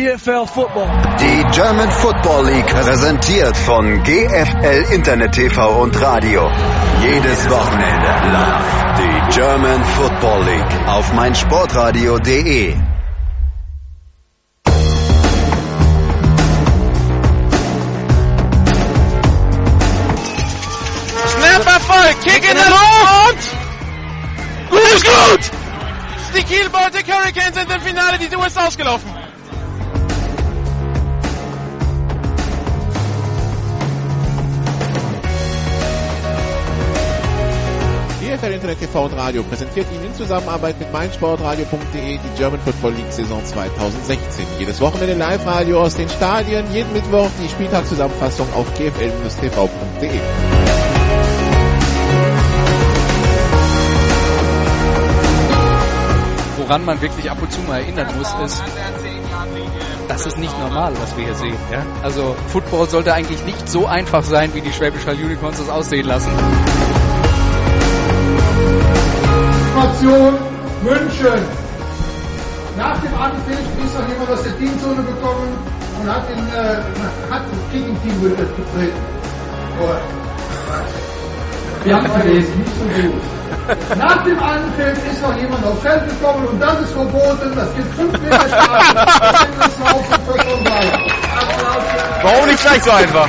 GFL Football. Die German Football League präsentiert von GFL Internet TV und Radio. Jedes Wochenende live. Die German Football League auf meinsportradio.de. Snap Kick in der Luft! Gut ist gut! Die Kiel Baltic Hurricanes sind im Finale, die Uhr ist ausgelaufen. Internet TV und Radio präsentiert Ihnen in Zusammenarbeit mit meinsportradio.de die German Football League Saison 2016. Jedes Wochenende Live-Radio aus den Stadien, jeden Mittwoch die Spieltagszusammenfassung auf gfl-tv.de. Woran man wirklich ab und zu mal erinnern muss, ist, das ist nicht normal, was wir hier sehen. Ja? Also Football sollte eigentlich nicht so einfach sein, wie die Schwäbisch Hall Unicorns das aussehen lassen. Situation München. Nach dem Anpfiff ist noch jemand aus der Teamzone gekommen und hat, den, äh, hat das Kicking-Team getreten. Wir haben verlesen, nicht so gut. Nach dem Anpfiff ist noch jemand aufs Feld gekommen und das ist verboten. Das gibt 5 Meter Strafe. Warum nicht gleich so einfach?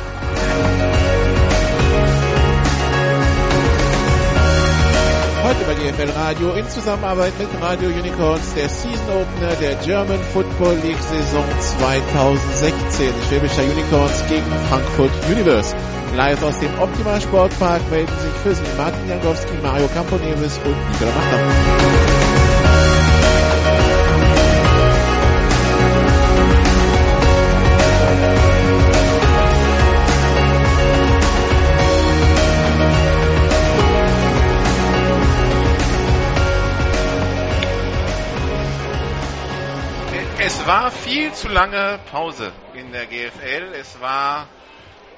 Heute bei GFL Radio in Zusammenarbeit mit Radio Unicorns der Season Opener der German Football League Saison 2016. Schwäbischer Unicorns gegen Frankfurt Universe. Live aus dem Optimal Sportpark melden sich für Sie Martin Jankowski, Mario Camponeves und Nikola Machter. Es war viel zu lange Pause in der GFL. Es war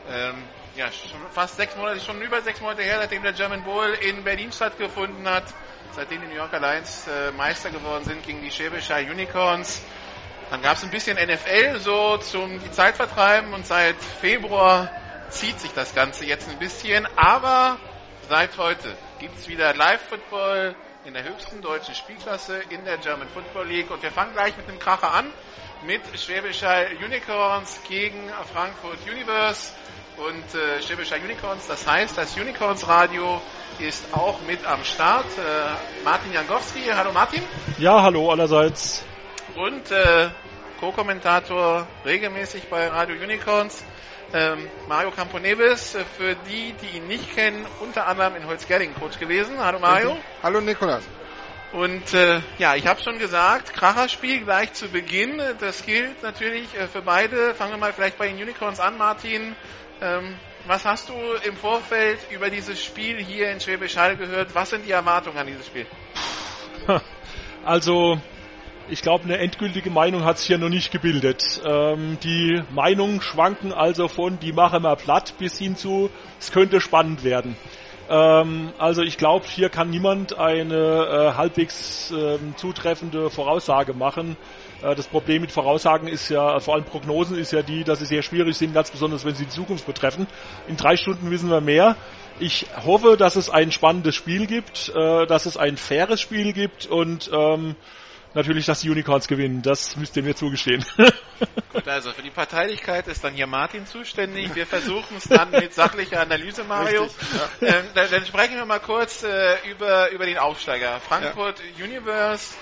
ähm, ja, schon fast sechs Monate, schon über sechs Monate her, seitdem der German Bowl in Berlin stattgefunden hat. Seitdem die New Yorker Lions äh, Meister geworden sind gegen die Schwäbischer Unicorns. Dann gab es ein bisschen NFL so zum die Zeit vertreiben und seit Februar zieht sich das Ganze jetzt ein bisschen. Aber seit heute gibt es wieder Live-Football in der höchsten deutschen Spielklasse in der German Football League. Und wir fangen gleich mit einem Kracher an, mit Schwäbischer Unicorns gegen Frankfurt Universe und äh, Schwäbischer Unicorns. Das heißt, das Unicorns Radio ist auch mit am Start. Äh, Martin Jankowski, hallo Martin. Ja, hallo allerseits. Und äh, Co-Kommentator regelmäßig bei Radio Unicorns, ähm, Mario Camponeves, äh, für die, die ihn nicht kennen, unter anderem in Holzgerlingen Coach gewesen. Hallo Mario. Hallo Nikolas. Und äh, ja, ich habe schon gesagt, Kracherspiel gleich zu Beginn. Das gilt natürlich äh, für beide. Fangen wir mal vielleicht bei den Unicorns an, Martin. Ähm, was hast du im Vorfeld über dieses Spiel hier in Schwäbisch Hall gehört? Was sind die Erwartungen an dieses Spiel? Also, ich glaube, eine endgültige Meinung hat sich ja noch nicht gebildet. Ähm, die Meinungen schwanken also von, die machen wir platt, bis hin zu, es könnte spannend werden. Ähm, also ich glaube, hier kann niemand eine äh, halbwegs äh, zutreffende Voraussage machen. Äh, das Problem mit Voraussagen ist ja, vor allem Prognosen ist ja die, dass sie sehr schwierig sind, ganz besonders wenn sie die Zukunft betreffen. In drei Stunden wissen wir mehr. Ich hoffe, dass es ein spannendes Spiel gibt, äh, dass es ein faires Spiel gibt und ähm, natürlich, dass die Unicorns gewinnen. Das müsst ihr mir zugestehen. Gut, also für die Parteilichkeit ist dann hier Martin zuständig. Wir versuchen es dann mit sachlicher Analyse, Mario. Richtig, ja. ähm, dann, dann, sprechen wir mal kurz äh, über, über den Aufsteiger. Frankfurt ja. Universe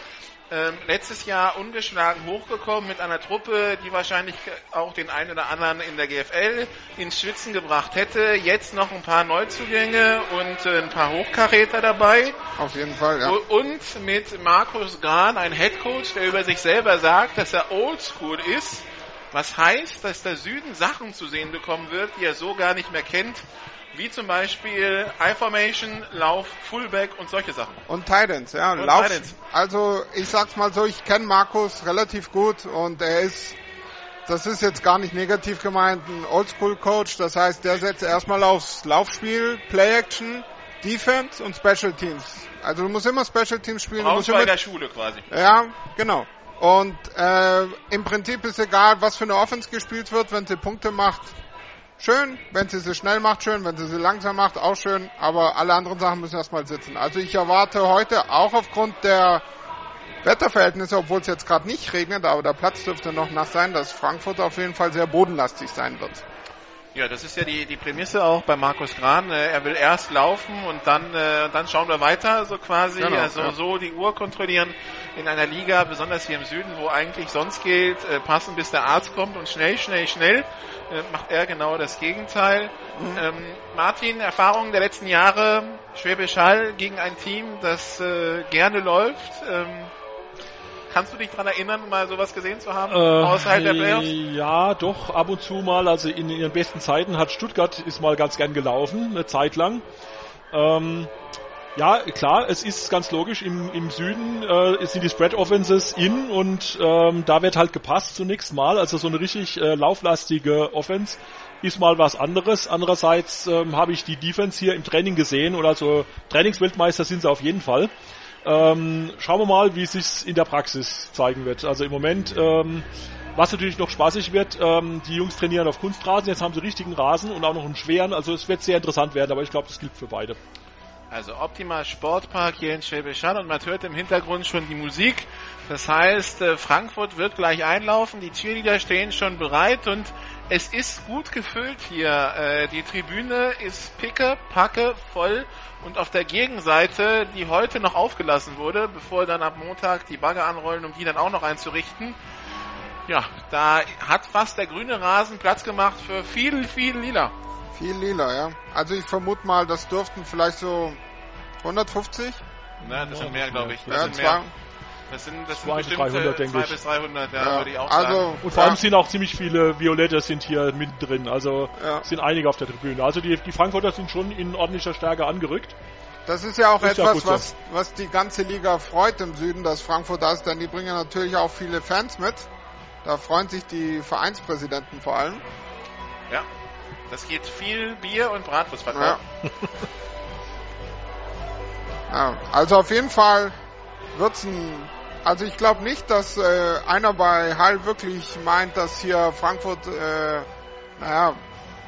ähm, letztes Jahr ungeschlagen hochgekommen mit einer Truppe, die wahrscheinlich auch den einen oder anderen in der GFL ins Schwitzen gebracht hätte. Jetzt noch ein paar Neuzugänge und äh, ein paar Hochkaräter dabei. Auf jeden Fall, ja. Und mit Markus Grahn, ein Headcoach, der über sich selber sagt, dass er oldschool ist. Was heißt, dass der Süden Sachen zu sehen bekommen wird, die er so gar nicht mehr kennt wie zum Beispiel I-Formation, Lauf, Fullback und solche Sachen. Und Titans, ja. Und Lauf, Titans. Also ich sag's mal so, ich kenne Markus relativ gut und er ist, das ist jetzt gar nicht negativ gemeint, ein Oldschool-Coach. Das heißt, der setzt erstmal aufs Laufspiel, Play-Action, Defense und Special Teams. Also du musst immer Special Teams spielen. Raus bei der Schule quasi. Ja, genau. Und äh, im Prinzip ist egal, was für eine Offense gespielt wird, wenn sie Punkte macht, schön. Wenn sie sie schnell macht, schön. Wenn sie sie langsam macht, auch schön. Aber alle anderen Sachen müssen erstmal sitzen. Also ich erwarte heute auch aufgrund der Wetterverhältnisse, obwohl es jetzt gerade nicht regnet, aber der Platz dürfte noch nass sein, dass Frankfurt auf jeden Fall sehr bodenlastig sein wird. Ja, das ist ja die, die Prämisse auch bei Markus Gran. Äh, er will erst laufen und dann, äh, dann schauen wir weiter, so quasi. Genau, also ja. so die Uhr kontrollieren in einer Liga, besonders hier im Süden, wo eigentlich sonst gilt, äh, passen bis der Arzt kommt und schnell, schnell, schnell, macht er genau das Gegenteil. Mhm. Ähm, Martin, Erfahrungen der letzten Jahre, Schwäbisch Hall gegen ein Team, das äh, gerne läuft. Ähm, Kannst du dich daran erinnern, mal sowas gesehen zu haben, äh, außerhalb der Playoffs? Ja, doch, ab und zu mal. Also in ihren besten Zeiten hat Stuttgart ist mal ganz gern gelaufen, eine Zeit lang. Ähm, ja, klar, es ist ganz logisch, im, im Süden äh, sind die Spread Offenses in und ähm, da wird halt gepasst zunächst mal. Also so eine richtig äh, lauflastige Offense ist mal was anderes. Andererseits ähm, habe ich die Defense hier im Training gesehen und also Trainingsweltmeister sind sie auf jeden Fall. Ähm, schauen wir mal, wie es sich in der Praxis zeigen wird. Also im Moment, ähm, was natürlich noch spaßig wird, ähm, die Jungs trainieren auf Kunstrasen, jetzt haben sie richtigen Rasen und auch noch einen schweren, also es wird sehr interessant werden, aber ich glaube, das gilt für beide. Also Optimal Sportpark hier in Schwäbisch Hall und man hört im Hintergrund schon die Musik. Das heißt, äh, Frankfurt wird gleich einlaufen, die Cheerleader stehen schon bereit und es ist gut gefüllt hier. Äh, die Tribüne ist picke, packe, voll und auf der Gegenseite, die heute noch aufgelassen wurde, bevor dann ab Montag die Bagger anrollen, um die dann auch noch einzurichten, ja, da hat fast der grüne Rasen Platz gemacht für viel, viel Lila. Viel Lila, ja. Also ich vermute mal, das dürften vielleicht so 150? Na, das sind mehr, glaube ich. Das ja, sind mehr. Das sind, das 200, sind 300, denke ich. bis 300, ja, ja. würde ich auch also, sagen. Und vor allem sind auch ziemlich viele Violette sind hier mittendrin. Also ja. sind einige auf der Tribüne. Also die, die Frankfurter sind schon in ordentlicher Stärke angerückt. Das ist ja auch ist etwas, ja was, was die ganze Liga freut im Süden, dass Frankfurt da ist, denn die bringen natürlich auch viele Fans mit. Da freuen sich die Vereinspräsidenten vor allem. Ja, das geht viel Bier und Bratwurst ja. ja. Also auf jeden Fall wird's ein also ich glaube nicht, dass äh, einer bei Hall wirklich meint, dass hier Frankfurt äh, naja,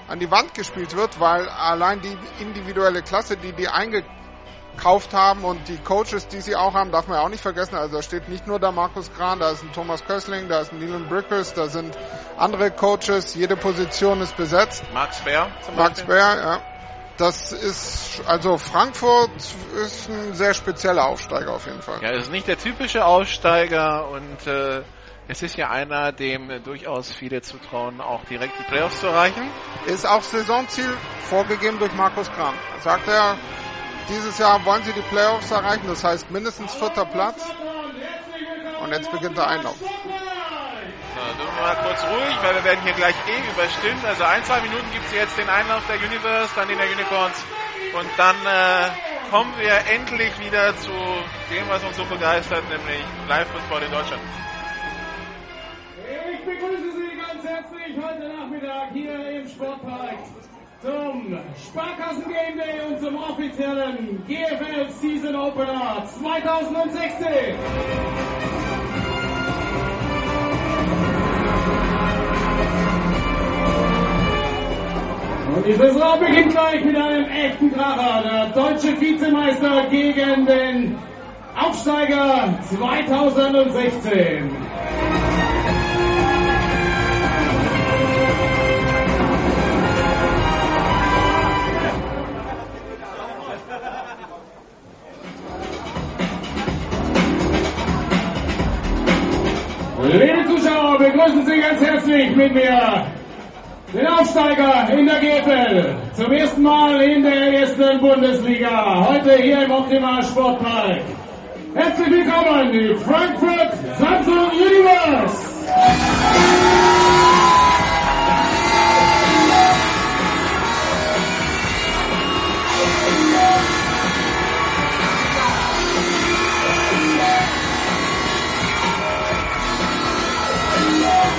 an die Wand gespielt wird, weil allein die individuelle Klasse, die die eingekauft haben und die Coaches, die sie auch haben, darf man ja auch nicht vergessen. Also da steht nicht nur der Markus Kran, da ist ein Thomas Kössling, da ist ein Leland Brickers, da sind andere Coaches, jede Position ist besetzt. Max Bär zum Max Beispiel. Bär, ja. Das ist, also Frankfurt ist ein sehr spezieller Aufsteiger auf jeden Fall. Ja, es ist nicht der typische Aufsteiger und äh, es ist ja einer, dem äh, durchaus viele zutrauen, auch direkt die Playoffs zu erreichen. Ist auch Saisonziel vorgegeben durch Markus Kran. Sagt er, dieses Jahr wollen sie die Playoffs erreichen, das heißt mindestens vierter Platz. Und jetzt beginnt der Einlauf. Sind wir mal kurz ruhig, weil wir werden hier gleich eh überstimmt. Also ein, zwei Minuten gibt es jetzt den Einlauf der Universe, dann den der Unicorns. Und dann äh, kommen wir endlich wieder zu dem, was uns so begeistert, nämlich Live-Football in Deutschland. Ich begrüße Sie ganz herzlich heute Nachmittag hier im Sportpark zum Sparkassen Game Day und zum offiziellen GFL Season Opener 2016. Und dieses Saison beginnt gleich mit einem echten Kracher. Der deutsche Vizemeister gegen den Aufsteiger 2016. Liebe Zuschauer, begrüßen Sie ganz herzlich mit mir den Aufsteiger in der GFL. Zum ersten Mal in der ersten Bundesliga. Heute hier im Optima Sportpark. Herzlich willkommen, die Frankfurt Samsung Universe! Yeah.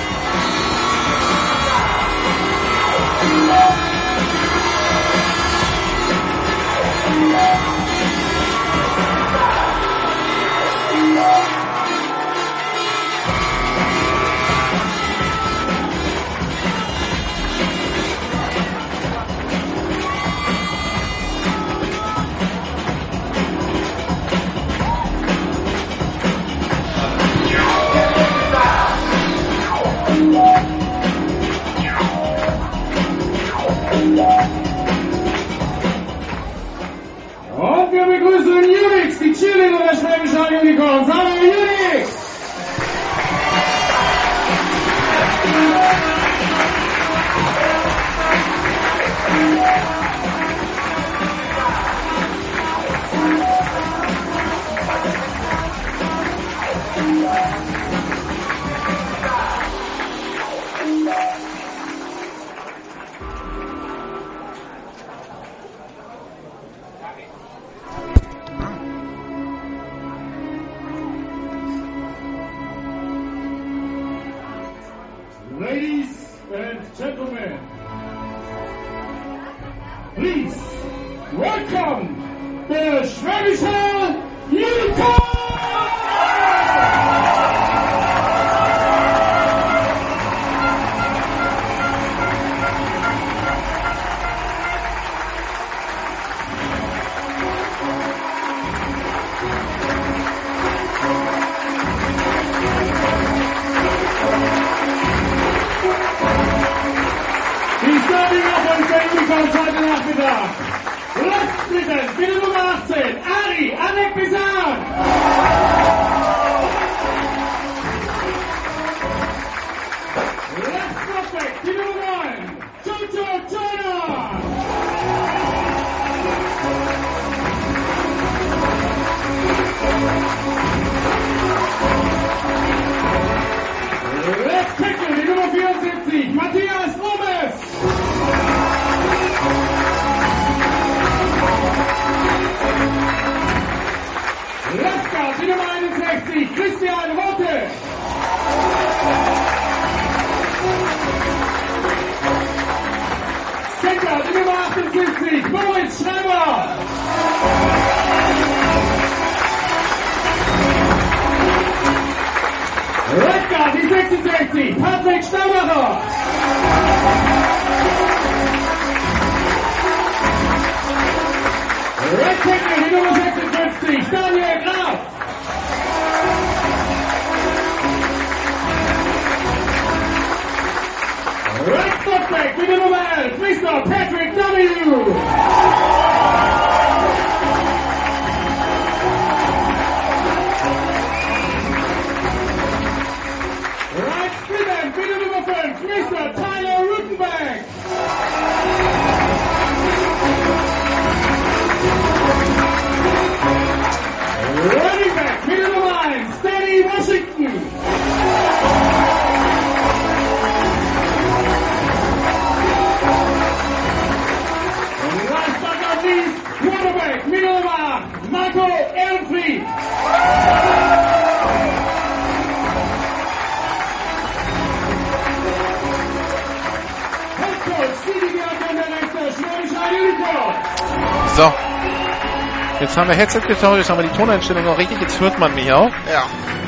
Jetzt haben wir Headset getauscht, jetzt haben wir die Toneinstellung auch richtig, jetzt hört man mich auch. Ja.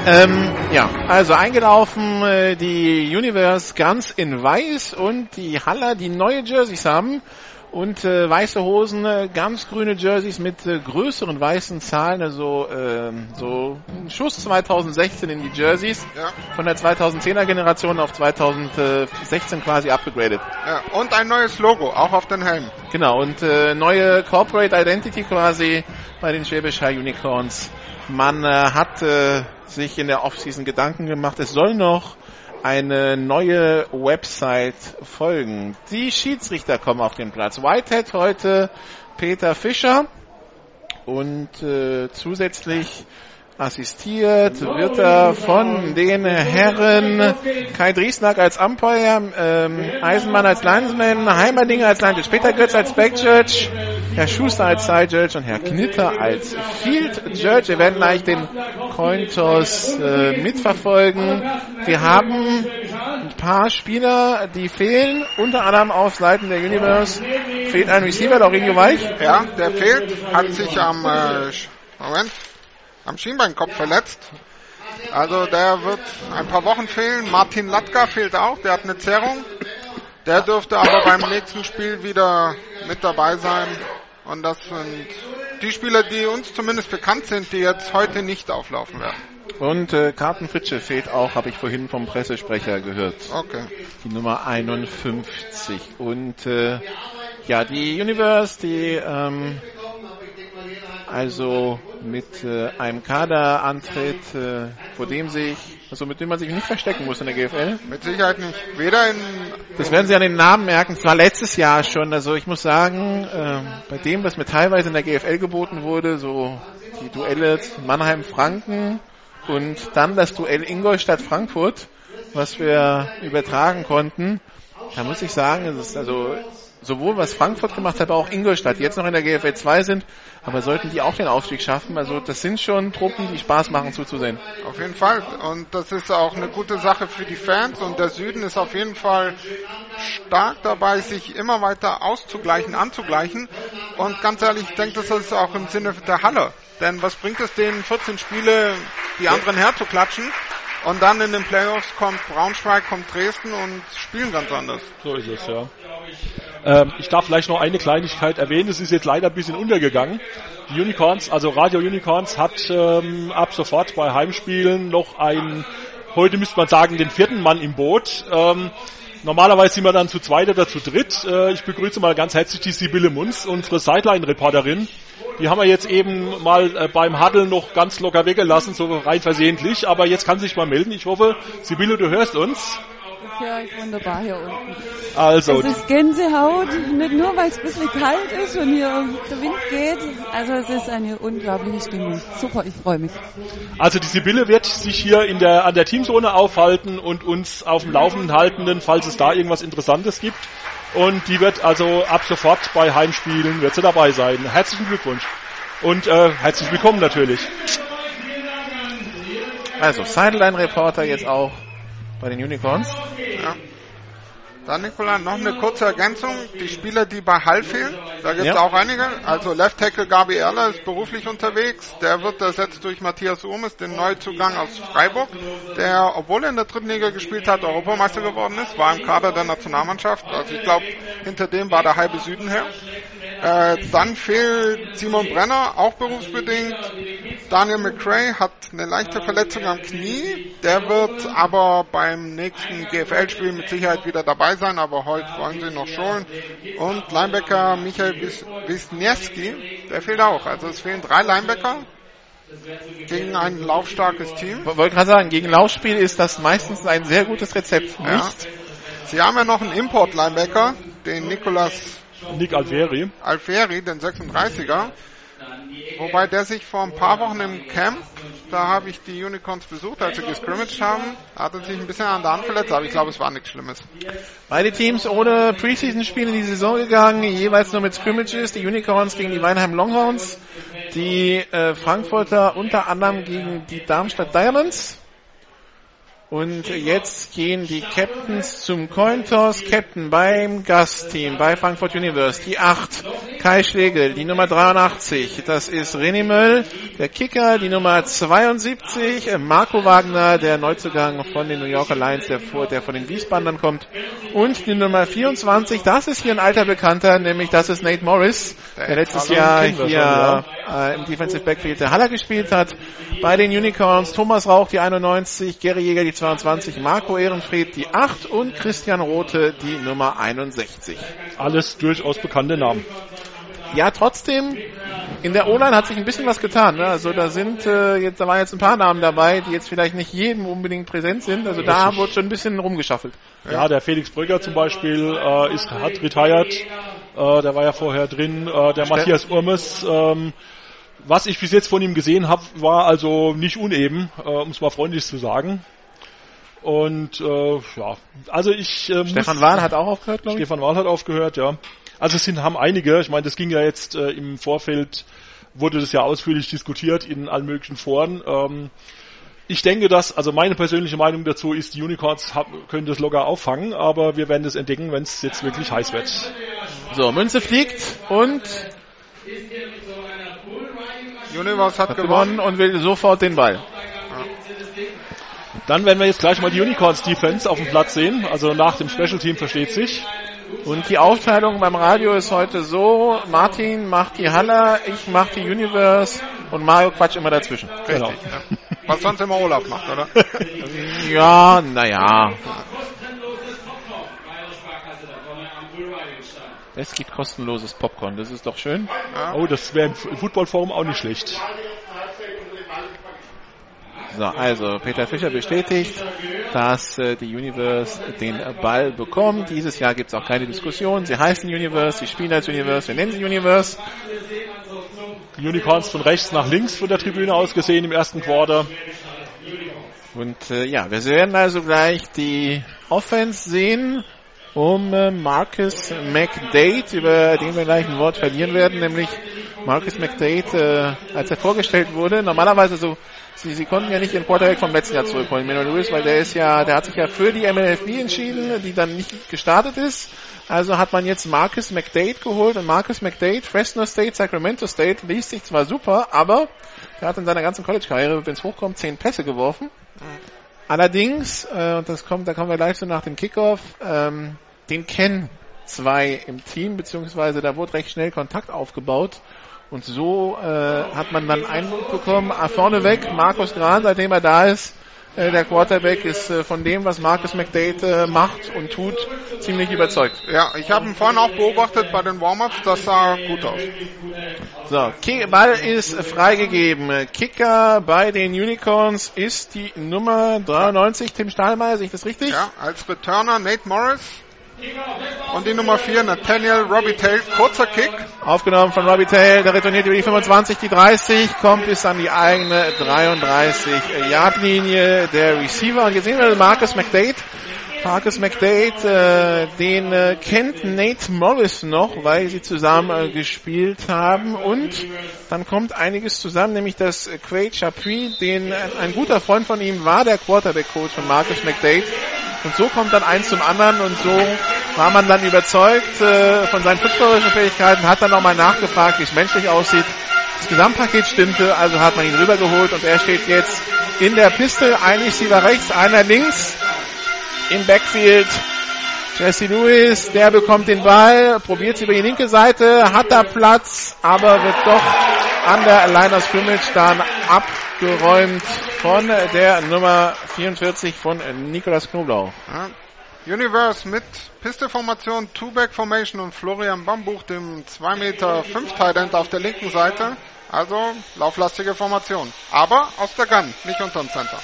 Ähm, ja, also eingelaufen äh, die Universe ganz in weiß und die Haller, die neue Jerseys haben und äh, weiße Hosen, äh, ganz grüne Jerseys mit äh, größeren weißen Zahlen, also äh, so ein Schuss 2016 in die Jerseys Ja. von der 2010er Generation auf 2016 quasi abgegradet. ja. Und ein neues Logo, auch auf den Helm. Genau, und äh, neue Corporate Identity quasi bei den Schwäbisch Hall Unicorns. Man äh, hat äh, sich in der Offseason Gedanken gemacht, es soll noch eine neue Website folgen. Die Schiedsrichter kommen auf den Platz. Whitehead heute Peter Fischer und äh, zusätzlich assistiert wird er von den Herren Kai Driesnack als Umpire, ähm, Eisenmann als Linesman, Heimerdinger als Linesman, Peter Götz als Backjudge, Herr Schuster als Side Judge und Herr Knitter als Field Judge. Wir werden gleich den Cointos äh, mitverfolgen. Wir haben ein paar Spieler, die fehlen, unter anderem auf Seiten der Universe. Fehlt ein Receiver, Laurenio Weich. Ja, der fehlt, hat sich am, äh, Moment, am Schienbeinkopf verletzt. Also der wird ein paar Wochen fehlen. Martin Latka fehlt auch, der hat eine Zerrung. Der dürfte aber beim nächsten Spiel wieder mit dabei sein. Und das sind die Spieler, die uns zumindest bekannt sind, die jetzt heute nicht auflaufen werden. Und äh, Carsten Fritsche fehlt auch, habe ich vorhin vom Pressesprecher gehört. Okay. Die Nummer 51. Und äh, ja, die Universe, die ähm, also mit äh, einem Kader antritt, äh, vor dem sich, also mit dem man sich nicht verstecken muss in der GFL. Mit Sicherheit nicht. Weder in Das werden Sie an den Namen merken. Es war letztes Jahr schon. Also ich muss sagen, ähm, bei dem, was mir teilweise in der GFL geboten wurde, so die Duelle Mannheim-Franken und dann das Duell Ingolstadt-Frankfurt, was wir übertragen konnten, da muss ich sagen, es ist also sowohl was Frankfurt gemacht hat, aber auch Ingolstadt, die jetzt noch in der GFL 2 sind, aber sollten die auch den Aufstieg schaffen. Also das sind schon Truppen, die Spaß machen zuzusehen. Auf jeden Fall. Und das ist auch eine gute Sache für die Fans. Und der Süden ist auf jeden Fall stark dabei, sich immer weiter auszugleichen, anzugleichen. Und ganz ehrlich, ich denke, das ist auch im Sinne der Halle. Denn was bringt es denen, 14 Spiele die anderen herzuklatschen? Und dann in den Playoffs kommt Braunschweig, kommt Dresden und spielen ganz anders. So ist es, ja. Ähm, ich darf vielleicht noch eine Kleinigkeit erwähnen, es ist jetzt leider ein bisschen untergegangen. Die Unicorns, also Radio Unicorns hat ähm, ab sofort bei Heimspielen noch einen, heute müsste man sagen, den vierten Mann im Boot. Ähm, normalerweise sind wir dann zu zweit oder zu dritt. Äh, ich begrüße mal ganz herzlich die Sibylle Munz, unsere Sideline-Reporterin. Die haben wir jetzt eben mal äh, beim Huddle noch ganz locker weggelassen, so rein versehentlich. Aber jetzt kann sie sich mal melden. Ich hoffe, Sibylle, du hörst uns. Ich höre euch wunderbar hier unten. Also, Es ist Gänsehaut, nicht nur weil es ein bisschen kalt ist und hier der Wind geht. Also es ist eine unglaubliche Stimmung. Super, ich freue mich. Also die Sibylle wird sich hier in der, an der Teamzone aufhalten und uns auf dem Laufenden halten, falls es da irgendwas Interessantes gibt. Und die wird also ab sofort bei Heimspielen wird sie dabei sein. Herzlichen Glückwunsch. Und äh, herzlich willkommen natürlich. Also Sideline-Reporter jetzt auch bei den Unicorns. Ja. Dann, Nikola, noch eine kurze Ergänzung. Die Spieler, die bei Hall fehlen, da gibt es Ja. auch einige. Also Left Tackle Gabi Erler ist beruflich unterwegs. Der wird ersetzt durch Matthias Urmes, den Neuzugang aus Freiburg, der, obwohl er in der dritten Liga gespielt hat, Europameister geworden ist, war im Kader der Nationalmannschaft. Also ich glaube, hinter dem war der halbe Süden her. Äh, dann fehlt Simon Brenner, auch berufsbedingt. Daniel McRae hat eine leichte Verletzung am Knie. Der wird aber beim nächsten GFL-Spiel mit Sicherheit wieder dabei sein, aber heute wollen sie noch schulen. Und Linebacker Michael Wis- Wisniewski, der fehlt auch. Also es fehlen drei Linebacker gegen ein laufstarkes Team. Ich wollte gerade sagen, gegen Laufspiel ist das meistens ein sehr gutes Rezept. Ja. Nicht? Sie haben ja noch einen Import-Linebacker, den Nicolas Nick Alveri. Alfieri, den 36er. Wobei der sich vor ein paar Wochen im Camp, da habe ich die Unicorns besucht, als sie gescrimmaged haben, hat er sich ein bisschen an der Hand verletzt, aber ich glaube, es war nichts Schlimmes. Beide Teams ohne Preseason-Spiele in die Saison gegangen, jeweils nur mit Scrimmages. Die Unicorns gegen die Weinheim Longhorns, die äh, Frankfurter unter anderem gegen die Darmstadt Diamonds. Und jetzt gehen die Captains zum Cointos. Captain beim Gastteam bei Frankfurt Universe. Die 8, Kai Schlegel. Die Nummer 83, das ist René Möll. Der Kicker, die Nummer 72, Marco Wagner, der Neuzugang von den New Yorker Lions, der, vor, der von den Wiesbandern kommt. Und die Nummer 24, das ist hier ein alter Bekannter, nämlich das ist Nate Morris, der letztes Jahr hier äh, im Defensive Backfield der Haller gespielt hat. Bei den Unicorns Thomas Rauch, die 91, Gary Jäger, die 22, Marco Ehrenfried die 8 und Christian Rote die Nummer 61. Alles durchaus bekannte Namen. Ja, trotzdem, in der O-Line hat sich ein bisschen was getan. Ne? Also da sind äh, jetzt, da waren jetzt ein paar Namen dabei, die jetzt vielleicht nicht jedem unbedingt präsent sind. Also da wurde schon ein bisschen rumgeschaffelt. Ja, der Felix Brügger zum Beispiel äh, ist, hat retired. Äh, der war ja vorher drin. Äh, der Ste- Matthias Urmes, ähm, was ich bis jetzt von ihm gesehen habe, war also nicht uneben, äh, um es mal freundlich zu sagen. Und äh, ja, also ich äh, Stefan muss, Wahl hat auch aufgehört, glaube ich. Stefan Wahl hat aufgehört, ja. Also es sind haben einige. Ich meine, das ging ja jetzt äh, im Vorfeld wurde das ja ausführlich diskutiert in allen möglichen Foren. Ähm, ich denke, dass, also meine persönliche Meinung dazu ist, die Unicorns hab, können das locker auffangen, aber wir werden das entdecken, wenn es jetzt wirklich heiß wird. So, Münze fliegt und Universe hat hat gewonnen. gewonnen und will sofort den Ball. Dann werden wir jetzt gleich mal die Unicorns Defense auf dem Platz sehen. Also nach dem Special Team versteht sich. Und die Aufteilung beim Radio ist heute so, Martin macht die Haller, ich mach die Universe und Mario quatscht immer dazwischen. Genau. Was sonst immer Olaf macht, oder? Ja, naja. Es gibt kostenloses Popcorn, das ist doch schön. Oh, das wäre im Footballforum auch nicht schlecht. So, also Peter Fischer bestätigt, dass äh, die Universe den Ball bekommt. Dieses Jahr gibt es auch keine Diskussion. Sie heißen Universe, sie spielen als Universe, wir nennen sie Universe. Unicorns von rechts nach links von der Tribüne aus gesehen im ersten Quarter. Und äh, ja, wir werden also gleich die Offense sehen um äh, Marcus McDade, über den wir gleich ein Wort verlieren werden, nämlich Marcus McDade, äh, als er vorgestellt wurde, normalerweise so, sie, sie konnten ja nicht den Quarterback vom letzten Jahr zurückholen, Meno Lewis, weil der ist ja, der hat sich ja für die MLFB entschieden, die dann nicht gestartet ist. Also hat man jetzt Marcus McDade geholt und Marcus McDade, Fresno State, Sacramento State, liest sich zwar super, aber er hat in seiner ganzen College-Karriere, wenn es hochkommt, zehn Pässe geworfen. Allerdings, äh, und das kommt, da kommen wir gleich so nach dem Kickoff, ähm, den kennen zwei im Team, beziehungsweise da wurde recht schnell Kontakt aufgebaut. Und so äh, hat man dann Eindruck bekommen, ah, vorneweg, Markus Gran, seitdem er da ist, äh, der Quarterback ist äh, von dem, was Marcus McDade äh, macht und tut, ziemlich überzeugt. Ja, ich habe ihn vorhin auch beobachtet bei den Warm-Ups, das sah gut aus. So, Ki- Ball ist freigegeben. Kicker bei den Unicorns ist die Nummer 93, Tim Stahlmeier, sehe ich das richtig? Ja, als Returner Nate Morris. Und die Nummer 4, Nathaniel Robitaille, kurzer Kick. Aufgenommen von Robbie Tail, der retourniert über die 25, die 30, kommt bis an die eigene 33-Yard-Linie der Receiver. Und jetzt sehen wir Marcus McDade. Marcus McDade, äh, den äh, kennt Nate Morris noch, weil sie zusammen äh, gespielt haben. Und dann kommt einiges zusammen, nämlich dass Quaid Chapuis, den äh, ein guter Freund von ihm war, der Quarterback-Coach von Marcus McDade. Und so kommt dann eins zum anderen und so war man dann überzeugt äh, von seinen fußballerischen Fähigkeiten, hat dann nochmal nachgefragt, wie es menschlich aussieht. Das Gesamtpaket stimmte, also hat man ihn rübergeholt und er steht jetzt in der Piste, ein Receiver rechts, einer links im Backfield. Jesse Lewis, der bekommt den Ball, probiert über die linke Seite, hat da Platz, aber wird doch an der Line of Scrimmage dann abgeräumt von der Nummer 44 von Nikolas Knoblauch. Ja. Universe mit Piste-Formation, Two-Back-Formation und Florian Bambuch, dem 2 Meter 5 Tight auf der linken Seite. Also lauflastige Formation. Aber aus der Gun, nicht unterm Center.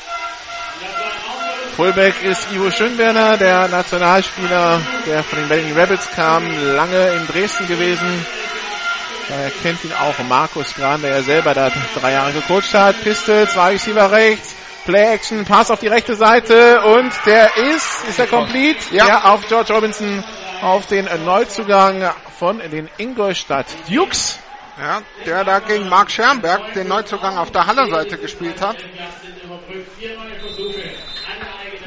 Fullback ist Ivo Schönberner, der Nationalspieler, der von den Berlin Rabbits kam, lange in Dresden gewesen. Daher kennt ihn auch Markus Gran, der ja selber da drei Jahre gecoacht hat. Piste, zwei Receiver rechts, Play Action, Pass auf die rechte Seite und der ist, ist er complete? Ja. auf George Robinson, auf den Neuzugang von den Ingolstadt Dukes. Ja, der da gegen Mark Schermberg den Neuzugang auf der Haller-Seite gespielt hat.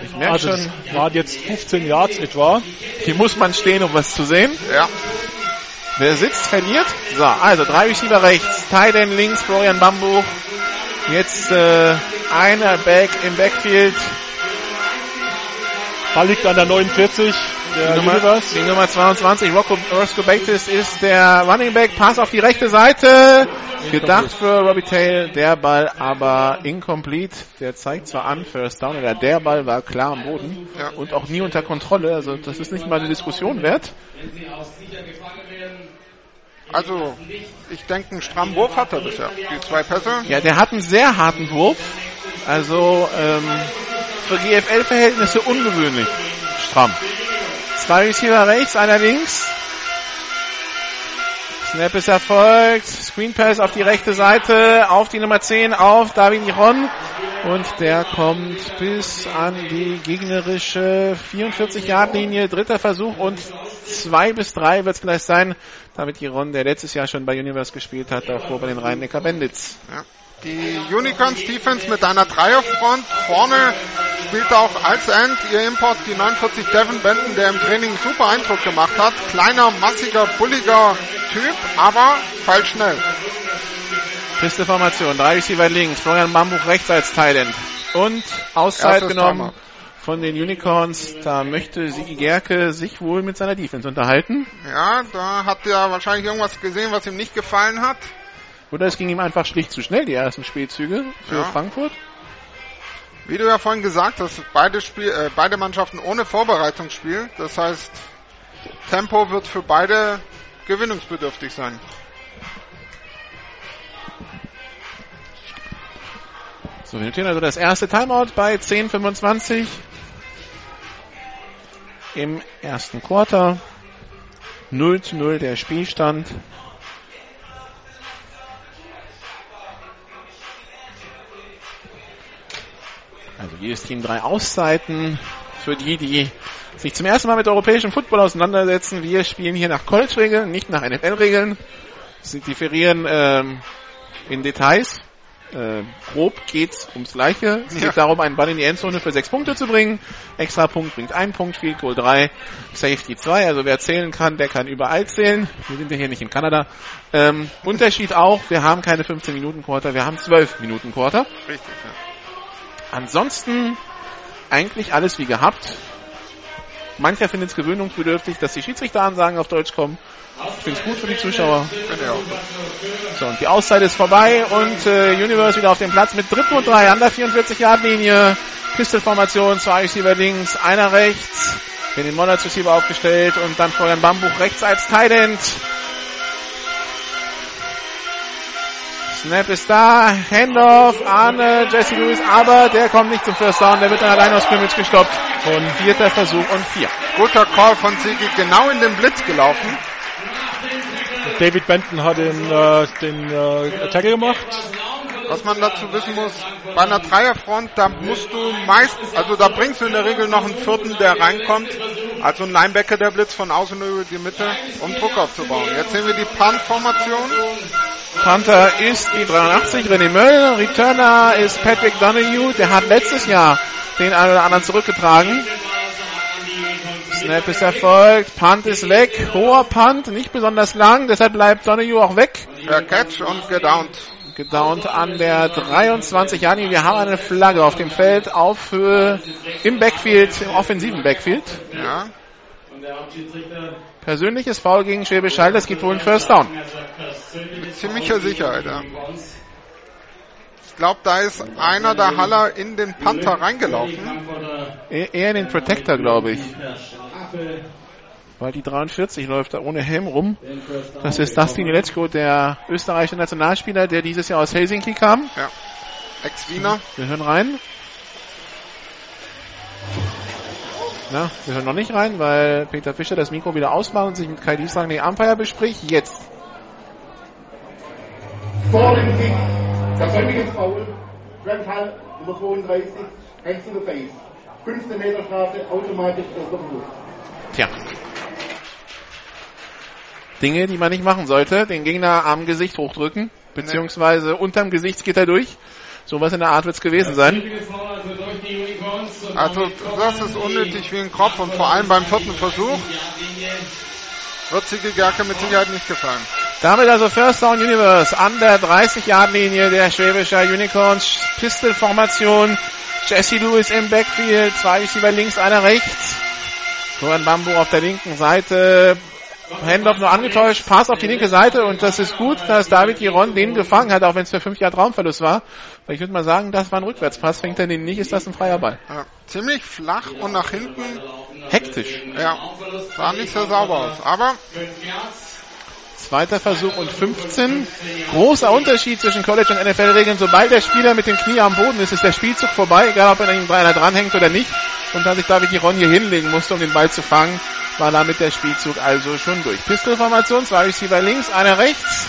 Ich merke also schon, waren jetzt 15 Yards etwa. Hier muss man stehen, um was zu sehen. Ja. Wer sitzt, verliert. So, also drei Receiver rechts, Tyden links, Florian Bambuch. Jetzt äh, einer Back im Backfield. Ball liegt an der 49. Der die, Nummer, die Nummer 22, Rocco, Roscoe Bates ist der Running Back. Pass auf die rechte Seite. Gedacht für Robbie Tail. Der Ball aber incomplete. Der zeigt zwar an, First Down, oder der Ball war klar am Boden. Ja. Und auch nie unter Kontrolle. Also das ist nicht mal eine Diskussion wert. Also, ich denke, einen strammen Wurf hat er bisher. Die zwei Pässe. Ja, der hat einen sehr harten Wurf. Also, ähm, für GFL-Verhältnisse ungewöhnlich stramm. Zwei Receiver rechts, einer links. Snap ist erfolgt. Screen Pass auf die rechte Seite, auf die Nummer 10, auf David Iron. Und der kommt bis an die gegnerische 44-Yard-Linie. Dritter Versuch und zwei bis drei wird es gleich sein. David Iron, der letztes Jahr schon bei Universe gespielt hat, davor bei den Rhein-Neckar Bandits. Ja. Die Unicorns Defense mit einer Dreierfront. Vorne spielt auch als End ihr Import die 49 Devin Benton, der im Training super Eindruck gemacht hat. Kleiner, massiger, bulliger Typ, aber falsch schnell. Feste Formation. Drei Receiver links. Florian Bambuch rechts als Thailand. Und Auszeit genommen Timer. Von den Unicorns. Da möchte Sigi Gerke sich wohl mit seiner Defense unterhalten. Ja, da hat er wahrscheinlich irgendwas gesehen, was ihm nicht gefallen hat. Oder es ging ihm einfach schlicht zu schnell, die ersten Spielzüge für ja. Frankfurt. Wie du ja vorhin gesagt hast, beide, Spiel, äh, beide Mannschaften ohne Vorbereitungsspiel. Das heißt, Tempo wird für beide gewinnungsbedürftig sein. So, wir notieren also das erste Timeout bei 10.25 im ersten Quarter. 0 zu 0 der Spielstand. Also jedes Team drei Auszeiten. Für die, die sich zum ersten Mal mit europäischem Football auseinandersetzen. Wir spielen hier nach College-Regeln, nicht nach NFL-Regeln. Sie differieren ähm, in Details. Äh, grob geht's ums Gleiche. Es geht darum, einen Ball in die Endzone für sechs Punkte zu bringen. Extra Punkt bringt einen Punkt, Field Goal drei, Safety zwei. Also wer zählen kann, der kann überall zählen. Wir sind ja hier nicht in Kanada. Ähm, Unterschied auch, wir haben keine 15 Minuten Quarter, wir haben 12 Minuten Quarter. Richtig, ja. Ansonsten eigentlich alles wie gehabt. Mancher findet es gewöhnungsbedürftig, dass die Schiedsrichteransagen auf Deutsch kommen. Ich finde es gut für die Zuschauer. So, und die Auszeit ist vorbei und äh, Universe wieder auf dem Platz mit dritten und drei an der 44-Yard-Linie. Pistol-Formation, zwei Receiver links, einer rechts. Den Monats Receiver aufgestellt und dann Florian Bambuch rechts als Tight End. Snap ist da, Handoff an äh, Jesse Lewis, aber der kommt nicht zum First Down, der wird dann allein aus Scrimmage gestoppt. Und vierter Versuch und vier. Guter Call von Sigi, genau in den Blitz gelaufen. David Benton hat den, äh, den äh, Tackle gemacht. Was man dazu wissen muss, bei einer Dreierfront, da musst du meistens, also da bringst du in der Regel noch einen vierten, der reinkommt. Also ein Linebacker, der Blitz von außen über die Mitte, um Druck aufzubauen. Jetzt sehen wir die Punt-Formation. Panther ist die 83, René Möll. Returner ist Patrick Donahue. Der hat letztes Jahr den einen oder anderen zurückgetragen. Snap ist erfolgt. Punt ist weg. Hoher Punt, nicht besonders lang. Deshalb bleibt Donahue auch weg. Der Catch und gedownt. Gedownt an der 23 Jani. Wir haben eine Flagge auf dem Feld auf äh, im Backfield, im offensiven Backfield. Ja. Persönliches Foul gegen Schwäbisch Hall, das gibt wohl ein First Down. Mit ziemlicher Sicherheit, ja. Ich glaube, da ist einer der Haller in den Panther reingelaufen. E eher in den Protector, glaube ich. Weil die 43 läuft da ohne Helm rum. Das ist Dustin Jelecko, der österreichische Nationalspieler, der dieses Jahr aus Helsinki kam. Ja. Ex-Wiener. Wir hören rein. Na, wir hören noch nicht rein, weil Peter Fischer das Mikro wieder ausmacht und sich mit Kai Dieslang den Umpire bespricht. Jetzt. Vor dem Kick, persönliches Foul, Grant Hall, Nummer 32, Hands in the Face. 15 Meter Strafe, automatisch erster Versuch. Tja. Dinge, die man nicht machen sollte. Den Gegner am Gesicht hochdrücken, beziehungsweise unterm Gesichtsgitter durch. Sowas in der Art wird es gewesen sein. Also das ist unnötig wie ein Kopf und vor allem beim vierten Versuch wird Sigi Gerke mit Sicherheit nicht gefallen. Damit also First Down Universe an der 30-Yard-Linie der Schwäbischer Unicorns. Pistol-Formation. Jesse Lewis im Backfield. Zwei Receiver links, einer rechts. Florian Bambu auf der linken Seite. Handoff nur angetäuscht, Pass auf die linke Seite und das ist gut, dass David Giron den gefangen hat, auch wenn es für fünf Jahre Traumverlust war. Aber ich würde mal sagen, das war ein Rückwärtspass, fängt er den nicht, ist das ein freier Ball. Ja, ziemlich flach und nach hinten. Hektisch. Ja, sah nicht sehr sauber aus. Aber Zweiter Versuch und 15. Großer Unterschied zwischen College und NFL-Regeln. Sobald der Spieler mit dem Knie am Boden ist, ist der Spielzug vorbei, egal ob er ihm dranhängt oder nicht. Und da sich David Giron hier hinlegen musste, um den Ball zu fangen, war damit der Spielzug also schon durch. Pistolformation, zwei Receiver links, einer rechts.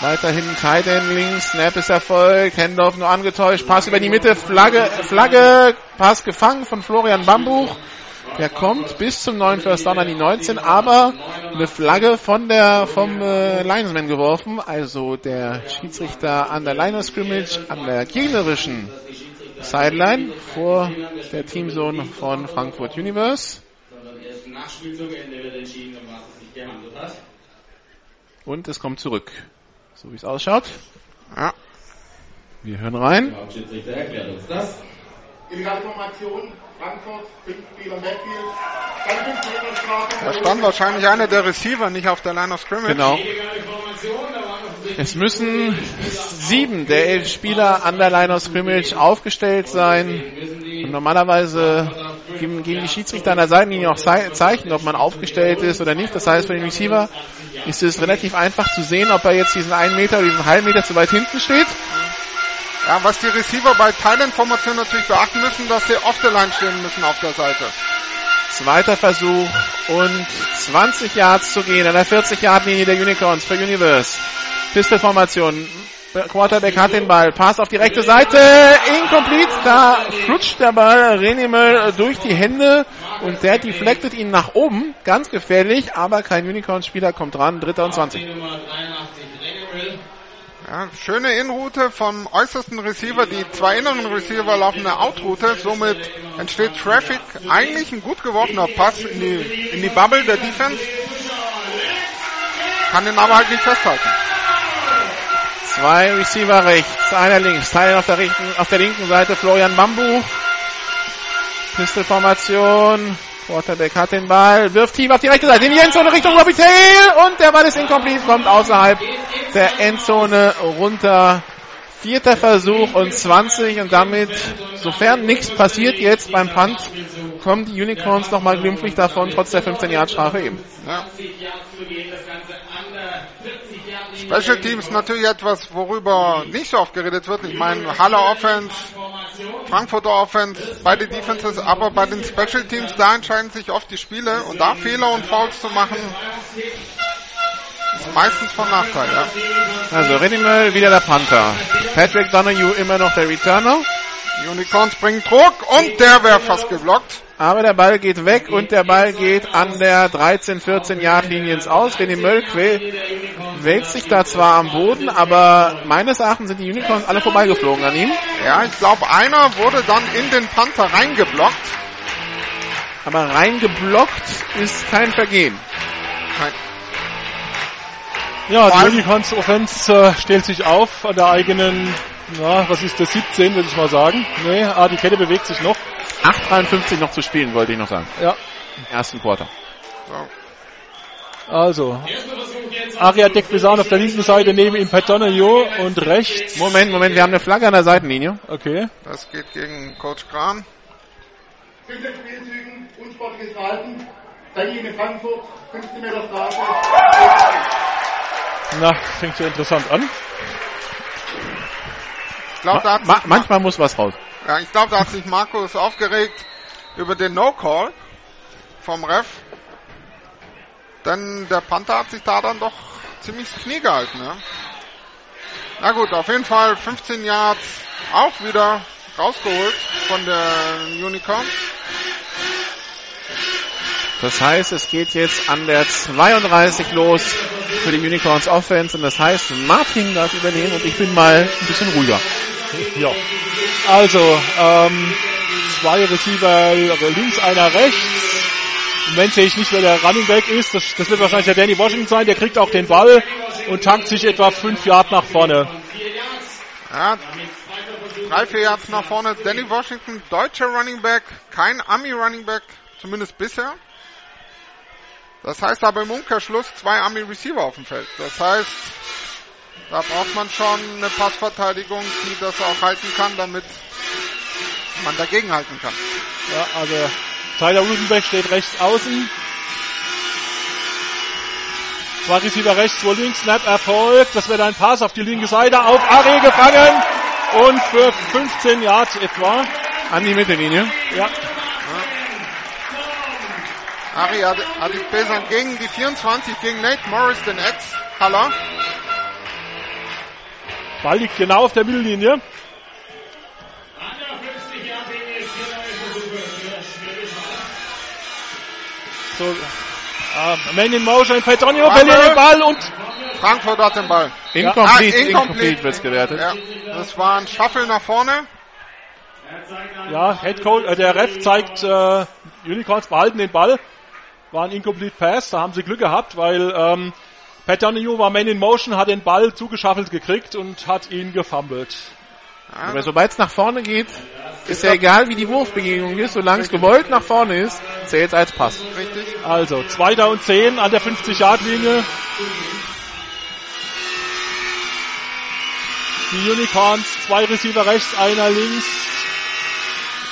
Weiterhin Tight End links, Snap ist Erfolg, Hendorf nur angetäuscht, Pass über die Mitte, Flagge, Flagge, Pass gefangen von Florian Bambuch. Der kommt bis zum neuen First Down an die 19, aber eine Flagge von der, vom äh, Linesman geworfen. Also der Schiedsrichter an der Line of Scrimmage, an der gegnerischen Sideline vor der Teamzone von Frankfurt Universe. Und es kommt zurück. So wie es ausschaut. Ja. Wir hören rein. Illegale Formation, Frankfurt, Spieler Backfield, da stand wahrscheinlich einer der Receiver nicht auf der Line of Scrimmage. Genau. Es müssen sieben der elf Spieler an der Line of Scrimmage aufgestellt sein. Und normalerweise geben, geben die Schiedsrichter an der Seitenlinie auch Zei- Zeichen, ob man aufgestellt ist oder nicht. Das heißt, für den Receiver ist es relativ einfach zu sehen, ob er jetzt diesen einen Meter oder diesen halben Meter zu weit hinten steht. Ja, was die Receiver bei Thailand-Formation natürlich beachten müssen, dass sie off the line stehen müssen auf der Seite. Zweiter Versuch und 20 Yards zu gehen an der 40-Yard-Linie der Unicorns für Universe. Pistolformation. Quarterback hat den Ball. Pass auf die rechte Seite. Incomplete. Da flutscht der Ball Renimel durch die Hände und der deflectet ihn nach oben. Ganz gefährlich, aber kein Unicorn-Spieler kommt dran. Dritter und 20. Ja, schöne Inroute vom äußersten Receiver. Die zwei inneren Receiver laufen eine Outroute. Somit entsteht Traffic. Eigentlich ein gut geworfener Pass in die, in die Bubble der Defense. Kann den aber halt nicht festhalten. Zwei Receiver rechts, einer links. Teilen auf der, rechten, auf der linken Seite Florian Bambuch. Pistolformation. Quarterback hat den Ball, wirft tief auf die rechte Seite in die Endzone Richtung Robbie Tail und der Ball ist incomplete, kommt außerhalb der Endzone runter. Vierter Versuch und 20 und damit, sofern nichts passiert jetzt beim Punt, kommen die Unicorns nochmal glimpflich davon, trotz der 15 Yard Strafe eben. Ja. Special Teams natürlich etwas, worüber nicht so oft geredet wird. Ich meine, Halle Offense, Frankfurter Offense, beide Defenses, aber bei den Special Teams, da entscheiden sich oft die Spiele und da Fehler und Fouls zu machen, ist meistens von Nachteil, ja. Also Renimel wieder der Panther. Patrick Donahue immer noch der Returner. Die Unicorns bringen Druck und der wäre fast geblockt. Aber der Ball geht weg und der Ball geht an der 13, 14 Yard Linie ins Aus. René Möll wälzt sich da zwar am Boden, aber meines Erachtens sind die Unicorns alle vorbeigeflogen an ihm. Ja, ich glaube, einer wurde dann in den Panther reingeblockt. Aber reingeblockt ist kein Vergehen. Nein. Ja, die Unicorns Offense äh, stellt sich auf an der eigenen, na, was ist das, 17, würde ich mal sagen. Nee, ah, die Kette bewegt sich noch. 8,53 noch zu spielen, wollte ich noch sagen. Ja, Im ersten Quarter. So. also. Aria Dekbesan auf der linken Seite neben ihm Pat Donahue und rechts. Moment, Moment, wir haben eine Flagge an der Seitenlinie. Okay. Das geht gegen Coach Kran. 15 Spielzügen, unsportliches Verhalten, Seitenlinie Frankfurt, 15 Meter Strafe. Na, fängt ja interessant an. Ich glaube, da, Ma manchmal muss was raus. Ja, ich glaub, da hat sich Markus aufgeregt über den No-Call vom Ref. Denn der Panther hat sich da dann doch ziemlich Knie gehalten. Ja? Na gut, auf jeden Fall 15 Yards auch wieder rausgeholt von der Unicorn. Das heißt, es geht jetzt an der 32 los für die Unicorns Offense und das heißt, Martin darf übernehmen und ich bin mal ein bisschen ruhiger. Ja. Also, ähm, zwei Receiver links, einer rechts. Im Moment sehe ich nicht, wer der Running Back ist. Das, das wird wahrscheinlich der Danny Washington sein. Der kriegt auch den Ball und tankt sich etwa fünf Yard nach vorne. Ja, drei, vier Yards nach vorne. Danny Washington, deutscher Running Back, kein Ami Running Back, zumindest bisher. Das heißt aber im Umkehrschluss zwei Ami Receiver auf dem Feld. Das heißt, da braucht man schon eine Passverteidigung, die das auch halten kann, damit man dagegen halten kann. Ja, also Tyler Rudenbeck steht rechts außen. Zwei Receiver rechts, wo links, Snap erfolgt. Das wird ein Pass auf die linke Seite, auf Ari gefangen und für 15 Yards etwa. An die Mittellinie. Ja. Ari hat, hat die Pesern gegen die 24, gegen Nate Morris, den Ex-Haller. Ball liegt genau auf der Mittellinie. So, ähm, Man in Motion, Petronio verliert den Ball und Frankfurt hat den Ball. Incomplete, Ah, incomplete, wird's gewertet. Ja, das war ein Shuffle nach vorne. ja, Head Coach, äh, der Ref zeigt äh, Unicorns behalten den Ball. War ein Incomplete Pass, da haben sie Glück gehabt, weil ähm, Pat Donahue war Man in Motion, hat den Ball zugeschaffelt gekriegt und hat ihn gefummelt. Aber sobald es nach vorne geht, ist ja egal, wie die Wurfbegegnung ist, solange es gewollt nach vorne ist, zählt als Pass. Richtig. Also, zweiter und zehn an der 50-Yard-Linie. Die Unicorns, zwei Receiver rechts, einer links.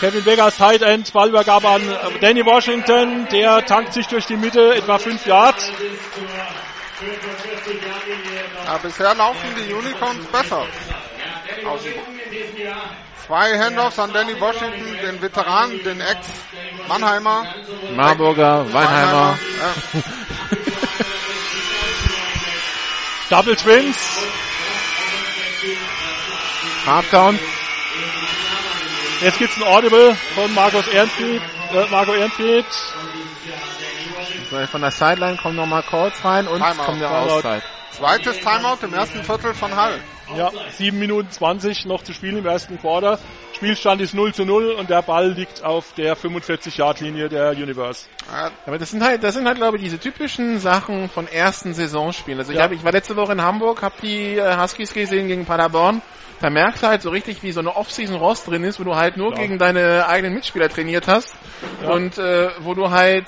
Kevin Beggars Tight End, Ballübergabe an Danny Washington, der tankt sich durch die Mitte, etwa 5 Yards. Ja, bisher laufen die Unicorns besser. Außen. Zwei Handoffs an Danny Washington, den Veteran, den Ex-Mannheimer. Marburger, Weinheimer. Ja. Double Twins. Hardcount. Jetzt gibt's ein Audible von Markus Ehrenfried, äh, Marco Ehrenfried. Von der Sideline kommen nochmal Calls rein und Timeout, kommt der. Auszeit. Zweites Timeout im ersten Viertel von Hall. Ja, 7 Minuten 20 noch zu spielen im ersten Quarter. Spielstand ist 0 zu 0 und der Ball liegt auf der 45-Yard-Linie der Universe. Ja, Aber das sind halt, das sind halt, glaube ich, diese typischen Sachen von ersten Saisonspielen. Also ich, Ja. hab, ich war letzte Woche in Hamburg, habe die äh, Huskies gesehen gegen Paderborn. Da merkst du halt so richtig, wie so eine Off-Season-Rost drin ist, wo du halt nur Klar. gegen deine eigenen Mitspieler trainiert hast Ja. und äh, wo du halt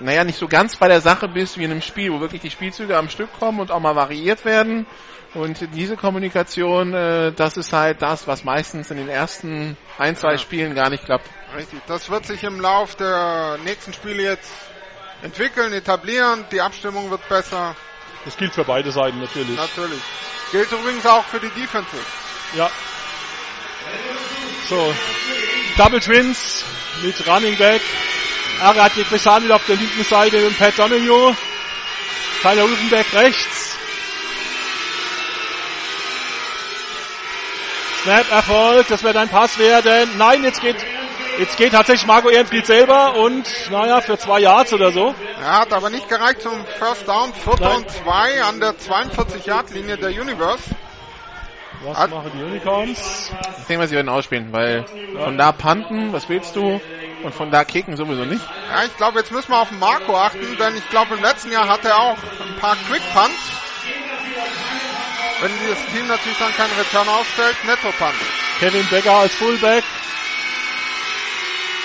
naja, nicht so ganz bei der Sache bist wie in einem Spiel, wo wirklich die Spielzüge am Stück kommen und auch mal variiert werden. Und diese Kommunikation, äh, das ist halt das, was meistens in den ersten ein, zwei Ja. Spielen gar nicht klappt. richtig. Das wird sich im Lauf der nächsten Spiele jetzt entwickeln, etablieren. Die Abstimmung wird besser. Das gilt für beide Seiten natürlich. Natürlich. Gilt übrigens auch für die Defensive. Ja. So. Double Twins mit Running Back. Ari hat die Besan wieder auf der linken Seite mit Pat Donahue. Tyler Rufenberg rechts. Snap Erfolg, das wird ein Pass werden. Nein, jetzt geht, jetzt geht tatsächlich Marco Ehrenfried selber und, naja, für zwei Yards oder so. Er hat aber nicht gereicht zum First Down. Vierter und zwei an der 42-Yard-Linie der Universe. Was Hat- machen die Unicorns? Ich denke mal, sie werden ausspielen, weil von da panten, was willst du? Und von da kicken sowieso nicht. Ja, ich glaube, jetzt müssen wir auf den Marco achten, denn ich glaube, im letzten Jahr hat er auch ein paar Quick Punts. Wenn das Team natürlich dann keinen Return ausstellt, Netto Punt. Kevin Becker als Fullback.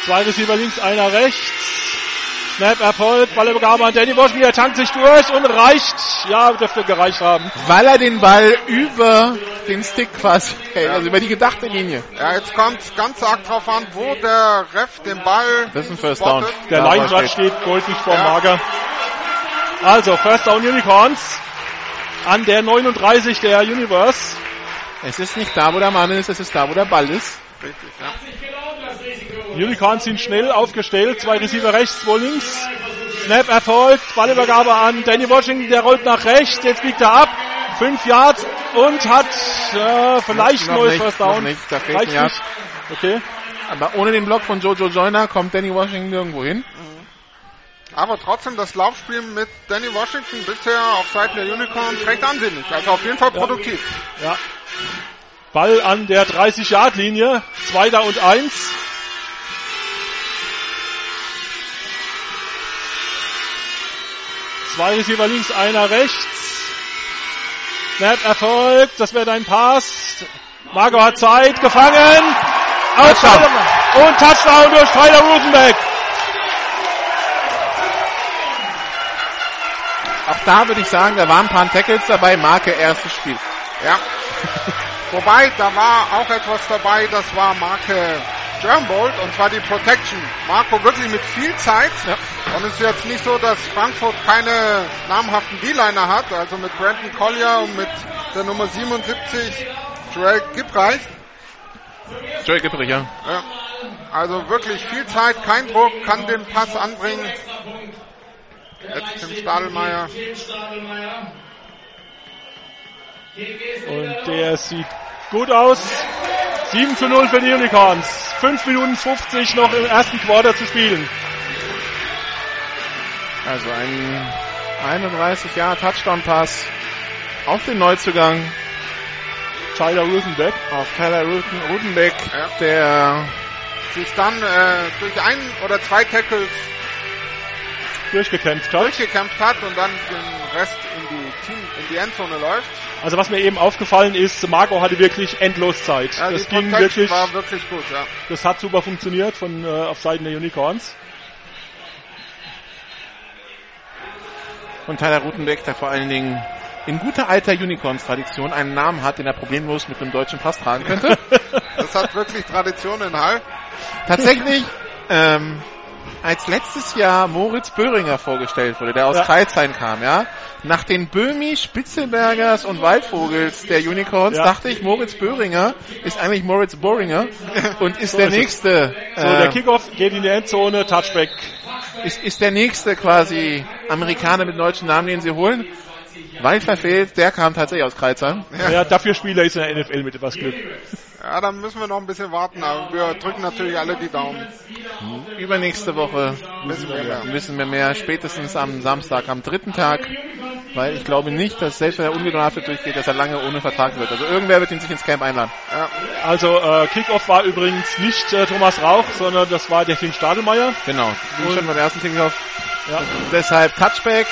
Zwei Receiver links, einer rechts. Snap Erfolg, Ballübergabe an Danny Washington, der tankt sich durch und reicht. Ja, dürfte gereicht haben. Weil er den Ball über den Stick quasi hält, also über die gedachte Linie. Ja, jetzt kommt es ganz arg drauf an, wo der Ref den Ball Das ist ein First Down. Der Da Line steht. steht deutlich vor Ja. Mager. Also, First Down Unicorns an der 39 der Universe. Es ist nicht da, wo der Mann ist, es ist da, wo der Ball ist. Richtig, ja. Unicorns sind schnell aufgestellt. Zwei Receiver rechts, zwei links. Snap erfolgt. Ballübergabe an Danny Washington. Der rollt nach rechts. Jetzt biegt er ab. Fünf Yards und hat äh, vielleicht Noch neues nicht, First noch Down. nicht, da fehlt Reicht ein Yard. nicht. Okay. Aber ohne den Block von Jojo Joyner kommt Danny Washington nirgendwo hin. Aber trotzdem das Laufspiel mit Danny Washington bisher auf Seiten der Unicorns recht ansehnlich. Also auf jeden Fall produktiv. Ja. Ball an der 30-Yard-Linie. Zweiter und eins. Zwei Receiver links, einer rechts. Snap erfolgt. Das wäre dein Pass. Marco hat Zeit. Gefangen. Touchdown. Und Touchdown durch Tyler Rosenbeck. Auch da würde ich sagen, da waren ein paar Tackles dabei. Marke erstes Spiel. Ja. Wobei, da war auch etwas dabei, das war Marke Jernbolt und zwar die Protection. Marco wirklich mit viel Zeit. Ja. Und es ist jetzt nicht so, dass Frankfurt keine namhaften D-Liner hat, also mit Brandon Collier und mit der Nummer 77 Joel Gibreich. Joel Gibreich, ja. ja. Also wirklich viel Zeit, kein Druck, kann den Pass anbringen. Jetzt Tim Stadelmeier. Und der sieht gut aus. 7 zu 0 für die Unicorns. 5 Minuten 50 noch im ersten Quarter zu spielen. Also ein 31 Jahre Touchdown-Pass auf den Neuzugang. Tyler Rutenbeck. Auf Tyler Ruten, Rutenbeck, ja. der sich dann äh, durch ein oder zwei Tackles durchgekämpft hat. Durchgekämpft hat und dann den Rest in die, in die Endzone läuft. Also was mir eben aufgefallen ist, Marco hatte wirklich endlos Zeit. Ja, das ging wirklich, war wirklich gut, ja. Das hat super funktioniert von äh, auf Seiten der Unicorns. Und Tyler Rutenbeck, der vor allen Dingen in guter alter Unicorns-Tradition einen Namen hat, den er problemlos mit einem deutschen Pass tragen könnte. das hat wirklich Tradition in Hall. Tatsächlich, ähm, als letztes Jahr Moritz Böhringer vorgestellt wurde, der aus ja. Kreisheim kam, ja. Nach den Böhmi, Spitzelbergers und Waldvogels der Unicorns ja. dachte ich, Moritz Böhringer ist eigentlich Moritz Bohringer und ist so der ist nächste. So, äh, der Kickoff geht in die Endzone, Touchback. Ist, ist der nächste quasi Amerikaner mit deutschen Namen, den sie holen. Weit verfehlt, der kam tatsächlich aus Kreuzheim. Ja. ja, dafür Spieler ist in der NFL mit etwas Glück. Ja, dann müssen wir noch ein bisschen warten, aber wir drücken natürlich alle die Daumen. Übernächste Woche wissen wir mehr. Wissen wir mehr, spätestens am Samstag, am dritten Tag, weil ich glaube nicht, dass selbst wenn er ungedraftet durchgeht, dass er lange ohne Vertrag wird. Also irgendwer wird ihn sich ins Camp einladen. Ja. Also äh, Kickoff war übrigens nicht äh, Thomas Rauch, sondern das war der Tim Stadelmeier. Genau, schon beim ersten Kickoff. Ja. Deshalb Touchback,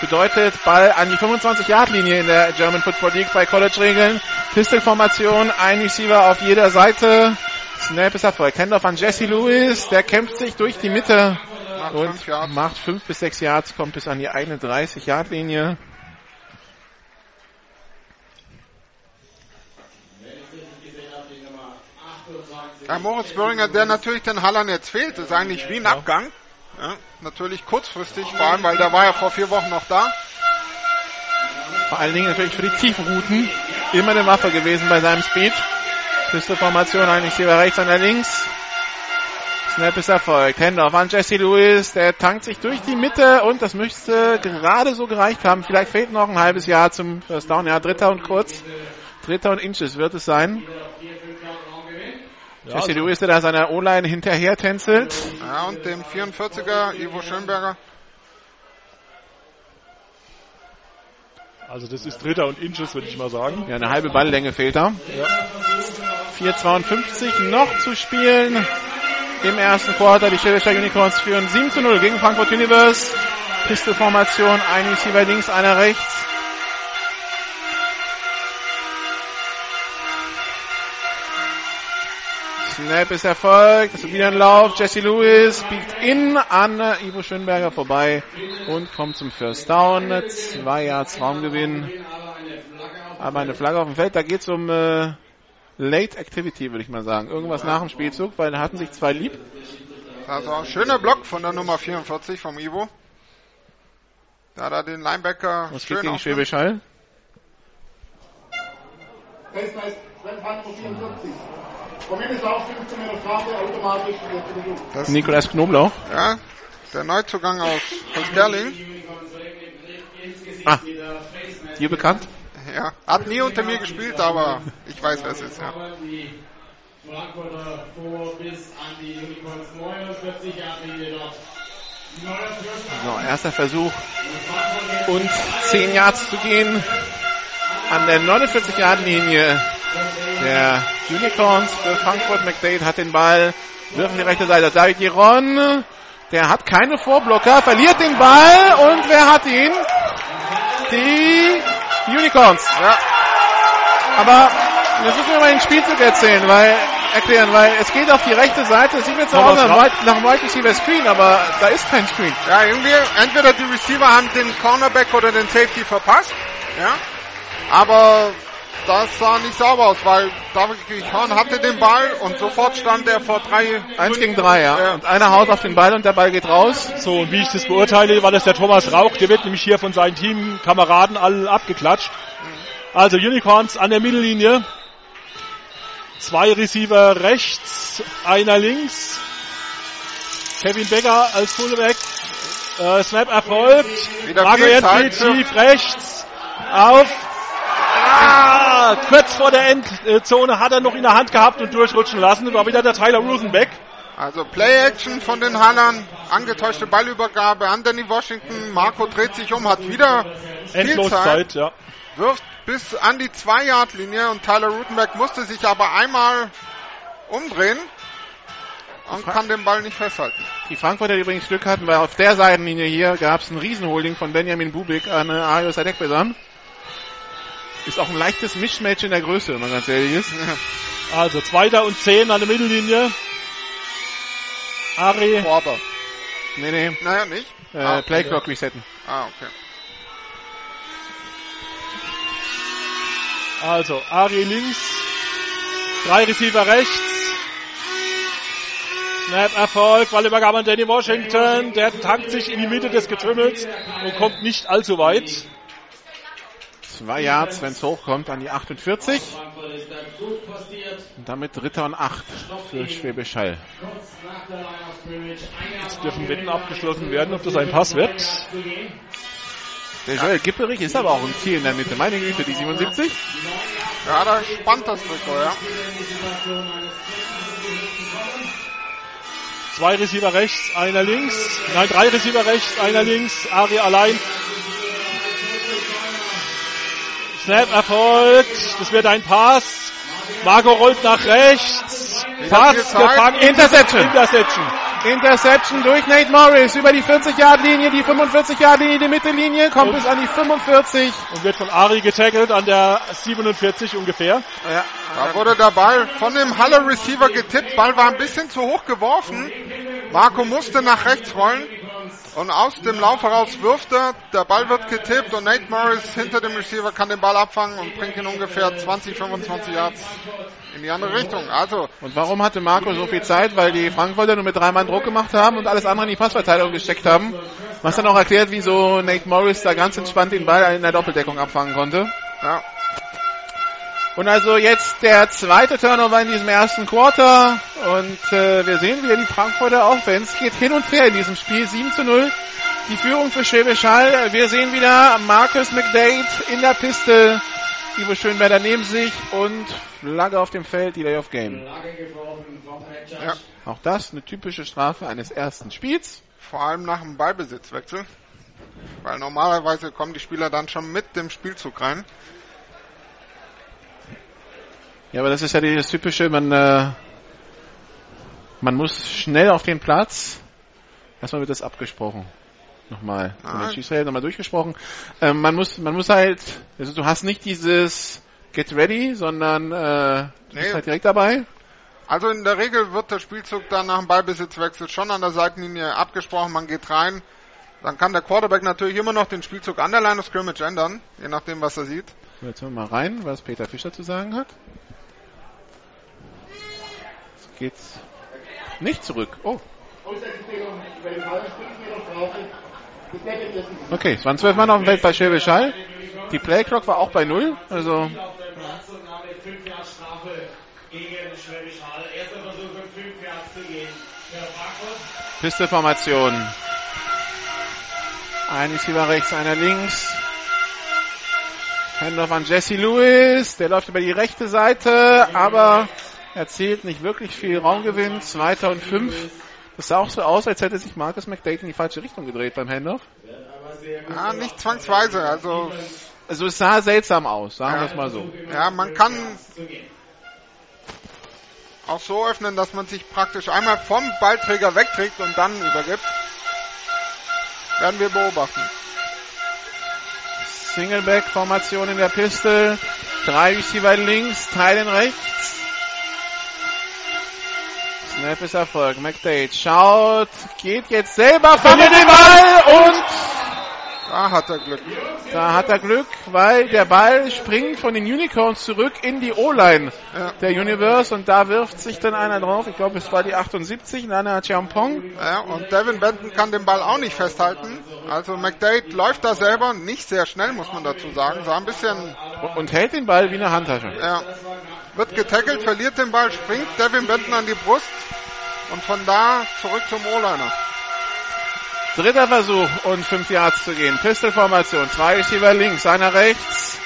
Bedeutet Ball an die 25-Yard-Linie in der German Football League bei College-Regeln. Pistol-Formation, ein Receiver auf jeder Seite. Snap ist erfolgt. Handoff an Jesse Lewis, der kämpft sich durch die Mitte macht und fünf macht 5 bis 6 Yards, kommt bis an die eigene 30-Yard-Linie. Ja, Moritz Böhringer, der natürlich den Hallern jetzt fehlt, ist eigentlich wie ein Abgang. Ja, natürlich kurzfristig, vor allem, weil der war ja vor vier Wochen noch da. Vor allen Dingen natürlich für die Tiefrouten immer eine Waffe gewesen bei seinem Speed. Formation eigentlich hier rechts, der links. Snap ist erfolgt. Handoff an Jesse Lewis. Der tankt sich durch die Mitte und das müsste gerade so gereicht haben. Vielleicht fehlt noch ein halbes Jahr zum First Down. Ja, dritter und kurz. Dritter und Inches wird es sein. Ja, Jesse Lewis, der da seiner O-Line hinterher tänzelt. Ja, und dem 44er Ivo Schönberger. Also das ist Dritter und Inches, würde ich mal sagen. Ja, eine halbe Balllänge fehlt da. Ja. 4,52 noch zu spielen im ersten Quarter. Die Schwäbischer Unicorns führen 7 zu 0 gegen Frankfurt Universe. Pistolformation, ein Receiver links, einer rechts. Snap ist erfolgt. Das ist wieder ein Lauf. Jesse Lewis biegt in an Ivo Schönberger vorbei und kommt zum First Down. Zwei Yards Raumgewinn. Aber eine Flagge auf dem Feld. Da geht es um äh, Late Activity, würde ich mal sagen. Irgendwas nach dem Spielzug, weil da hatten sich zwei lieb. Also ein schöner Block von der Nummer 44 vom Ivo. Da hat er den Linebacker Was schön geht gegen Schwäbisch Hall? Das Nikolas Knoblauch. Ja, der Neuzugang aus, Berlin. Ah, dir bekannt? Ja, hat nie unter mir gespielt, aber ich weiß, wer es ist, ja. So, erster Versuch und 10 Yards zu gehen an der 49 Yard Linie der Unicorns für Frankfurt. McDade hat den Ball, wirft die rechte Seite. David Giron, der hat keine Vorblocker, verliert den Ball und wer hat ihn? Die Unicorns. Ja. Aber das müssen wir mal den Spielzug erzählen, weil erklären, weil es geht auf die rechte Seite. Es sieht jetzt aus nach, Wide- nach Wide Receiver Screen, aber da ist kein Screen. Ja, irgendwie, entweder die Receiver haben den Cornerback oder den Safety verpasst. Ja. Aber das sah nicht sauber aus, weil David Horn hatte den Ball und sofort stand er vor drei. Eins gegen drei, ja. Und einer haut auf den Ball und der Ball geht raus. So, und wie ich das beurteile, war das der Thomas Rauch. Der wird nämlich hier von seinen Teamkameraden alle abgeklatscht. Also Unicorns an der Mittellinie. Zwei Receiver rechts, einer links. Kevin Becker als Fullback. Äh, Snap erfolgt. Für- tief rechts. Auf. Ah, kurz vor der Endzone hat er noch in der Hand gehabt und durchrutschen lassen. War wieder der Tyler Rosenbeck. Also Play-Action von den Hallern, angetäuschte Ballübergabe an Danny Washington. Marco dreht sich um, hat wieder Endloszeit, ja. wirft bis an die 2-Yard-Linie und Tyler Rutenberg musste sich aber einmal umdrehen und kann den Ball nicht festhalten. Die Frankfurter, die übrigens Glück hatten, weil auf der Seitenlinie hier gab es ein Riesenholding von Benjamin Bubik an äh, Arius Adekbesan. Ist auch ein leichtes Mischmatch in der Größe, wenn man ganz ehrlich ist. Also zweiter und zehn an der Mittellinie. Ari. Quarter. Nee, nee. Naja, nicht? Äh, Ah, Play Clock resetten. Ah, okay. Also Ari links. Drei Receiver rechts. Snap Erfolg, Ballübergabe an Danny Washington. Der tankt sich in die Mitte des Getümmels und kommt nicht allzu weit. Zwei Yards, wenn es hochkommt, an die 48. Und damit dritter und acht für Schwäbisch Hall. Jetzt dürfen Wetten abgeschlossen werden, ob das ein Pass wird. Der Joel Gipperich ist aber auch ein Ziel in der Mitte. Meine Güte, die 77. Ja, da spannt das Trikot, ja. Zwei Receiver rechts, einer links. Nein, drei Receiver rechts, einer links. Ari allein. Snap erfolgt. Das wird ein Pass. Marco rollt nach rechts. Pass gefangen. Interception. Interception. Interception durch Nate Morris über die 40-Yard-Linie, die 45-Yard-Linie, die Mittellinie, kommt bis an die 45. Und wird von Ari getackelt an der 47 ungefähr. Ja. Da wurde der Ball von dem Haller Receiver getippt. Ball war ein bisschen zu hoch geworfen. Marco musste nach rechts rollen. Und aus dem Lauf heraus wirft er. Der Ball wird getippt und Nate Morris hinter dem Receiver kann den Ball abfangen und bringt ihn ungefähr 20, 25 Yards in die andere Richtung. Also, Und warum hatte Marco so viel Zeit? Weil die Frankfurter nur mit drei Mann Druck gemacht haben und alles andere in die Passverteilung gesteckt haben. Was dann auch erklärt, wieso Nate Morris da ganz entspannt den Ball in der Doppeldeckung abfangen konnte. ja. Und also jetzt der zweite Turnover in diesem ersten Quarter. Und äh, wir sehen wieder die Frankfurter Offense geht hin und her in diesem Spiel. 7 zu 0. Die Führung für Schwäbisch Hall. Wir sehen wieder Marcus McDade in der Piste. Ivo Schönberger neben sich und Flagge auf dem Feld, Delay of Game. Ja. Auch das eine typische Strafe eines ersten Spiels. Vor allem nach dem Ballbesitzwechsel. Weil normalerweise kommen die Spieler dann schon mit dem Spielzug rein. Ja, aber das ist ja das typische, man, äh, man muss schnell auf den Platz. Erstmal wird das abgesprochen. Nochmal. Von den Ah. Schiedsrichter nochmal durchgesprochen. Ähm, man muss, man muss halt, also du hast nicht dieses Get ready, sondern, äh, du bist Nee. halt direkt dabei. Also in der Regel wird der Spielzug dann nach dem Ballbesitzwechsel schon an der Seitenlinie abgesprochen, man geht rein. Dann kann der Quarterback natürlich immer noch den Spielzug an der Line of Scrimmage ändern, je nachdem was er sieht. So, Jetzt hören wir mal rein, was Peter Fischer zu sagen hat. Geht's nicht zurück. Oh, okay, es waren zwölf Mann auf dem Feld bei Schwäbisch Hall. Die Playclock war auch bei null, also Pisteformation. Ein Receiver rechts, einer links. Handoff an Jesse Lewis. Der läuft über die rechte Seite, aber erzielt nicht wirklich viel Raumgewinn. Zweiter und fünf. Das sah auch so aus, als hätte sich Marcus McDade in die falsche Richtung gedreht beim Handoff. Ja, nicht zwangsweise, also Also es sah seltsam aus, sagen wir es mal so. ja, man kann auch so öffnen, dass man sich praktisch einmal vom Ballträger wegträgt und dann übergibt. Werden wir beobachten. Singleback-Formation in der Pistol. Drei Receiver links, Teilen rechts. Ist Erfolg. McDade schaut, geht jetzt selber, verliert den Ball und Da hat er Glück. da hat er Glück, weil der Ball springt von den Unicorns zurück in die O-Line Ja. der Universe und da wirft sich dann einer drauf. Ich glaube, es war die 78, Nana Chiampong. Ja, und Devin Benton kann den Ball auch nicht festhalten. Also McDade läuft da selber, nicht sehr schnell, muss man dazu sagen. Sah ein bisschen, Und hält den Ball wie eine Handtasche. ja, wird getackelt, verliert den Ball, springt Devin Benton an die Brust und von da zurück zum O-Liner. Dritter Versuch und fünf Yards zu gehen. Pistol-Formation. Zwei Receiver links, einer rechts.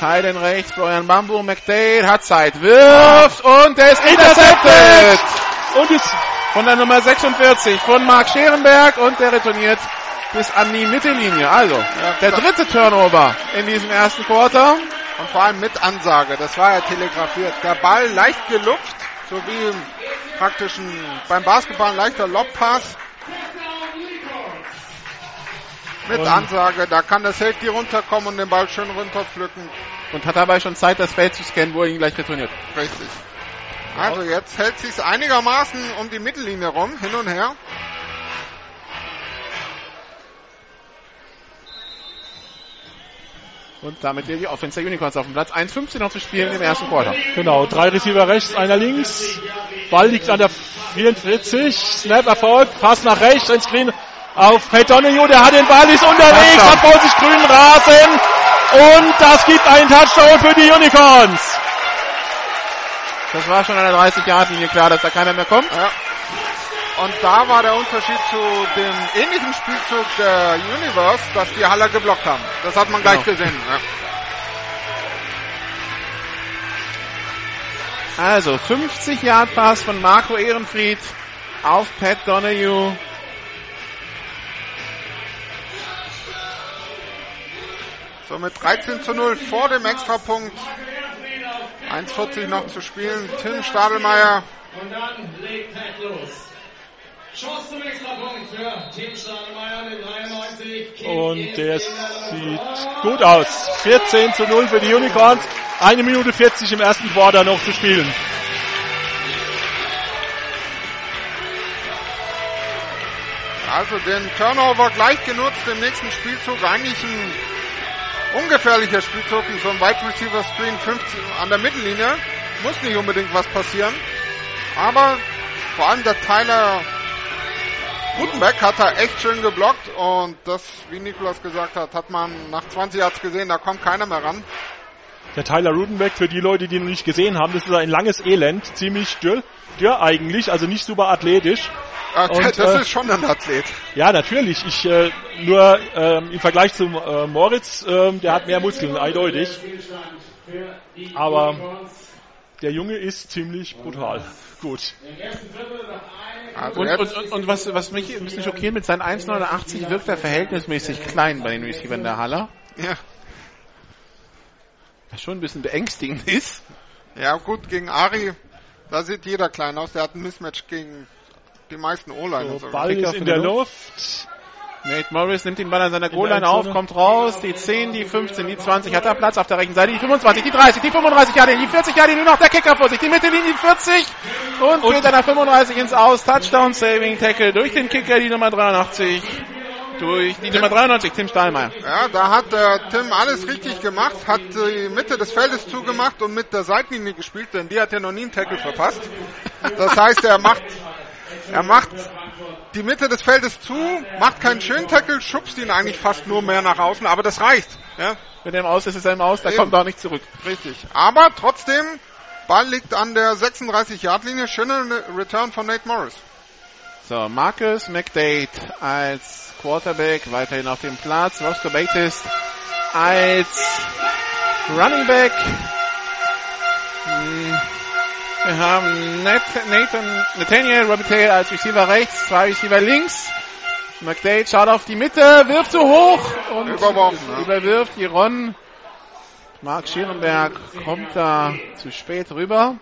Teilen rechts. Florian Bambu. McDade hat Zeit. Wirft und der ist intercepted. Und ist Von der Nummer 46 von Marc Scherenberg und der retourniert bis an die Mittellinie. Also, der dritte Turnover in diesem ersten Quarter. Und vor allem mit Ansage, das war ja telegrafiert. Der Ball leicht gelupft, so wie praktisch ein, beim Basketball ein leichter Lobpass. Mit Und- Ansage, da kann der Safety runterkommen und den Ball schön runterpflücken. Und hat dabei schon Zeit, das Feld zu scannen, wo er ihn gleich retourniert. Richtig. Also jetzt hält sich's einigermaßen um die Mittellinie rum, hin und her. Und damit wieder die Offense der Unicorns auf dem Platz. 1,15 noch zu spielen im ersten Quarter. Genau, drei Receiver rechts, einer links. Ball liegt an der 44. Snap Erfolg. Pass nach rechts, ein Screen auf Pat Donahue. Der hat den Ball, ist unterwegs, hat vor sich grünen Rasen. Und das gibt einen Touchdown für die Unicorns. Das war schon an der 30-Yard-Linie klar, dass da keiner mehr kommt. Ja. Und da war der Unterschied zu dem ähnlichen Spielzug der Universe, dass die Haller geblockt haben. Das hat man gleich Genau. gesehen. Ja. Also 50 Yard Pass von Marco Ehrenfried auf Pat Donahue. So mit 13 zu 0 vor dem Extrapunkt. 1,40 noch zu spielen. Tim Stadelmeier Und dann legt Pat los. Und der sieht gut aus. 14 zu 0 für die Unicorns. Eine Minute 40 im ersten Quarter noch zu spielen. Also den Turnover gleich genutzt im nächsten Spielzug. Eigentlich ein ungefährlicher Spielzug. So ein Wide Receiver Screen 15 an der Mittellinie. Muss nicht unbedingt was passieren. Aber vor allem der Tyler Gutenberg hat da echt schön geblockt. Und das, wie Nikolas gesagt hat, hat man nach 20 Yards gesehen. Da kommt keiner mehr ran. Der Tyler Rudenbeck, für die Leute, die ihn noch nicht gesehen haben, das ist ein langes Elend, ziemlich dürr, dürr eigentlich, also nicht super athletisch. Äh, Und, das äh, ist schon ein Athlet. Ja, natürlich. Ich äh, nur ähm, im Vergleich zum äh, Moritz, ähm, der hat mehr Muskeln, eindeutig. Aber der Junge ist ziemlich brutal. Gut. Also Und, und, und, und was, was mich ein bisschen schockiert, mit seinen 1,89 wirkt er verhältnismäßig klein bei den Receivern der Haller. ja. Was schon ein bisschen beängstigend ist. ja gut, gegen Ari, da sieht jeder klein aus. Der hat ein Mismatch gegen die meisten O-Liner. So, Ball ist in der die Luft. Nate Morris nimmt den Ball an seiner Goal-Line auf, kommt raus, die 10, die 15, die 20, hat er Platz auf der rechten Seite, die 25, die 30, die 35 Jahre, die 40 Jahre, nur noch der Kicker vor sich, die Mittellinie, die 40 und, und geht an der 35 ins Aus, Touchdown, Saving, Tackle durch den Kicker, die Nummer 83, durch die Nummer 93, Tim Stahlmeier. Ja, da hat der Tim alles richtig gemacht, hat die Mitte des Feldes zugemacht und mit der Seitenlinie gespielt, denn die hat ja noch nie einen Tackle verpasst. Das heißt, er macht, er macht die Mitte des Feldes zu, macht keinen schönen Tackle, schubst ihn eigentlich fast nur mehr nach außen, aber das reicht. Ja, Wenn er im Aus ist, ist er im Aus, da Eben. kommt er auch nicht zurück. richtig. Aber trotzdem, Ball liegt an der 36-Yard-Linie, schöner Return von Nate Morris. So, Marcus McDade als Quarterback weiterhin auf dem Platz. Roscoe Bates als Running Back. Wir haben Nat Nathan, Nathaniel Robitaille als Receiver rechts, zwei Receiver links. McDade schaut auf die Mitte, wirft zu hoch und Überworfen, ja. überwirft Iron. Mark Schierenberg kommt da zu spät rüber.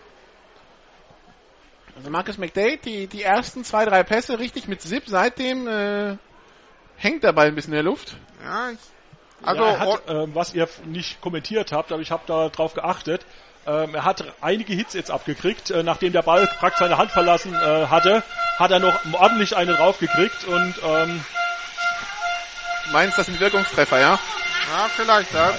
Also Marcus McDade, die, die ersten zwei, drei Pässe richtig mit Zip, seitdem äh, hängt der Ball ein bisschen in der Luft. Ja, ich, Also, ja, er hat, äh, was ihr nicht kommentiert habt, aber ich habe da drauf geachtet. Ähm, er hat einige Hits jetzt abgekriegt. Äh, nachdem der Ball praktisch seine Hand verlassen äh, hatte, hat er noch ordentlich einen draufgekriegt und ähm, Du meinst, das sind Wirkungstreffer, ja? ja, vielleicht, ja.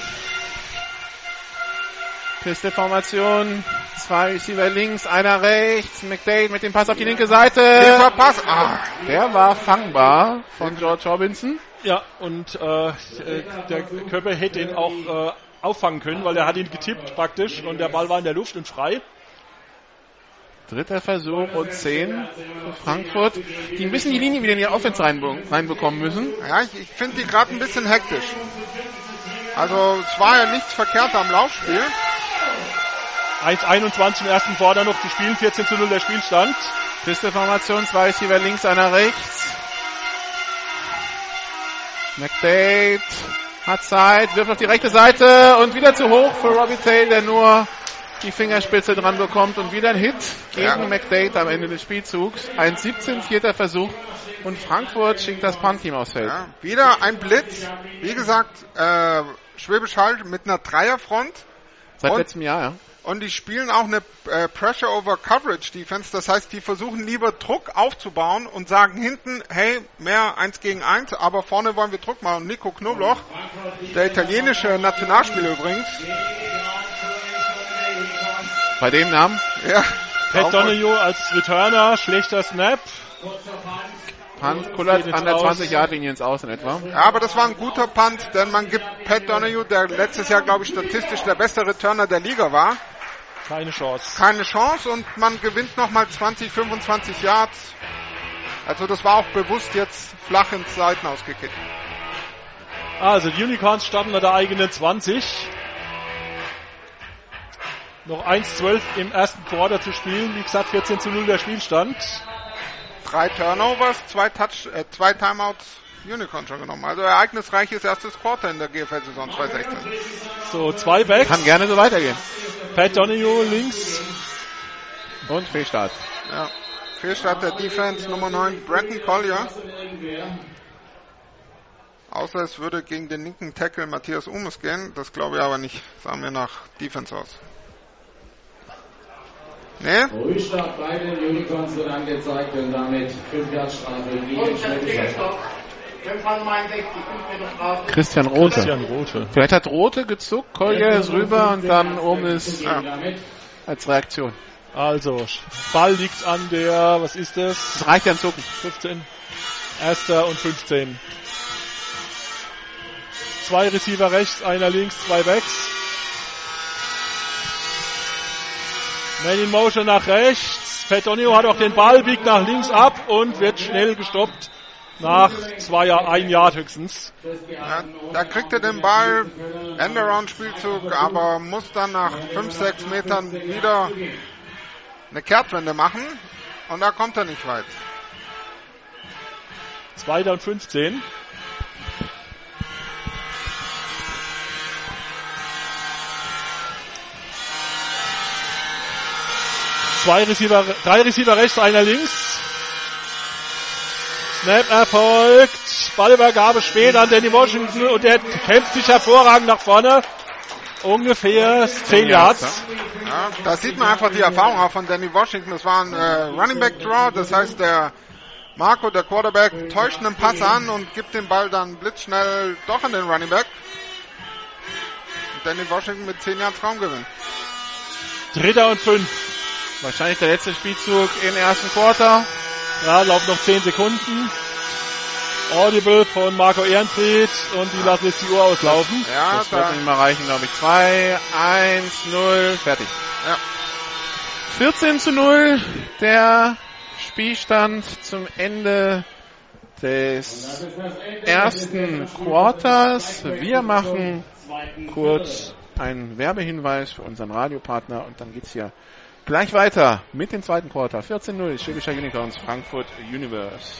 Piste-Formation. Zwei Receiver links, einer rechts. McDade mit dem Pass auf die linke Seite. Tiefer Pass. Ah, Der war fangbar von George Robinson. ja, und äh, der Körper hätte ihn auch äh, auffangen können, weil er hat ihn getippt praktisch und der Ball war in der Luft und frei. Dritter Versuch und 10 für Frankfurt. Die ein bisschen die Linie wieder in die Offense reinbe reinbekommen müssen. ja, ich, ich finde die gerade ein bisschen hektisch. Also es war ja nichts verkehrt am Laufspiel. 1,21 im ersten Quarter noch zu spielen, 14 zu 0 der Spielstand. Piste-Formation, zwei Receiver links, einer rechts. McDade hat Zeit, wirft auf die rechte Seite und wieder zu hoch für Robbie Taylor, der nur die Fingerspitze dran bekommt und wieder ein Hit gegen Ja. McDade am Ende des Spielzugs. Ein 17, vierter Versuch und Frankfurt schickt das Punt-Team aufs Feld. Ja, wieder ein Blitz. Wie gesagt, äh, Schwäbisch Hall mit einer Dreierfront. Seit Und- letztem Jahr, ja. Und die spielen auch eine äh, Pressure over Coverage Defense. Das heißt, die versuchen lieber Druck aufzubauen und sagen hinten, hey, mehr eins gegen eins, aber vorne wollen wir Druck machen. Und Nico Knobloch, der italienische Nationalspieler übrigens, Bei dem Namen ja, Pat Donoghue als Returner, schlechter Snap. Punt kullert an der aus. 20-Yard-Linie ins Aus in etwa. Ja, aber das war ein guter Punt, denn man gibt Pat Donoghue, der letztes Jahr, glaube ich, statistisch der beste Returner der Liga war, Keine Chance. keine Chance und man gewinnt nochmal 20, 25 Yards. Also das war auch bewusst jetzt flach ins Seiten ausgekickt. Also die Unicorns starten an der eigenen 20. Noch 1-12 im ersten Quarter zu spielen. Wie gesagt, 14 zu 0 der Spielstand. Drei Turnovers, zwei Touch, äh, zwei Timeouts Unicorn schon genommen. Also ereignisreiches erstes Quarter in der GFL-Saison 2016. So, zwei Backs. Kann gerne so weitergehen. Pat Donoghue links. Und Fehlstart. Ja. Fehlstart der Defense Nummer 9, Brandon Collier. Außer es würde gegen den linken Tackle Matthias Umes gehen. Das glaube ich aber nicht. Sah mir nach Defense aus. Nee? Ruhestart bei den Unicorns wird angezeigt und damit 5 Yard Strafe gegen Und Schwäbisch Hall. Dann fahren 69, 5 Meter Strafe. Christian Rote. Christian Rote. Vielleicht hat Rote gezuckt, Kolja ist rüber und dann oben ist. Damit als Reaktion. Also, Ball liegt an der, was ist das? Das reicht ja ein Zucken. 15. Erster und 15. Zwei Receiver rechts, einer links, zwei Backs. Man in Motion nach rechts. Petonio hat auch den Ball, biegt nach links ab und wird schnell gestoppt. Nach zwei, ein Jahr höchstens. Ja, da kriegt er den Ball, Endaround-Spielzug, aber muss dann nach 5, 6 Metern wieder eine Kehrtwende machen. Und da kommt er nicht weit. Zweiter und 15. Zwei Receiver, drei Receiver rechts, einer links. Snap erfolgt. Ballübergabe spät an Danny Washington und der kämpft sich hervorragend nach vorne. Ungefähr 10 Yards. Ja, da sieht man einfach die Erfahrung auch von Danny Washington. Das war ein äh, Running Back Draw, das heißt der Marco, der Quarterback, täuscht einen Pass an und gibt den Ball dann blitzschnell doch an den Running Back. Und Danny Washington mit 10 Yards Raumgewinn. Dritter und fünf. Wahrscheinlich der letzte Spielzug im ersten Quarter. Ja, laufen noch 10 Sekunden. Audible von Marco Ehrenfried und die lassen jetzt die Uhr auslaufen. Ja, Das wird nicht mal reichen, glaube ich. 2, 1, 0, fertig. Ja. 14 zu 0, der Spielstand zum Ende des ersten Quarters. Wir machen kurz einen Werbehinweis für unseren Radiopartner und dann geht's hier gleich weiter mit dem zweiten Quarter. 14-0, Schwäbischer Unicorns, Frankfurt Universe.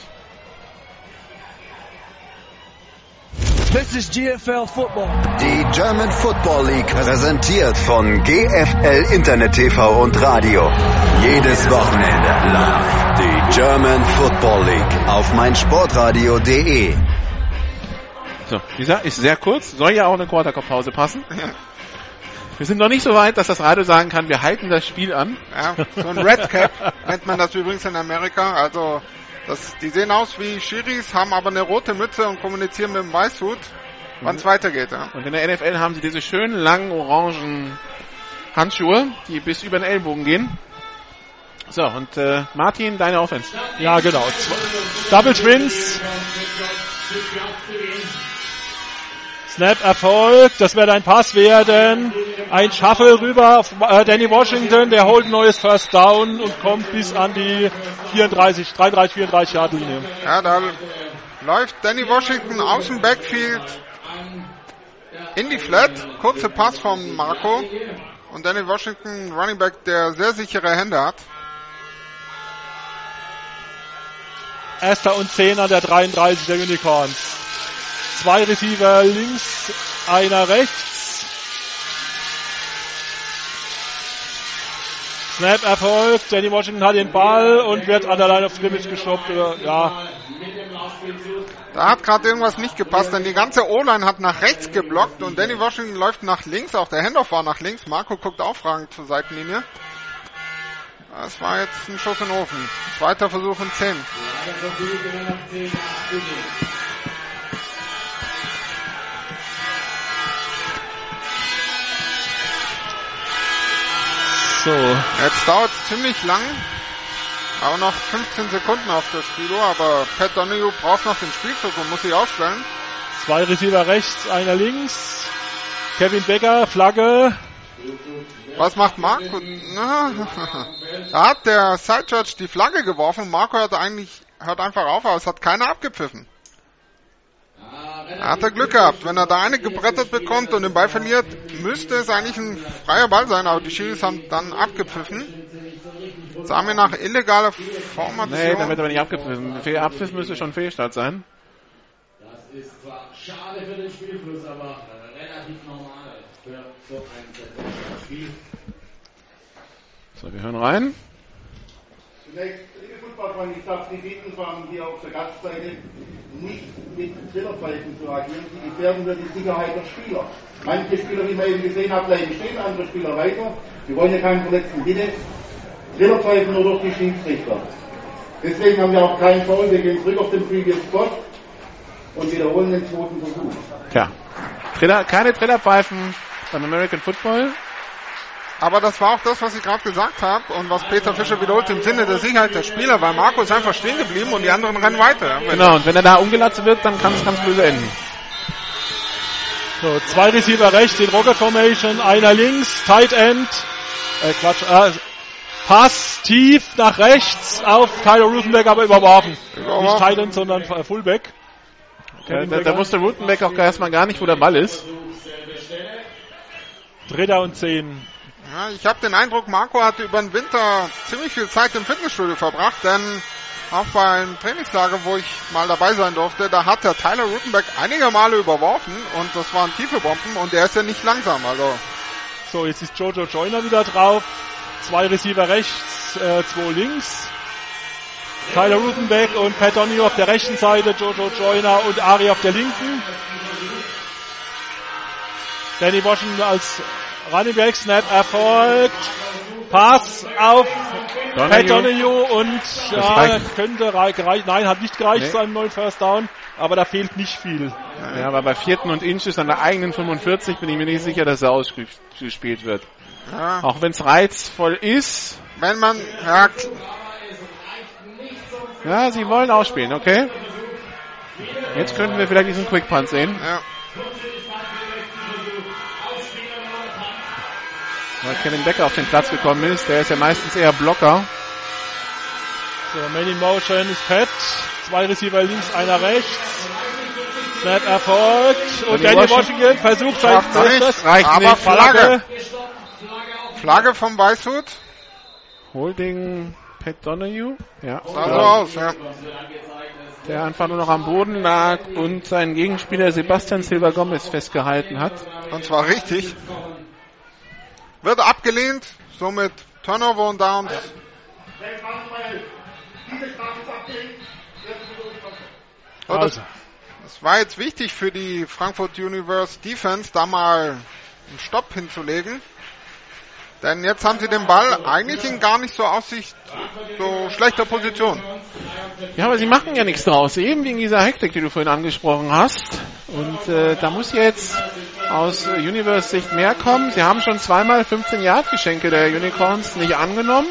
This is GFL Football. Die German Football League präsentiert von GFL Internet TV und Radio. Jedes Wochenende live. Die German Football League auf meinsportradio.de. So, dieser ist sehr kurz, soll ja auch eine Quartercup-Pause passen. Wir sind noch nicht so weit, dass das Radio sagen kann, wir halten das Spiel an. Ja, so ein Red Cap nennt man das übrigens in Amerika. Also das, die sehen aus wie Schiris, haben aber eine rote Mütze und kommunizieren mit dem Weißhut, wann es weitergeht. Ja. Und in der NFL haben sie diese schönen langen orangen Handschuhe, die bis über den Ellbogen gehen. So, und äh, Martin, deine Offense. Ja, genau. Zwei- Double Twins. Snap Erfolg. Das wird ein Pass werden. Ein Shuffle rüber auf äh, Danny Washington. Der holt ein neues First Down und kommt bis an die 34, 33, 34 Yard Linie. ja, da läuft Danny Washington aus dem Backfield in die Flat. Kurze Pass von Marco. Und Danny Washington, Running Back, der sehr sichere Hände hat. Erster und 10 an der 33 der Unicorns. Zwei Receiver links, einer rechts. Snap Erfolg. Danny Washington hat den Ball und wird an der Line of Scrimmage gestoppt. Ja, Da hat gerade irgendwas nicht gepasst, denn die ganze O-Line hat nach rechts geblockt und Danny Washington läuft nach links. Auch der Handoff war nach links. Marco guckt auffragend zur Seitenlinie. Das war jetzt ein Schuss in den Ofen. Zweiter Versuch und 10. so. Jetzt dauert es ziemlich lang. Aber noch 15 Sekunden auf der Spieluhr. Aber Pat Donahue braucht noch den Spielzug und muss sich aufstellen. Zwei Receiver rechts, einer links. Kevin Becker, Flagge. Was macht Marco? Da hat der Side Judge die Flagge geworfen. Marco hat eigentlich hört einfach auf, aber es hat keiner abgepfiffen. Er hat er Glück gehabt. Wenn er da eine gebrettert bekommt und den Ball verliert, müsste es eigentlich ein freier Ball sein, aber die Schiris haben dann abgepfiffen. Sah mir nach illegaler Formation. Nee, damit aber nicht abgepfiffen. Abpfiff müsste schon Fehlstart sein. Das ist zwar schade für den Spielfluss, aber relativ normal für so ein Spiel. So, wir hören rein. Zunächst, Fußballfreunde, ich darf Sie bitten, vor hier auf der Gastseite, nicht mit Trillerpfeifen zu agieren. Sie gefährden nur die Sicherheit der Spieler. Manche Spieler, wie man eben gesehen hat, bleiben stehen, andere Spieler weiter. Wir wollen ja keinen Verletzten. Bitte Trillerpfeifen nur durch die Schiedsrichter. Deswegen haben wir auch keinen Foul. Wir gehen zurück auf den Previous Spot und wiederholen den zweiten Versuch. Tja, Triller, keine Trillerpfeifen beim American Football. Aber das war auch das, was ich gerade gesagt habe und was Peter Fischer wiederholt im Sinne der Sicherheit der Spieler, weil Marco ist einfach stehen geblieben und die anderen rennen weiter. Genau, und wenn er da umgelatzt wird, dann kann es ganz böse enden. So, zwei Receiver rechts in Rocket Formation, einer links, Tight End, äh, Quatsch, äh, Pass tief nach rechts auf Tyler Rutenbeck, aber überworfen. Überworfen. Nicht Tight End, sondern äh, Fullback. Da, da wusste Rutenbeck auch erstmal gar nicht, wo der Ball ist. Dritter und zehn. Ja, ich habe den Eindruck, Marco hat über den Winter ziemlich viel Zeit im Fitnessstudio verbracht, denn auch beim Trainingslager, wo ich mal dabei sein durfte, da hat der Tyler Rutenbeck einige Male überworfen und das waren tiefe Bomben und er ist ja nicht langsam, also So, jetzt ist Jojo Joyner wieder drauf. Zwei Receiver rechts, äh, zwei links. Tyler Rutenbeck und Pat Donahue auf der rechten Seite, Jojo Joyner und Ari auf der linken. Danny Washington als Running Back, Snap erfolgt. Pass auf Pat Donahue und ja, könnte rei- gereicht. Nein, hat nicht gereicht Nee. zu einem neuen First Down, aber da fehlt nicht viel. Ja, aber bei vierten und Inches an der eigenen 45 bin ich mir nicht sicher, dass er ausgespielt wird. ja, Auch wenn es reizvoll ist. wenn man, ja, Ja, sie wollen ausspielen, okay. Jetzt könnten wir vielleicht diesen Quick Punt sehen. ja, Weil Kevin Becker auf den Platz gekommen ist. Der ist ja meistens eher Blocker. So, Man in Motion ist Pat. Zwei Receiver links, einer rechts. Snap erfolgt. Und Danny Washington Washington versucht sein Bestes. reicht aber nicht. Flagge, Flagge vom Weißhut, Holding Pat Donahue. Ja. sah so aus, ja. der einfach nur noch am Boden lag und seinen Gegenspieler Sebastian Silva Gomez festgehalten hat. Und zwar richtig. Wird abgelehnt, somit Turnover und Downs. Und das, das war jetzt wichtig für die Frankfurt Universe Defense, da mal einen Stopp hinzulegen. Denn jetzt haben sie den Ball eigentlich in gar nicht so Aussicht, so schlechter Position. Ja, aber sie machen ja nichts draus. Eben wegen dieser Hektik, die du vorhin angesprochen hast. Und äh, da muss jetzt aus äh, Universe-Sicht mehr kommen. Sie haben schon zweimal 15-Yard-Geschenke der Unicorns nicht angenommen.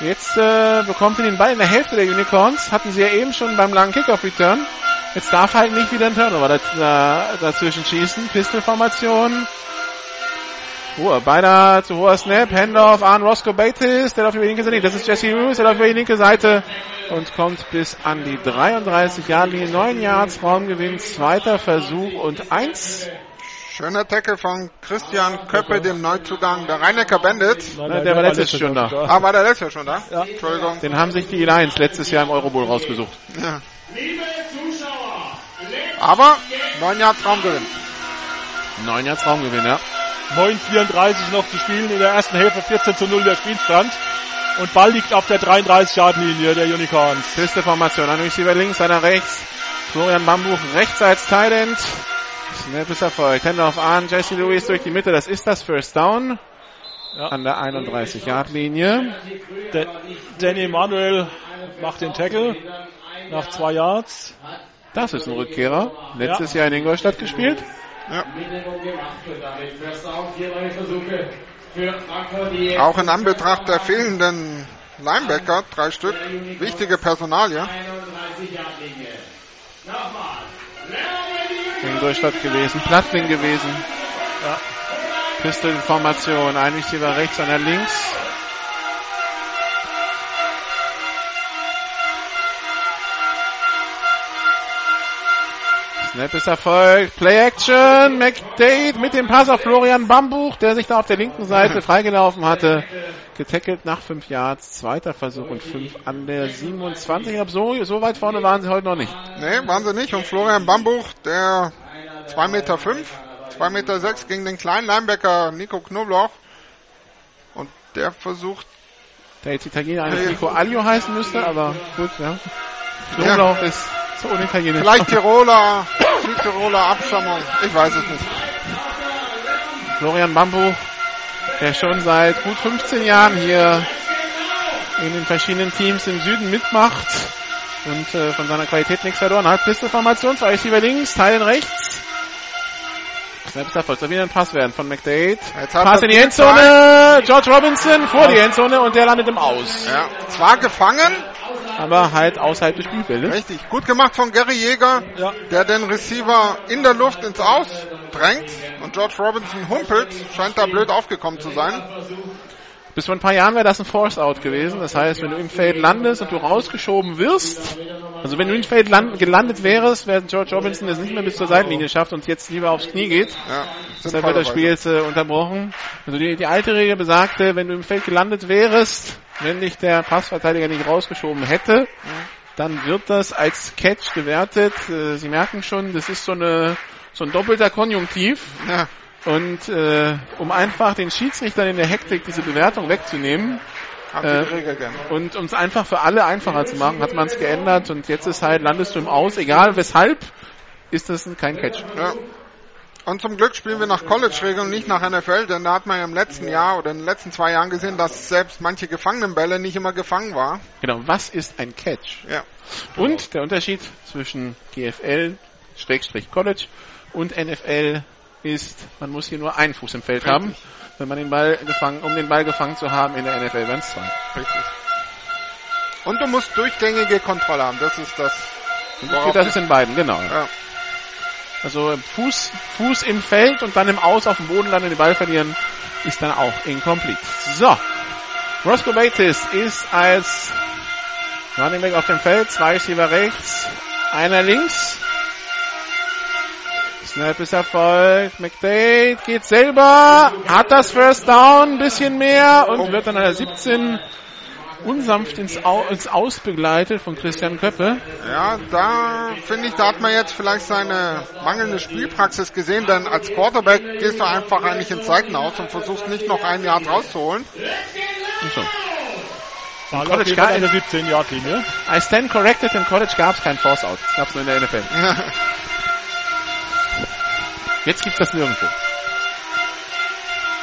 Jetzt äh, bekommt sie den Ball in der Hälfte der Unicorns. Hatten sie ja eben schon beim langen Kickoff-Return. Jetzt darf halt nicht wieder ein Turnover daz dazwischen schießen. Pistol-Formation. Oh, beinahe zu hoher Snap. Handoff an Roscoe Bates. Der läuft über die linke Seite. Das ist Jesse Lewis. Der läuft über die linke Seite und kommt bis an die 33 Jahre Linie. 9 Yards Raumgewinn. Zweiter Versuch und eins. Schöner Tackle von Christian Köppe, dem Neuzugang der Rheinecker Bandits. Nein, nein, der, war letztes Jahr schon da. Ah, war der letztes Jahr schon da? Ja. Entschuldigung. Den haben sich die Lions letztes Jahr im Eurobowl rausgesucht. Ja. Aber 9 Yards Raumgewinn. 9 Yards Raumgewinn, ja. 9,34 noch zu spielen in der ersten Hälfte, 14 zu 0 der Spielstand. Und Ball liegt auf der 33-Yard-Linie der Unicorns. Feste Formation. Ein Receiver links, einer rechts. Florian Bambuch rechts als Tident. Snap ist erfolgt. Handoff an. Jesse Lewis durch die Mitte. Das ist das First Down. Ja. An der 31-Yard-Linie. Danny Manuel macht den Tackle nach zwei Yards. Das ist ein Rückkehrer. Letztes ja. Jahr in Ingolstadt gespielt. Ja. Auch in Anbetracht der fehlenden Linebacker, drei Stück, wichtige Personalie. Ingolstadt gewesen, Plattling gewesen. Ja. Pistol-Formation, ein Receiver rechts, einer links. Snap ist erfolgt. Play Action. McDade mit dem Pass auf Florian Bambuch, der sich da auf der linken Seite freigelaufen hatte. Getackelt nach 5 Yards. Zweiter Versuch und 5 an der 27. Ich glaube, so, so weit vorne waren sie heute noch nicht. Nee, waren sie nicht. Und Florian Bambuch, der 2 Meter 5, 2 Meter 6 gegen den kleinen Linebacker Nico Knobloch. Und der versucht. Der jetzt Italiener eigentlich Nico Alio heißen müsste, aber gut, ja. Knoblauch ja. ist so unitalienisch. Vielleicht Tiroler, Südtiroler Abstammung. Ich weiß es nicht. Florian Bambu, der schon seit gut 15 Jahren hier in den verschiedenen Teams im Süden mitmacht und äh, von seiner Qualität nichts verloren hat. Pisteformation, zwei Receiver links, Teilen rechts. Snap ist Soll wieder ein Pass werden von McDade. Pass in die Endzone. George Robinson vor die Endzone und der landet im Aus. Ja, zwar gefangen, aber halt außerhalb des Spielfeldes. Richtig, gut gemacht von Gary Jäger, ja. der den Receiver in der Luft ins Aus drängt und George Robinson humpelt, scheint da blöd aufgekommen zu sein. Bis vor ein paar Jahren wäre das ein Force Out gewesen. Das heißt, wenn du im Feld landest und du rausgeschoben wirst, also wenn du im Feld land, gelandet wärst, wäre George Robinson es nicht mehr bis zur Seitenlinie schafft und jetzt lieber aufs Knie geht. Ja, Deshalb wird das Spiel jetzt äh, unterbrochen. Also die, die alte Regel besagte, wenn du im Feld gelandet wärst, wenn dich der Passverteidiger nicht rausgeschoben hätte, dann wird das als Catch gewertet. Äh, Sie merken schon, das ist so eine so ein doppelter Konjunktiv. Ja. Und äh, um einfach den Schiedsrichtern in der Hektik diese Bewertung wegzunehmen äh, und um es einfach für alle einfacher zu machen, hat man es geändert und jetzt ist halt, landest du im Aus, egal weshalb, ist das kein Catch. Ja. Und zum Glück spielen wir nach College-Regeln, nicht nach NFL, denn da hat man ja im letzten Jahr oder in den letzten zwei Jahren gesehen, dass selbst manche gefangenen Bälle nicht immer gefangen war. Genau, was ist ein Catch? Ja. Und der Unterschied zwischen GFL, Schrägstrich College und NFL ist, man muss hier nur einen Fuß im Feld Richtig. haben, wenn man den Ball gefangen, um den Ball gefangen zu haben in der NFL wären es zwei. Richtig. Und du musst durchgängige Kontrolle haben, das ist das. Das ist in beiden, genau. Ja. Also Fuß, Fuß im Feld und dann im Aus auf dem Boden landen, den Ball verlieren, ist dann auch incomplete. So. Roscoe Bates ist als Running Back auf dem Feld, zwei Receiver rechts, einer links. Snap ist erfolgt. McDade geht selber, hat das First Down, ein bisschen mehr und wird dann an der 17 unsanft ins, Au ins Aus begleitet von Christian Köppe. Ja, da finde ich, da hat man jetzt vielleicht seine mangelnde Spielpraxis gesehen, denn als Quarterback gehst du einfach eigentlich ins Seitenaus und versuchst nicht noch ein Jahr rauszuholen. So. Ball College gab- der 17 Yard Linie. I stand corrected, im College gab es kein Force Out. Das gab es nur in der NFL. Jetzt gibt es das nirgendwo.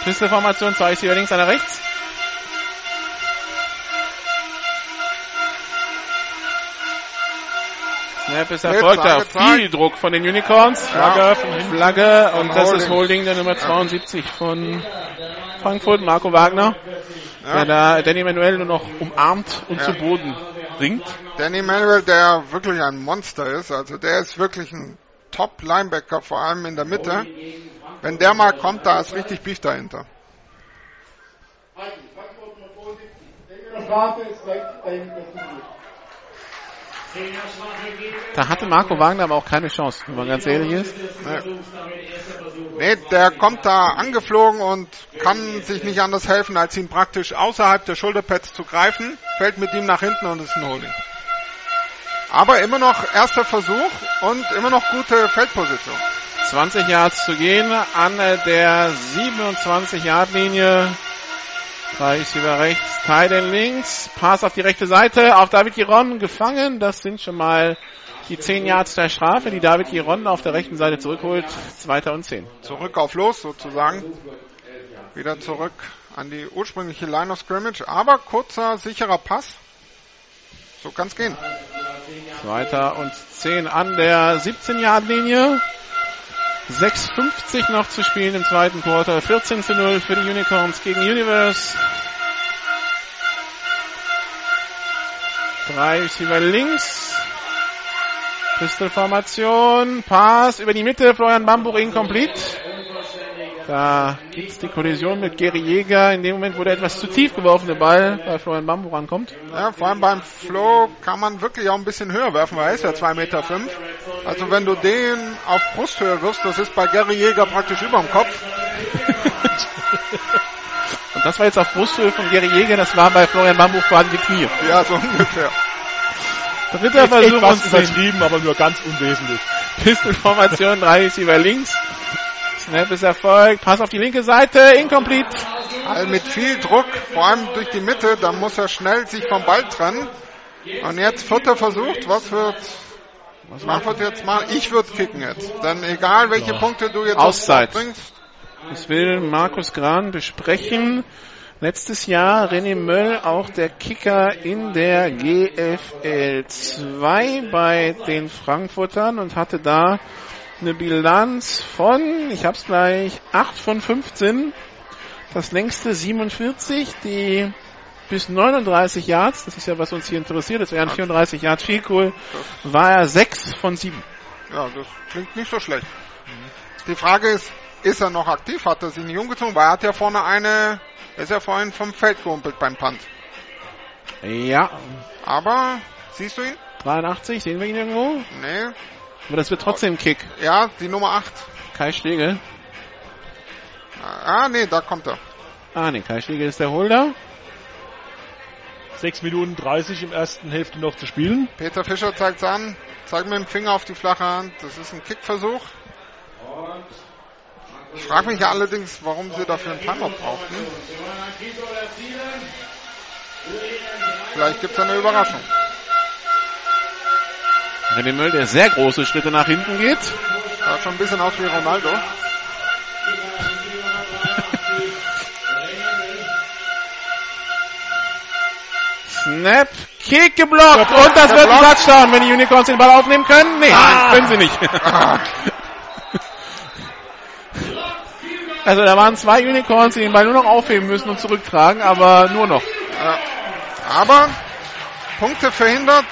Pisteformation, zwei ist hier links, einer rechts. Snap ist erfolgt, da viel Druck von den Unicorns. Ja. Flagge und das ist Holding. Holding der Nummer 72 von Frankfurt, Marco Wagner, der da Danny Manuel nur noch umarmt und Ja. zu Boden bringt. Danny Manuel, der wirklich ein Monster ist, also der ist wirklich ein Top-Linebacker, vor allem in der Mitte. Wenn der mal kommt, da ist richtig Beef dahinter. Da hatte Marco Wagner aber auch keine Chance, wenn man ganz ehrlich ist. Nee, der kommt da angeflogen und kann sich nicht anders helfen, als ihn praktisch außerhalb der Schulterpads zu greifen, fällt mit ihm nach hinten und ist ein Holding. Aber immer noch erster Versuch und immer noch gute Feldposition. 20 Yards zu gehen an der 27-Yard-Linie. Drei Receiver rechts, Tyden links, Pass auf die rechte Seite, auf David Giron gefangen. Das sind schon mal die 10 Yards der Strafe, die David Giron auf der rechten Seite zurückholt. Zweiter und 10. Zurück auf los sozusagen. Wieder zurück an die ursprüngliche Line of Scrimmage, aber kurzer, sicherer Pass. So kann's gehen. Zweiter und 10 an der 17-Yard-Linie. 6,50 noch zu spielen im zweiten Quarter. 14 zu 0 für die Unicorns gegen Universe. Drei Receiver links. Pistolformation. Pass über die Mitte. Florian Bambuch incomplete. Da gibt's die Kollision mit Gary Jäger in dem Moment, wo der etwas zu tief geworfene Ball bei Florian Bambuch ankommt. Ja, vor allem beim Flo kann man wirklich auch ein bisschen höher werfen, weil er ist ja 2,5 Meter. Fünf. Also wenn du den auf Brusthöhe wirfst, das ist bei Gary Jäger praktisch über dem Kopf. Und das war jetzt auf Brusthöhe von Gary Jäger, das war bei Florian Bambuch quasi die Knie. Ja, so ungefähr. Dritter Versuch Etwas und 10. übertrieben, aber nur ganz unwesentlich. Pistenformation, drei Receiver links. Snap ist erfolgt. Pass auf die linke Seite, incomplete. Also mit viel Druck, vor allem durch die Mitte, da muss er schnell sich vom Ball trennen. Und jetzt vierter Versuch, was wird Frankfurt jetzt machen? Ich würde kicken jetzt. Dann egal welche Punkte du jetzt Auszeit. Bringst. Das will Markus Gran besprechen. Letztes Jahr René Möll, auch der Kicker in der GFL 2 bei den Frankfurtern und hatte da eine Bilanz von, ich hab's gleich, 8 von 15. Das längste 47, die bis 39 Yards, das ist ja was uns hier interessiert, das wären 34 Yards viel cool, war er 6 von 7. Ja, das klingt nicht so schlecht. Die Frage ist, ist er noch aktiv? Hat er sich nicht umgezogen? Weil er hat ja vorne eine, er ist ja vorhin vom Feld gehumpelt beim Punt. Ja, Aber, siehst du ihn? 83, sehen wir ihn irgendwo? Nee. Aber das wird trotzdem Kick. Ja, die Nummer 8. Kai Schlegel. Ah, nee, da kommt er. Ah, nee, Kai Schlegel ist der Holder. 6 Minuten 30 im ersten Hälfte noch zu spielen. Peter Fischer zeigt's an, zeigt mit dem Finger auf die flache Hand. Das ist ein Kickversuch. Ich frage mich ja allerdings, warum sie dafür einen Timer brauchten. Vielleicht gibt's eine Überraschung. René Möll, der sehr große Schritte nach hinten geht. Sah schon ein bisschen aus wie Ronaldo. Snap, Kick geblockt und das wird ein Touchdown, wenn die Unicorns den Ball aufnehmen können. Nee, Ah. können sie nicht. also da waren zwei Unicorns, die den Ball nur noch aufheben müssen und zurücktragen, aber nur noch. Ja. Aber Punkte verhindert.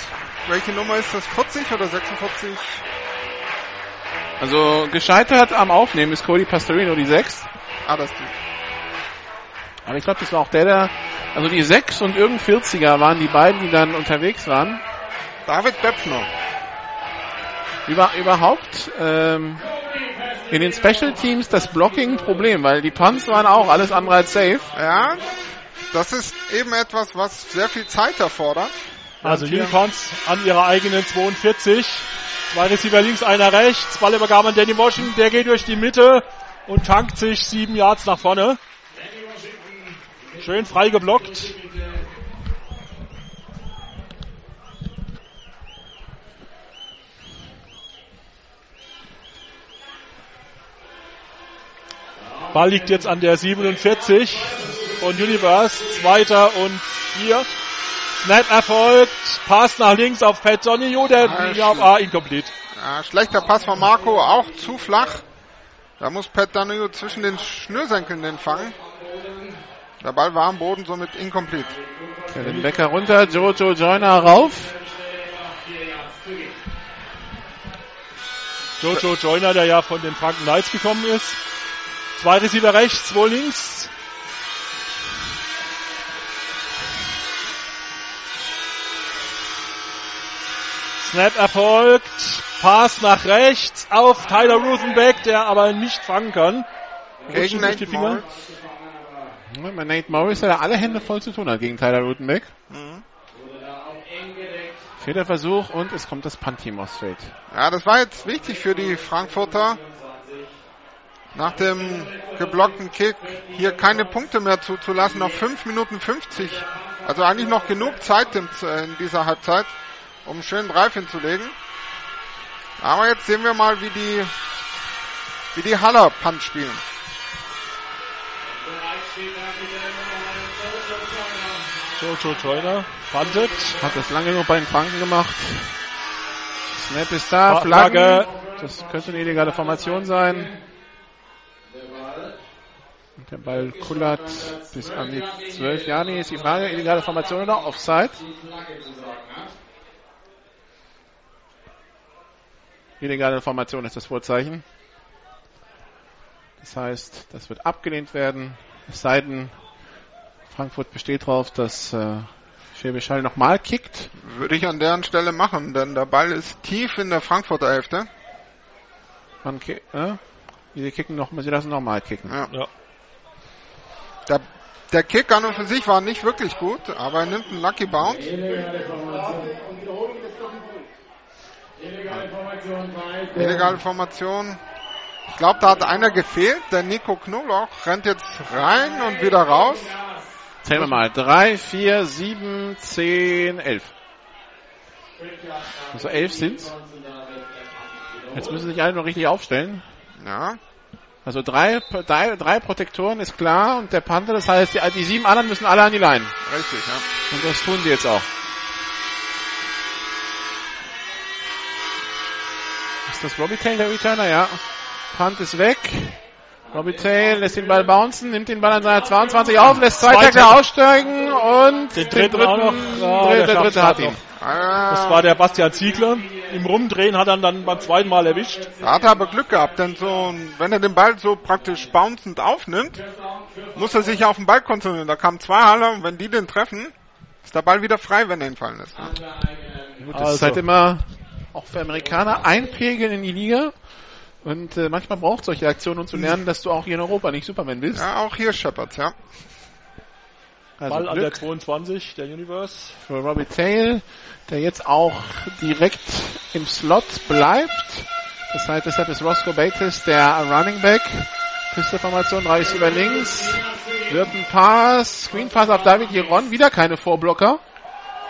Welche Nummer ist das? 40 oder 46? Also gescheitert am Aufnehmen ist Cody Pastorino die 6. Ah, das ist die. Aber ich glaube, das war auch der, der, also die 6 und irgendein 40er waren die beiden, die dann unterwegs waren. David Bepfner. Über, überhaupt ähm, in den Special Teams das Blocking Problem, weil die Punts waren auch alles andere als safe. Ja, das ist eben etwas, was sehr viel Zeit erfordert. Also Unicorns an ihrer eigenen 42. Zwei Receiver links, einer rechts. Ballübergabe an Danny Washington. Der geht durch die Mitte und tankt sich sieben Yards nach vorne. Schön frei geblockt. Ball liegt jetzt an der 47 von Universe. Zweiter und vier. Snap erfolgt. Pass nach links auf Pat Donio. Der Ah, ja, war incomplete. Ja, schlechter Pass von Marco, auch zu flach. Da muss Pat Danio zwischen den Schnürsenkeln den fangen. Der Ball war am Boden, somit incomplete. Kevin Becker runter, Jojo Joyner rauf. Jojo Joyner, der ja von den Franken Knights gekommen ist. Zwei Receiver rechts, zwei links. Snap erfolgt. Pass nach rechts auf Tyler Ruthenbeck, der aber nicht fangen kann. Gegen Nate die Finger. Morris. Bei Nate Morris hat er alle Hände voll zu tun hat gegen Tyler Rutenbeck. Mhm. Vierter Versuch und es kommt das Punt-Team aufs Feld. Ja, das war jetzt wichtig für die Frankfurter. Nach dem geblockten Kick hier keine Punkte mehr zuzulassen. Noch 5 Minuten 50. Also eigentlich noch genug Zeit in, in dieser Halbzeit, um einen schönen Drive hinzulegen. Aber jetzt sehen wir mal, wie die, wie die Haller Punt spielen. Jojo Joyner puntet. Hat das lange genug bei den Franken gemacht. Snap ist da, Flagge. Flagge. Das könnte eine illegale Formation sein. Und der Ball kullert bis an die 12. Ja, nee, ist die Frage, illegale Formation oder Offside? Illegale Formation ist das Vorzeichen. Das heißt, das wird abgelehnt werden. Es sei denn, Frankfurt besteht darauf, dass äh, Schwäbisch Hall nochmal kickt. Würde ich an deren Stelle machen, denn der Ball ist tief in der Frankfurter Hälfte. Man ki äh? Sie kicken noch, sie lassen nochmal kicken. Ja. Ja. Der, der Kick an und für sich war nicht wirklich gut, aber er nimmt einen Lucky Bounce. Illegale Formation. Ich glaube, da hat einer gefehlt. Der Nico Knoblauch rennt jetzt rein und wieder raus. Zählen wir mal. 3, 4, 7, 10, 11. Also 11 sind's. Jetzt müssen sich alle noch richtig aufstellen. Ja. Also drei, drei, drei Protektoren ist klar und der Panther, das heißt, die, die sieben anderen müssen alle an die Line. Richtig, ja. Und das tun sie jetzt auch. Ist das Robbie Taylor, der Returner? Ja. Punt ist weg. Robbie Taylor lässt den Ball bouncen, nimmt den Ball an seiner 22 auf, lässt zwei. Tackler aussteigen und Den dritten auch noch. Ja, dritte, der der dritte hat ihn. Das war der Bastian Ziegler. Im Rumdrehen hat er ihn dann beim zweiten Mal erwischt. Da hat er aber Glück gehabt, denn so, wenn er den Ball so praktisch bouncend aufnimmt, muss er sich auf den Ball konzentrieren. Da kamen zwei Haller und wenn die den treffen, ist der Ball wieder frei, wenn er ihn fallen lässt. Gut, das Also. ist halt immer auch für Amerikaner einpegeln in die Liga. Und äh, manchmal braucht solche Aktionen, um zu lernen, dass du auch hier in Europa nicht Superman bist. Ja, auch hier Shepherds, ja. Also Ball an der Glück 22, der Universe. für Robbie Tail, der jetzt auch direkt im Slot bleibt. Das heißt, deshalb ist Roscoe Bates der Running Back. Pisteformation, drei ist über links. Wird ein Pass, Screen Pass auf David Giron, wieder keine Vorblocker.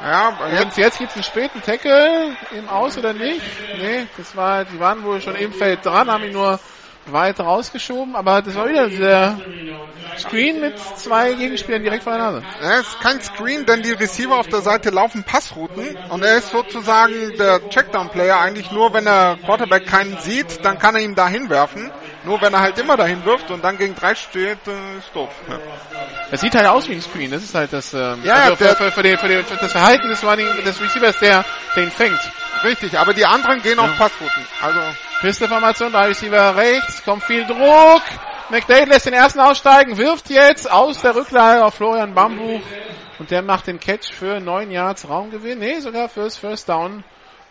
Ja, Jetzt, jetzt, jetzt gibt's einen späten Tackle im Aus oder nicht? Nee, das war, die waren wohl schon im Feld dran, haben ihn nur weit rausgeschoben, aber das war wieder der Screen mit zwei Gegenspielern direkt vor der Nase. er ist kein Screen, denn die Receiver auf der Seite laufen Passrouten und er ist sozusagen der Checkdown-Player eigentlich nur, wenn der Quarterback keinen sieht, dann kann er ihm dahin werfen. Nur wenn er halt immer dahin wirft und dann gegen drei steht, äh, ist doof. Ja. Es sieht halt aus wie ein Screen, das ist halt das, ähm, Ja, also für, für, für, den, für, den, für das Verhalten des Running, des Receivers, der den fängt. Richtig, aber die anderen gehen auf Passrouten. Also Pisteformation, drei Receiver rechts, kommt viel Druck. McDade lässt den ersten aussteigen, wirft jetzt aus der Rücklage auf Florian Bambuch und der macht den Catch für neun Yards Raumgewinn. Nee, sogar fürs First Down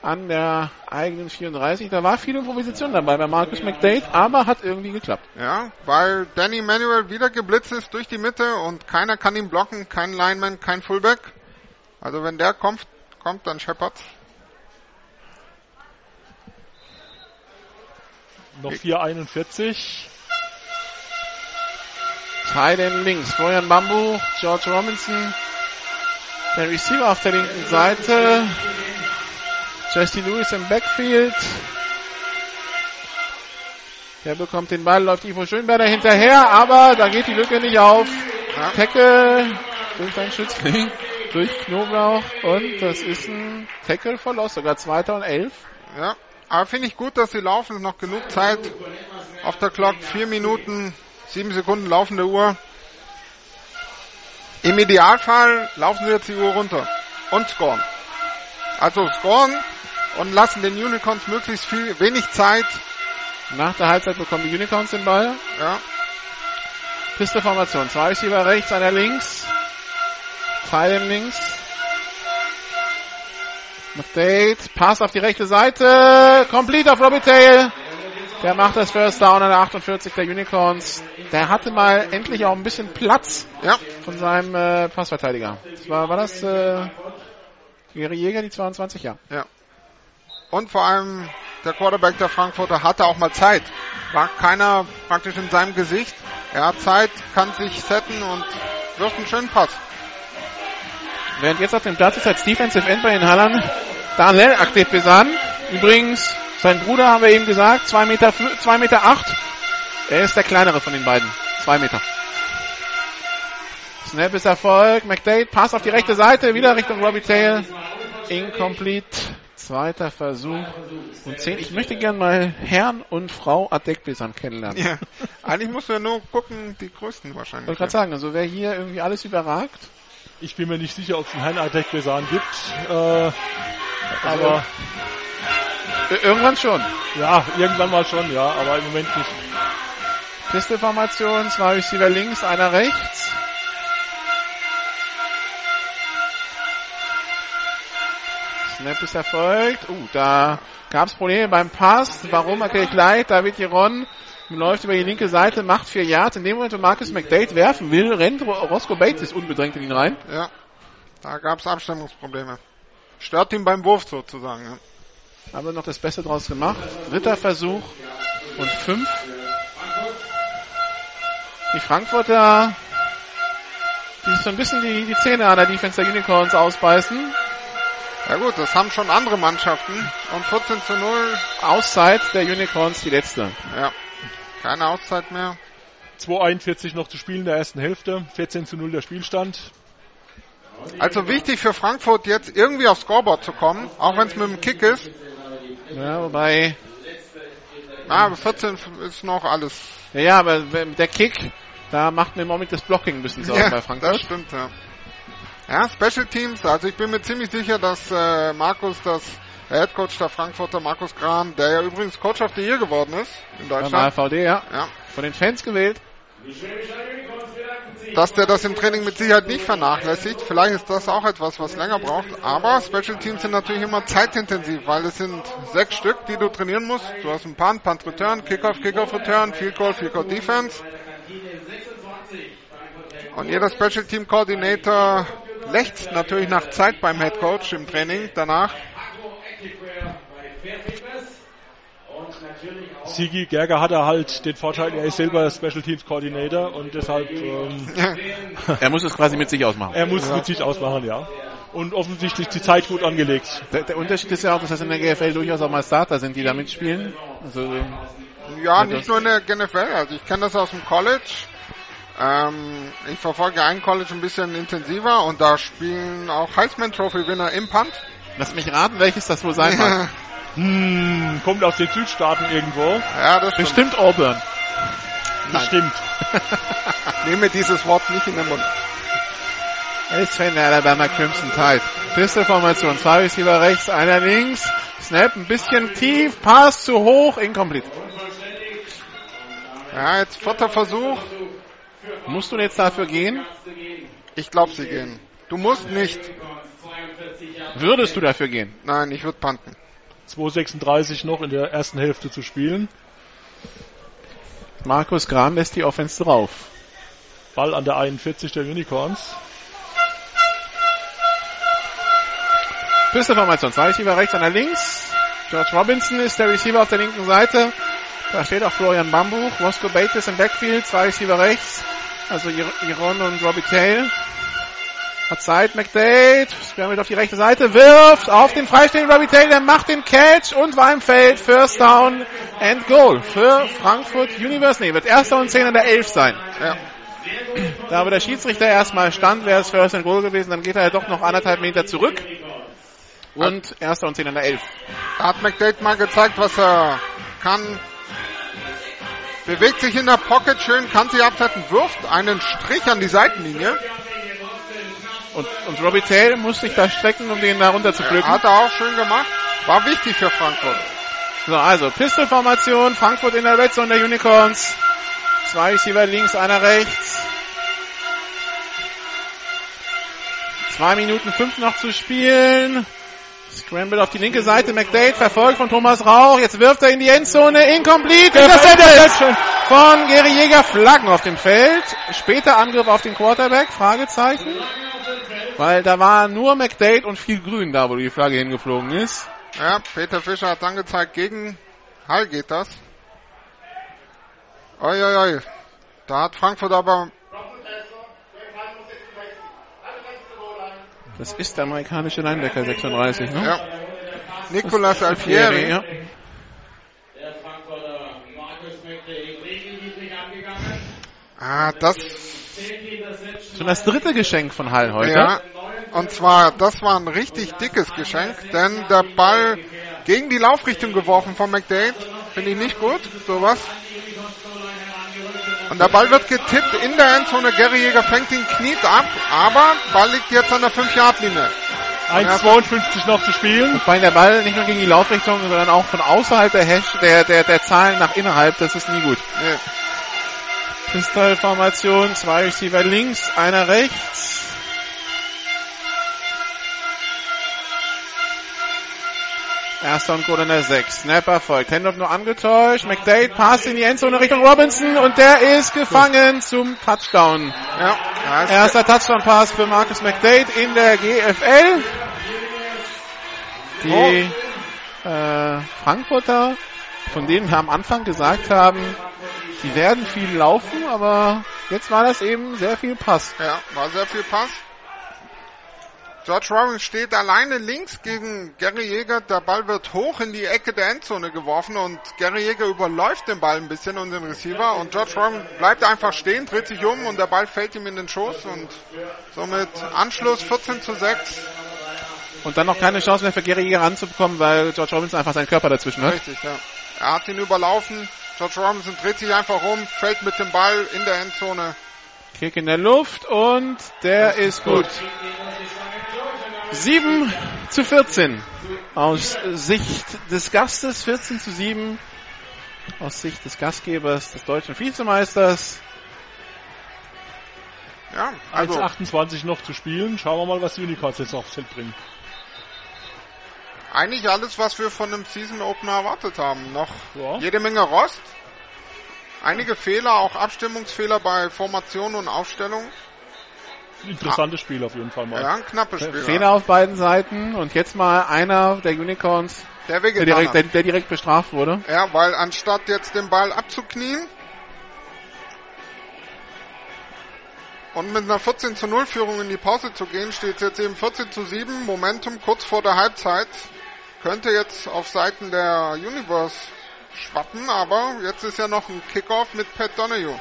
an der eigenen 34. Da war viel Improvisation dabei bei Marcus McDade, aber hat irgendwie geklappt. Ja, weil Danny Manuel wieder geblitzt ist durch die Mitte und keiner kann ihn blocken, kein Lineman, kein Fullback. Also wenn der kommt, kommt dann Shepard. Noch 4,41. Tyden links, Florian Bambu, George Robinson, der Receiver auf der linken Seite, Justin Lewis im Backfield. Der bekommt den Ball, läuft Ivo Schönberger hinterher, aber da geht die Lücke nicht auf. Ja. Tackle durch einen Schützling, durch Knoblauch und das ist ein Tackle verlost, sogar 2011. Ja, aber finde ich gut, dass sie laufen, ist noch genug Zeit auf der Clock, vier Minuten, sieben Sekunden laufende Uhr. Im Idealfall laufen sie jetzt die Uhr runter und scoren. Also scoren und lassen den Unicorns möglichst viel, wenig Zeit. Nach der Halbzeit bekommen die Unicorns den Ball. Ja. Pisteformation. Zwei Receiver rechts, einer links. Teilen links. McDade, Pass auf die rechte Seite. Complete auf Robbie Tail. Der macht das First Down an der 48 der Unicorns. Der hatte mal endlich auch ein bisschen Platz ja. von seinem äh, Passverteidiger. Das war, war das äh, Gary Jäger, die 22? Ja. Ja. Und vor allem der Quarterback der Frankfurter hatte auch mal Zeit. War keiner praktisch in seinem Gesicht. Er hat Zeit, kann sich setten und wirft einen schönen Pass. Während jetzt auf dem Platz ist als Defensive End bei den Hallern Daniel Aktepesan. Übrigens, sein Bruder haben wir eben gesagt, 2 Meter, 2 Meter 8. Er ist der kleinere von den beiden. 2 Meter. Snap ist Erfolg. McDade, Pass auf die rechte Seite, wieder Richtung Robbie Tail. Incomplete. Zweiter Versuch und zehn. Ich möchte gern mal Herrn und Frau Adekbesan kennenlernen. Ja. Eigentlich du ja nur gucken, die größten wahrscheinlich. Ich wollte gerade sagen, also wer hier irgendwie alles überragt. Ich bin mir nicht sicher, ob es einen Herrn Adekbesan gibt. Äh, aber irgendwann schon. Ja, irgendwann mal schon, ja, aber im Moment nicht. Pisteformation, zwei Receiver links, einer rechts. Snap ist erfolgt. Uh, da gab es Probleme beim Pass. Warum erkläre ich gleich. David Giron läuft über die linke Seite, macht vier Yards. In dem Moment, wo Marcus McDade werfen will, rennt Roscoe Bates ist unbedrängt in ihn rein. Ja, da gab es Abstimmungsprobleme. Stört ihn beim Wurf sozusagen. Ja. Aber noch das Beste draus gemacht. Dritter Versuch und fünf. Die Frankfurter, die so ein bisschen die, die Zähne an der Defense der Unicorns ausbeißen. Ja gut, das haben schon andere Mannschaften. Und 14 zu 0. Auszeit der Unicorns, die letzte. Ja, keine Auszeit mehr. 2,41 noch zu spielen in der ersten Hälfte. 14 zu 0 der Spielstand. Also wichtig für Frankfurt jetzt irgendwie aufs Scoreboard zu kommen, auch wenn es mit dem Kick ist. Ja, wobei. Ah, 14 ist noch alles. Ja, ja, aber der Kick, da macht mir im Moment das Blocking ein bisschen Sorgen ja, bei Frankfurt. Das stimmt, ja. Ja, Special Teams, also ich bin mir ziemlich sicher, dass äh, Markus, das der Head Coach der Frankfurter, Markus Kran, der ja übrigens Coach of the Year geworden ist in Deutschland. Beim AVD, ja. ja. Von den Fans gewählt. Dass der das im Training mit Sicherheit nicht vernachlässigt. Vielleicht ist das auch etwas, was länger braucht. Aber Special Teams sind natürlich immer zeitintensiv, weil es sind sechs Stück, die du trainieren musst. Du hast einen Punt, Punt Return, Kickoff, Kickoff Return, Field Goal, Field Goal Defense. Und jeder Special Team Coordinator lächzt natürlich nach Zeit beim Head Coach im Training danach. Sigi Gerger hat er halt den Vorteil, er ist selber Special Teams Coordinator und deshalb ähm, er muss es quasi mit sich ausmachen. Er muss es mit sich ausmachen, ja. Und offensichtlich die Zeit gut angelegt. Der, der Unterschied ist ja auch, dass das in der GFL durchaus auch mal Starter sind, die da mitspielen. Also, ja, nicht nur in der GFL. Also ich kenne das aus dem College. Ähm, ich verfolge ein College ein bisschen intensiver und da spielen auch Heisman Trophy Winner im Punt. Lass mich raten, welches das wohl sein mag. hm, kommt aus den Südstaaten irgendwo. Ja, das Bestimmt Auburn. Bestimmt. Nehme dieses Wort nicht in den Mund. Ist Fan der Alabama Crimson Tide. Pistol-Formation. Zwei Receiver rechts, einer links. Snap ein bisschen tief. Pass zu hoch. Incomplete. Ja, jetzt vierter Versuch. Musst du jetzt dafür gehen? Ich glaube, sie gehen. Du musst nicht. Würdest du dafür gehen? Nein, ich würde panten. 2,36 noch in der ersten Hälfte zu spielen. Markus Gran lässt die Offense drauf. Ball an der 41 der Unicorns. Pisteformation. Zwei Receiver rechts, einer links. George Robinson ist der Receiver auf der linken Seite. Da steht auch Florian Bambuch. Roscoe Bates im Backfield. Zwei Receiver rechts. Also Iron und Robbie Tail. Hat Zeit, McDade. Scrambled auf die rechte Seite. Wirft auf den freistehenden Robbie Tail. Der macht den Catch und war im Feld. First down and goal für Frankfurt University. Wird erster und 10 an der 11 sein. Ja. Da aber der Schiedsrichter erstmal stand, wäre es First and Goal gewesen. Dann geht er ja doch noch anderthalb Meter zurück. Und erster und 10 an der 11. Da hat McDade mal gezeigt, was er kann. Bewegt sich in der Pocket schön, kann sie absetzen, wirft einen Strich an die Seitenlinie. Und, und Robbie Taylor muss sich da strecken, um den da runter zu pflücken. Hat er auch schön gemacht. War wichtig für Frankfurt. So, also Pistolformation, Frankfurt in der Red Zone der Unicorns. Zwei Receiver links, einer rechts. Zwei Minuten fünf noch zu spielen. Scramble auf die linke Seite. McDade verfolgt von Thomas Rauch. Jetzt wirft er in die Endzone. Incomplete. Intercepted von Gary Jäger. Flaggen auf dem Feld. Später Angriff auf den Quarterback. Fragezeichen. Weil da war nur McDade und viel Grün da, wo die Flagge hingeflogen ist. Ja, Peter Fischer hat angezeigt, gegen Hall geht das. Oi, oi, oi. Da hat Frankfurt aber Das ist der amerikanische Linebacker 36, ne? Ja. Nicolas Alfieri. Ja. Ah, das. Schon das dritte Geschenk von Hall heute. Ja. Und zwar, das war ein richtig dickes Geschenk, denn der Ball gegen die Laufrichtung geworfen von McDade. Finde ich nicht gut, sowas. Und der Ball wird getippt in der Endzone. Gary Jäger fängt ihn, kniet ab, aber Ball liegt jetzt an der 5-Yard-Linie. 1,52 noch zu spielen. Vor allem der Ball nicht nur gegen die Laufrichtung, sondern auch von außerhalb der Hash, der, der, der Zahlen nach innerhalb, das ist nie gut. Nee. Pistol-Formation, zwei Receiver links, einer rechts. Erster und Goal in der 6. Snapper folgt. Handoff nur angetäuscht. McDade passt in die Endzone Richtung Robinson und der ist gefangen zum Touchdown. Ja, Erster Touchdown-Pass für Marcus McDade in der GFL. Die äh, Frankfurter, von denen wir am Anfang gesagt haben, die werden viel laufen, aber jetzt war das eben sehr viel Pass. Ja, war sehr viel Pass. George Robinson steht alleine links gegen Gary Jäger. Der Ball wird hoch in die Ecke der Endzone geworfen und Gary Jäger überläuft den Ball ein bisschen und den Receiver und George Robinson bleibt einfach stehen, dreht sich um und der Ball fällt ihm in den Schoß und somit Anschluss 14 zu 6. Und dann noch keine Chance mehr für Gary Jäger ranzubekommen, weil George Robinson einfach seinen Körper dazwischen hat. Richtig, ja. Er hat ihn überlaufen. George Robinson dreht sich einfach um, fällt mit dem Ball in der Endzone. Kick in der Luft und der ist gut. 7 zu 14. Aus Sicht des Gastes 14 zu 7. Aus Sicht des Gastgebers, des deutschen Vizemeisters. Ja, also 1,28 noch zu spielen. Schauen wir mal, was die Unicorns jetzt aufs Feld bringen. Eigentlich alles, was wir von einem Season Opener erwartet haben. Noch Ja. jede Menge Rost. Einige Fehler, auch Abstimmungsfehler bei Formation und Aufstellung. Interessantes Spiel auf jeden Fall mal. Ja, ein knappes Spiel. Fehler auf beiden Seiten und jetzt mal einer der Unicorns, Der der direkt, der, der direkt bestraft wurde. Ja, weil anstatt jetzt den Ball abzuknien und mit einer 14 zu 0 Führung in die Pause zu gehen, steht jetzt eben 14 zu 7. Momentum kurz vor der Halbzeit. Könnte jetzt auf Seiten der Universe schwappen, aber jetzt ist ja noch ein Kickoff mit Pat Donahue.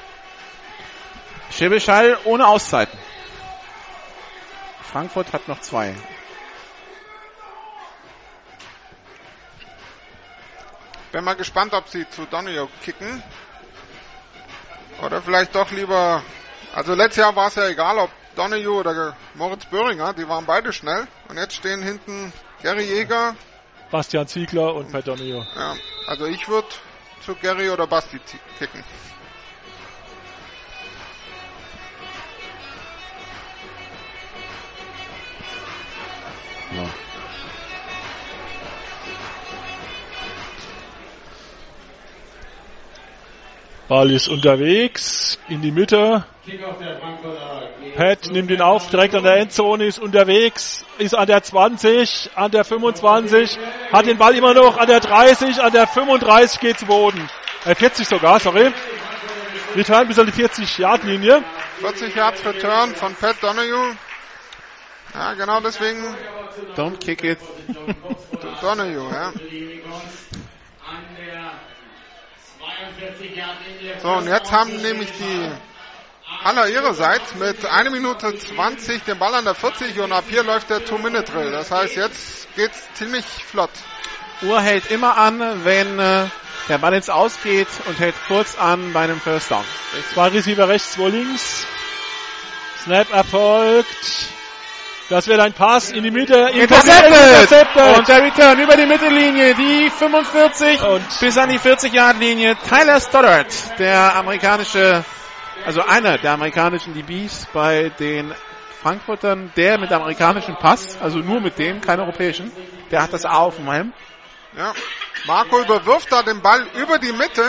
Schäbischall ohne Auszeiten. Frankfurt hat noch zwei. Bin mal gespannt, ob sie zu Donahue kicken. Oder vielleicht doch lieber. Also letztes Jahr war es ja egal, ob Donahue oder Moritz Böhringer, die waren beide schnell. Und jetzt stehen hinten Gary Jäger. Bastian Ziegler und Pat Donio. Ja, also ich würde zu Gary oder Basti zi- Genau. Ja. Ball ist unterwegs in die Mitte. Pat nimmt ihn auf, direkt an der Endzone, ist unterwegs, ist an der 20, an der 25, hat den Ball immer noch an der 30, an der 35 geht zu Boden. Äh, 40 sogar, sorry. Return bis an die 40-Yard-Linie. 40 Yards Return von Pat Donahue. Ja, genau deswegen. Don't kick it. Donahue, ja. So, und jetzt haben nämlich die Haller ihrerseits mit 1 Minute 20 den Ball an der 40 und ab hier läuft der Two-Minute-Drill. Das heißt, jetzt geht's ziemlich flott. Uhr hält immer an, wenn äh, der Ball jetzt ausgeht und hält kurz an bei einem First Down. Zwei Receiver rechts, zwei links. Snap erfolgt. Das wird ein Pass in die Mitte. Intercepted! Und der Return über die Mittellinie, die 45 und bis an die 40-Yard-Linie. Tyler Stoddard, der amerikanische, also einer der amerikanischen DBs bei den Frankfurtern, der mit amerikanischem Pass, also nur mit dem, kein europäischen, der hat das A auf dem Helm. Ja. Marco überwirft da den Ball über die Mitte,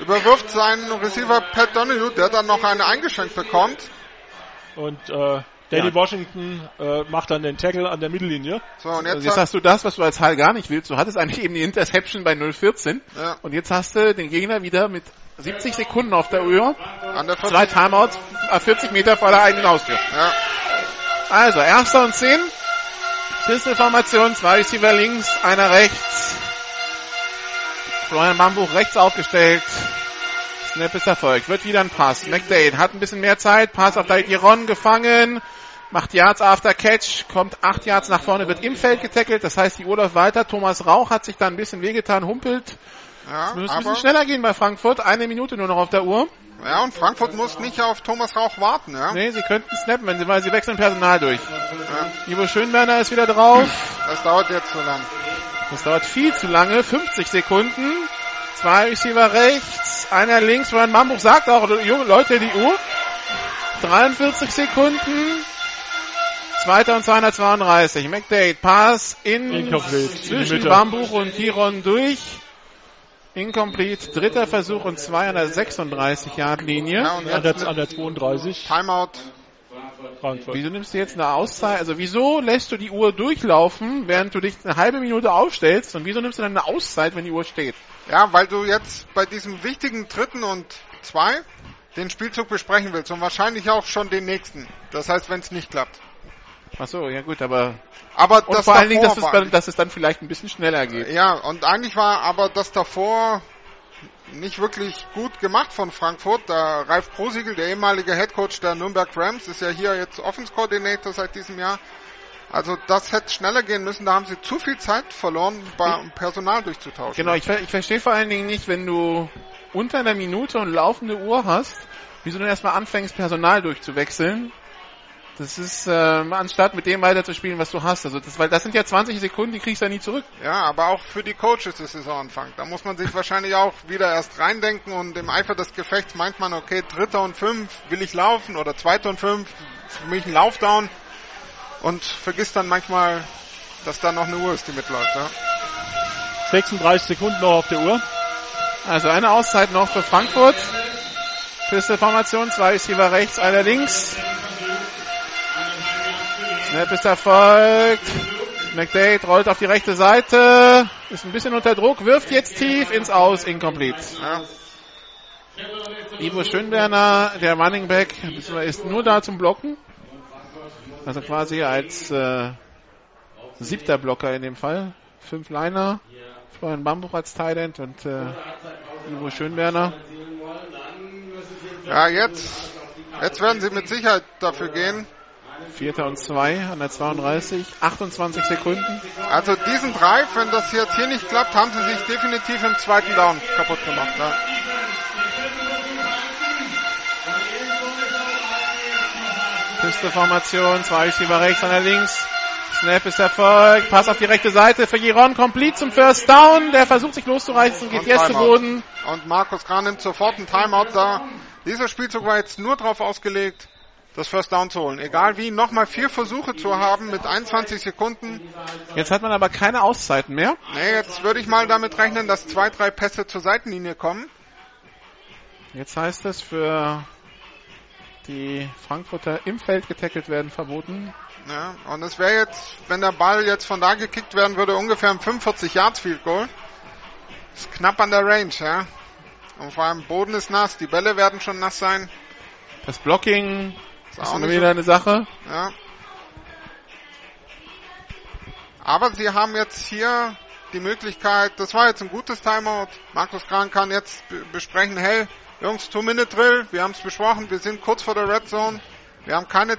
überwirft seinen Receiver Pat Donahue, der dann noch eine eingeschenkt bekommt. Und äh, Danny ja. Washington äh, macht dann den Tackle an der Mittellinie. So, und jetzt, also jetzt hast du das, was du als Hall gar nicht willst. Du hattest eigentlich eben die Interception bei 014. Ja. Und jetzt hast du den Gegner wieder mit 70 Sekunden auf der Uhr. An der Zwei Timeouts, 40 äh, Meter vor der eigenen Haustür. Ja. Also, erster und 10. Pistol-Formation, zwei Receiver links, einer rechts. Florian Bambuch rechts aufgestellt. Snap ist erfolgt. Wird wieder ein Pass. McDade hat ein bisschen mehr Zeit. Pass auf Dairon gefangen. Macht Yards after Catch. Kommt acht Yards nach vorne. Wird im Feld getackelt. Das heißt, die Uhr läuft weiter. Thomas Rauch hat sich da ein bisschen wehgetan. Humpelt. Ja, es muss ein bisschen schneller gehen bei Frankfurt. Eine Minute nur noch auf der Uhr. Ja, und Frankfurt muss nicht auf Thomas Rauch warten, ja? Nee, sie könnten snappen, wenn sie, weil sie wechseln Personal durch. Ja. Ivo Schönberner ist wieder drauf. Das dauert jetzt zu lang. Das dauert viel zu lange. 50 Sekunden. Zwei Receiver rechts, einer links. Ryan Mambuch sagt auch, junge Leute, die Uhr. 43 Sekunden. Zweiter und 232. McDade, Pass in Incomplete. zwischen Bambuch und Kiron durch. Incomplete, dritter Versuch und zwei an der 36 Yard Linie. Ja, und an, der, an der 32. Timeout. Frankfurt. Wieso nimmst du jetzt eine Auszeit? Also wieso lässt du die Uhr durchlaufen, während du dich eine halbe Minute aufstellst? Und wieso nimmst du dann eine Auszeit, wenn die Uhr steht? Ja, weil du jetzt bei diesem wichtigen dritten und zwei den Spielzug besprechen willst und wahrscheinlich auch schon den nächsten. Das heißt, wenn es nicht klappt. Ach so, ja gut, aber aber und das vor allen Dingen, dass es, dass es dann vielleicht ein bisschen schneller geht. Ja, und eigentlich war aber das davor nicht wirklich gut gemacht von Frankfurt. Da Ralf Prosiegel, der ehemalige Headcoach der Nürnberg Rams, ist ja hier jetzt Offense-Coordinator seit diesem Jahr. Also das hätte schneller gehen müssen, da haben sie zu viel Zeit verloren, beim Personal durchzutauschen. Genau, ich, ich verstehe vor allen Dingen nicht, wenn du unter einer Minute und laufende Uhr hast, wieso du erstmal anfängst, Personal durchzuwechseln. Das ist, ähm, anstatt mit dem weiterzuspielen, was du hast. Also das, weil das sind ja 20 Sekunden, die kriegst du ja nie zurück. Ja, aber auch für die Coaches ist Saisonanfang. Da muss man sich wahrscheinlich auch wieder erst reindenken und im Eifer des Gefechts meint man, okay, dritter und fünf will ich laufen oder zweiter und fünf für mich ein Laufdown und vergisst dann manchmal, dass da noch eine Uhr ist, die mitläuft. Ja. 36 Sekunden noch auf der Uhr. Also eine Auszeit noch für Frankfurt. Pistol-Formation, zwei Receiver rechts, einer links. Snap ist erfolgt. McDade rollt auf die rechte Seite, ist ein bisschen unter Druck, wirft jetzt tief ins Aus, incomplete. Ja. Ivo Schönberner, der Running Back, ist nur da zum Blocken. Also quasi als äh, siebter Blocker in dem Fall. Fünf Liner. Florian Bambuch als Thailand und äh, Ivo Schönberner. Ja, jetzt, jetzt werden sie mit Sicherheit dafür gehen. Vierter und zwei an der 32, 28 Sekunden. Also diesen Drive, wenn das jetzt hier nicht klappt, haben sie sich definitiv im zweiten Down kaputt gemacht. Ja. Piste-Formation, zwei Receiver rechts, einer links. Snap ist Erfolg. Pass auf die rechte Seite für Giron. Complete zum First Down. Der versucht sich loszureißen, geht und jetzt zu Boden. Und Markus Kahn nimmt sofort einen Timeout da. Dieser Spielzug war jetzt nur darauf ausgelegt, das First Down zu holen. Egal wie, nochmal vier Versuche zu haben mit 21 Sekunden. Jetzt hat man aber keine Auszeiten mehr. Nee, jetzt würde ich mal damit rechnen, dass zwei, drei Pässe zur Seitenlinie kommen. Jetzt heißt es für die Frankfurter im Feld getackelt werden verboten. Ja, und es wäre jetzt, wenn der Ball jetzt von da gekickt werden würde, ungefähr ein 45 Yards Field Goal. Ist knapp an der Range, ja. Und vor allem Boden ist nass, die Bälle werden schon nass sein. Das Blocking Ist ist auch nicht wieder so- eine Sache. Ja. Aber sie haben jetzt hier die Möglichkeit, das war jetzt ein gutes Timeout. Markus Kran kann jetzt be- besprechen, hey, Jungs, Two-Minute-Drill, wir haben es besprochen, wir sind kurz vor der Red Zone, wir haben keine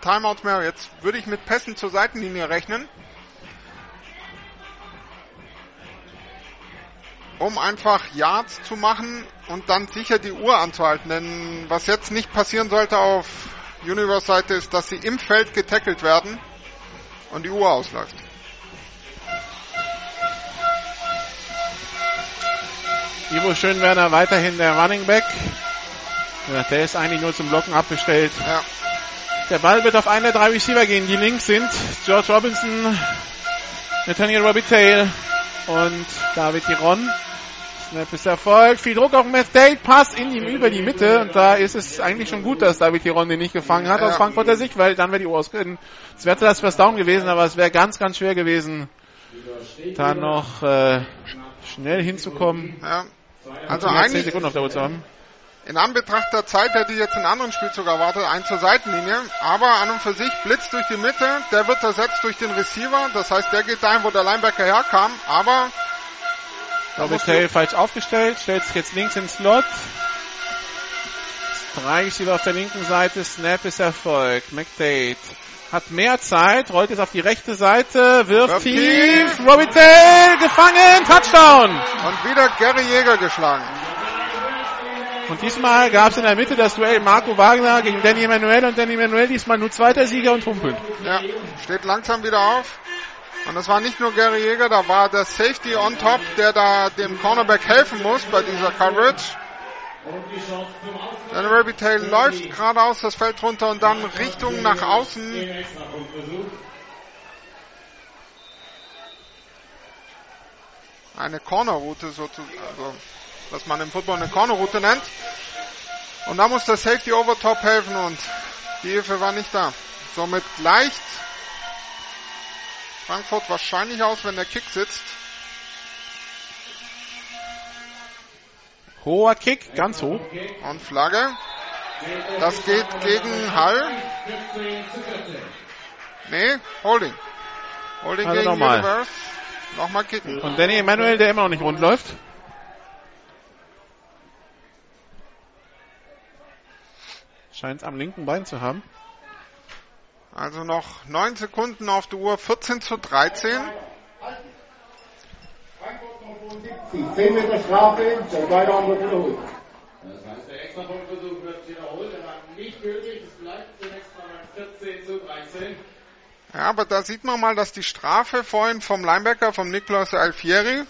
Timeouts mehr. Jetzt würde ich mit Pässen zur Seitenlinie rechnen. Um einfach Yards zu machen und dann sicher die Uhr anzuhalten. Denn was jetzt nicht passieren sollte auf Universe-Seite ist, dass sie im Feld getackelt werden und die Uhr ausläuft. Ivo Schönwerner weiterhin der Running Back. Ja, der ist eigentlich nur zum Blocken abgestellt. Ja. Der Ball wird auf einen der drei Receiver gehen, die links sind. George Robinson, Nathaniel Robitaille und David Tiron. Snap ist Erfolg. Viel Druck auf Matt Date. Pass in ihm über die Mitte. Und da ist es eigentlich schon gut, dass David Tiron den nicht gefangen hat Ja. aus Frankfurter Sicht, weil dann wäre die Uhr ausgegangen. Es wäre das First Down gewesen, aber es wäre ganz, ganz schwer gewesen, da noch äh, schnell hinzukommen. Ja. Also Und mehr 10 eigentlich Sekunden auf der Uhr zu haben. in Anbetracht der Zeit hätte ich jetzt einen anderen Spielzug erwartet, einen zur Seitenlinie. Aber an und für sich Blitz durch die Mitte, der wird ersetzt durch den Receiver. Das heißt, der geht dahin, wo der Linebacker herkam. Aber muss Robitaille falsch aufgestellt, stellt sich jetzt links ins Slot. Drei Receiver auf der linken Seite, Snap ist Erfolg. McDade hat mehr Zeit, rollt jetzt auf die rechte Seite, wirft tief, Robitaille gefangen, Touchdown! und wieder Gary Jäger geschlagen. Und diesmal gab es in der Mitte das Duell Marco Wagner gegen Danny Emanuel und Danny Emanuel diesmal nur zweiter Sieger und humpelt. Ja, steht langsam wieder auf. Und das war nicht nur Gary Jäger, da war der Safety on top, der da dem Cornerback helfen muss bei dieser Coverage. Dann Robitaille läuft geradeaus das Feld runter und dann Richtung nach außen. Eine Cornerroute sozusagen, also, was man im Football eine Cornerroute nennt. Und da muss der Safety over top helfen und die Hilfe war nicht da. Somit gleicht Frankfurt wahrscheinlich aus, wenn der Kick sitzt. Hoher Kick, ganz hoch. Und Flagge. Das geht gegen Hall. Nee, Holding. Holding Also gegen nochmal. Universe. Nochmal kicken. Und Danny Emanuel, der immer noch nicht rund läuft. Scheint es am linken Bein zu haben. Also noch 9 Sekunden auf der Uhr, 14 zu 13. 10 Meter Strafe, der weiter wird wiederholt. Das heißt, der Extrapunktversuch wird wiederholt, er war nicht gültig, es bleibt zunächst mal beim 14 zu 13. Ja, aber da sieht man mal, dass die Strafe vorhin vom Linebacker, vom Niklas Alfieri,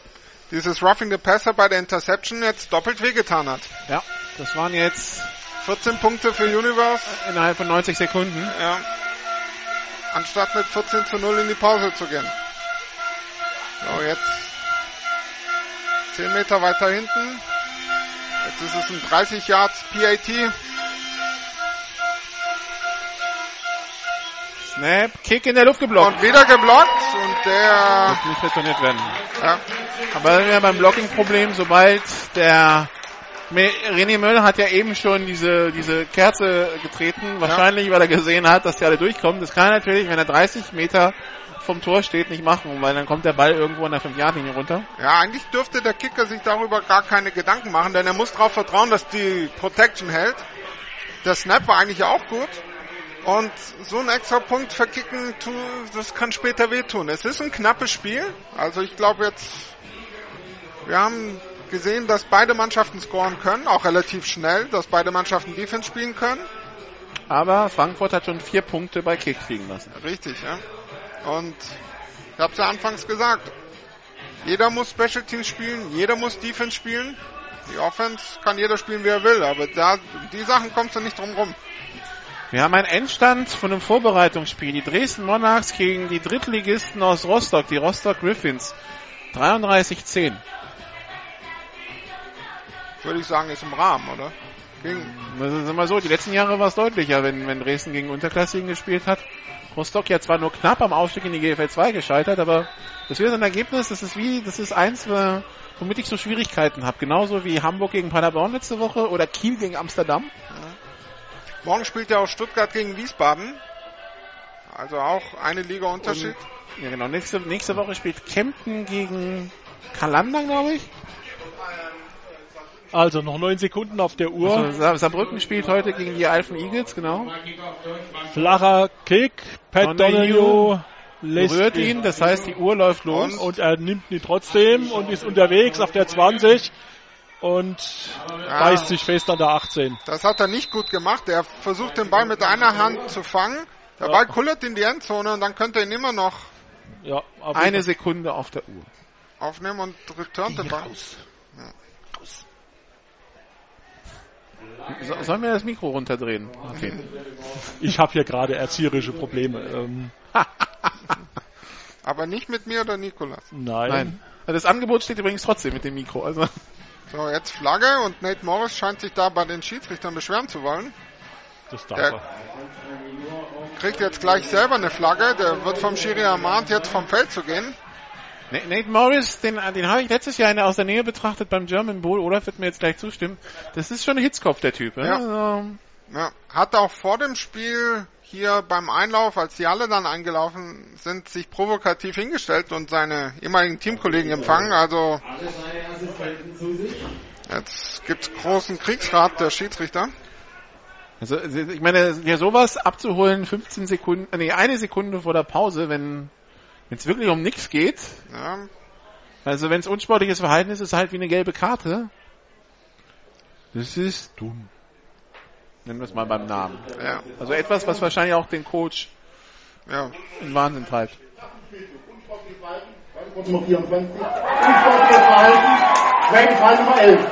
dieses Roughing the Passer bei der Interception jetzt doppelt wehgetan hat. Ja, das waren jetzt 14 Punkte für Universe. innerhalb von 90 Sekunden. Ja. Anstatt mit 14 zu 0 in die Pause zu gehen. So, jetzt 10 Meter weiter hinten. Jetzt ist es ein 30 Yards PAT. Snap, Kick in der Luft geblockt. Und wieder geblockt und der Wird nicht retourniert werden. ja, Aber dann wäre beim Blocking-Problem, sobald der René Möller hat ja eben schon diese, diese Kerze getreten, wahrscheinlich, weil er gesehen hat, dass die alle durchkommen. Das kann er natürlich, wenn er 30 Meter vom Tor steht, nicht machen, weil dann kommt der Ball irgendwo an der 5-Yard-Linie runter. ja, eigentlich dürfte der Kicker sich darüber gar keine Gedanken machen, denn er muss darauf vertrauen, dass die Protection hält. Der Snap war eigentlich auch gut. Und so ein extra Punkt verkicken, das kann später wehtun. Es ist ein knappes Spiel. Also ich glaube jetzt, wir haben gesehen, dass beide Mannschaften scoren können, auch relativ schnell, dass beide Mannschaften Defense spielen können. Aber Frankfurt hat schon vier Punkte bei Kick kriegen lassen. Richtig, ja. Und ich habe es ja anfangs gesagt. Jeder muss Special Teams spielen, jeder muss Defense spielen. Die Offense kann jeder spielen, wie er will, aber da, die Sachen kommst du nicht drum rum. Wir haben einen Endstand von einem Vorbereitungsspiel. Die Dresden Monarchs gegen die Drittligisten aus Rostock, die Rostock Griffins. 33-10. Würde ich sagen, ist im Rahmen, oder? Gegen sagen wir mal so, die letzten Jahre war es deutlicher, wenn, wenn Dresden gegen Unterklassigen gespielt hat. Rostock ja zwar nur knapp am Aufstieg in die GFL 2 gescheitert, aber das wäre so ein Ergebnis, das ist wie, das ist eins, äh, womit ich so Schwierigkeiten habe. Genauso wie Hamburg gegen Paderborn letzte Woche oder Kiel gegen Amsterdam. Morgen spielt ja auch Stuttgart gegen Wiesbaden. Also auch eine Liga Unterschied. Und, ja genau, nächste, nächste Woche spielt Kempten gegen Kalander, glaube ich. Also noch neun Sekunden auf der Uhr. Also, Sa- Saarbrücken spielt heute gegen die Alphen Eagles, genau. Flacher Kick. Pat Donahue Berührt ihn, das heißt, die Uhr läuft los. Und er nimmt ihn trotzdem und ist unterwegs auf der 20 und Ja. beißt sich fest an der 18. Das hat er nicht gut gemacht. Er versucht den Ball mit einer Hand zu fangen. Der Ja. Ball kullert in die Endzone und dann könnte er ihn immer noch Ja, Eine Sekunde auf der Uhr. aufnehmen und returnt den Ball. So, sollen wir das Mikro runterdrehen? Okay. ich habe hier gerade erzieherische Probleme. Ähm, Aber nicht mit mir oder Nikolas. nein. Nein. Das Angebot steht übrigens trotzdem mit dem Mikro. Also So, jetzt Flagge und Nate Morris scheint sich da bei den Schiedsrichtern beschweren zu wollen. Das darf Der er. kriegt jetzt gleich selber eine Flagge. Der wird vom Schiri ermahnt, jetzt vom Feld zu gehen. Na- Nate Morris, den, den habe ich letztes Jahr aus der Nähe betrachtet beim German Bowl. Olaf wird mir jetzt gleich zustimmen. Das ist schon ein Hitzkopf, der Typ. Ja. Also, Ja, hat auch vor dem Spiel hier beim Einlauf, als die alle dann eingelaufen sind, sich provokativ hingestellt und seine ehemaligen Teamkollegen empfangen. Also jetzt gibt's großen Kriegsrat der Schiedsrichter. also ich meine, ja sowas abzuholen, 15 Sekunden, nee, eine Sekunde vor der Pause, wenn wenn es wirklich um nichts geht. Ja, Also wenn es unsportliches Verhalten ist, ist es halt wie eine gelbe Karte. Das ist dumm. Nennen wir es mal beim Namen. ja, Also etwas, was wahrscheinlich auch den Coach ja. in Wahnsinn treibt. Kurz Nummer 24. Unsportliches Verhalten. Zweite Fall Nummer 11.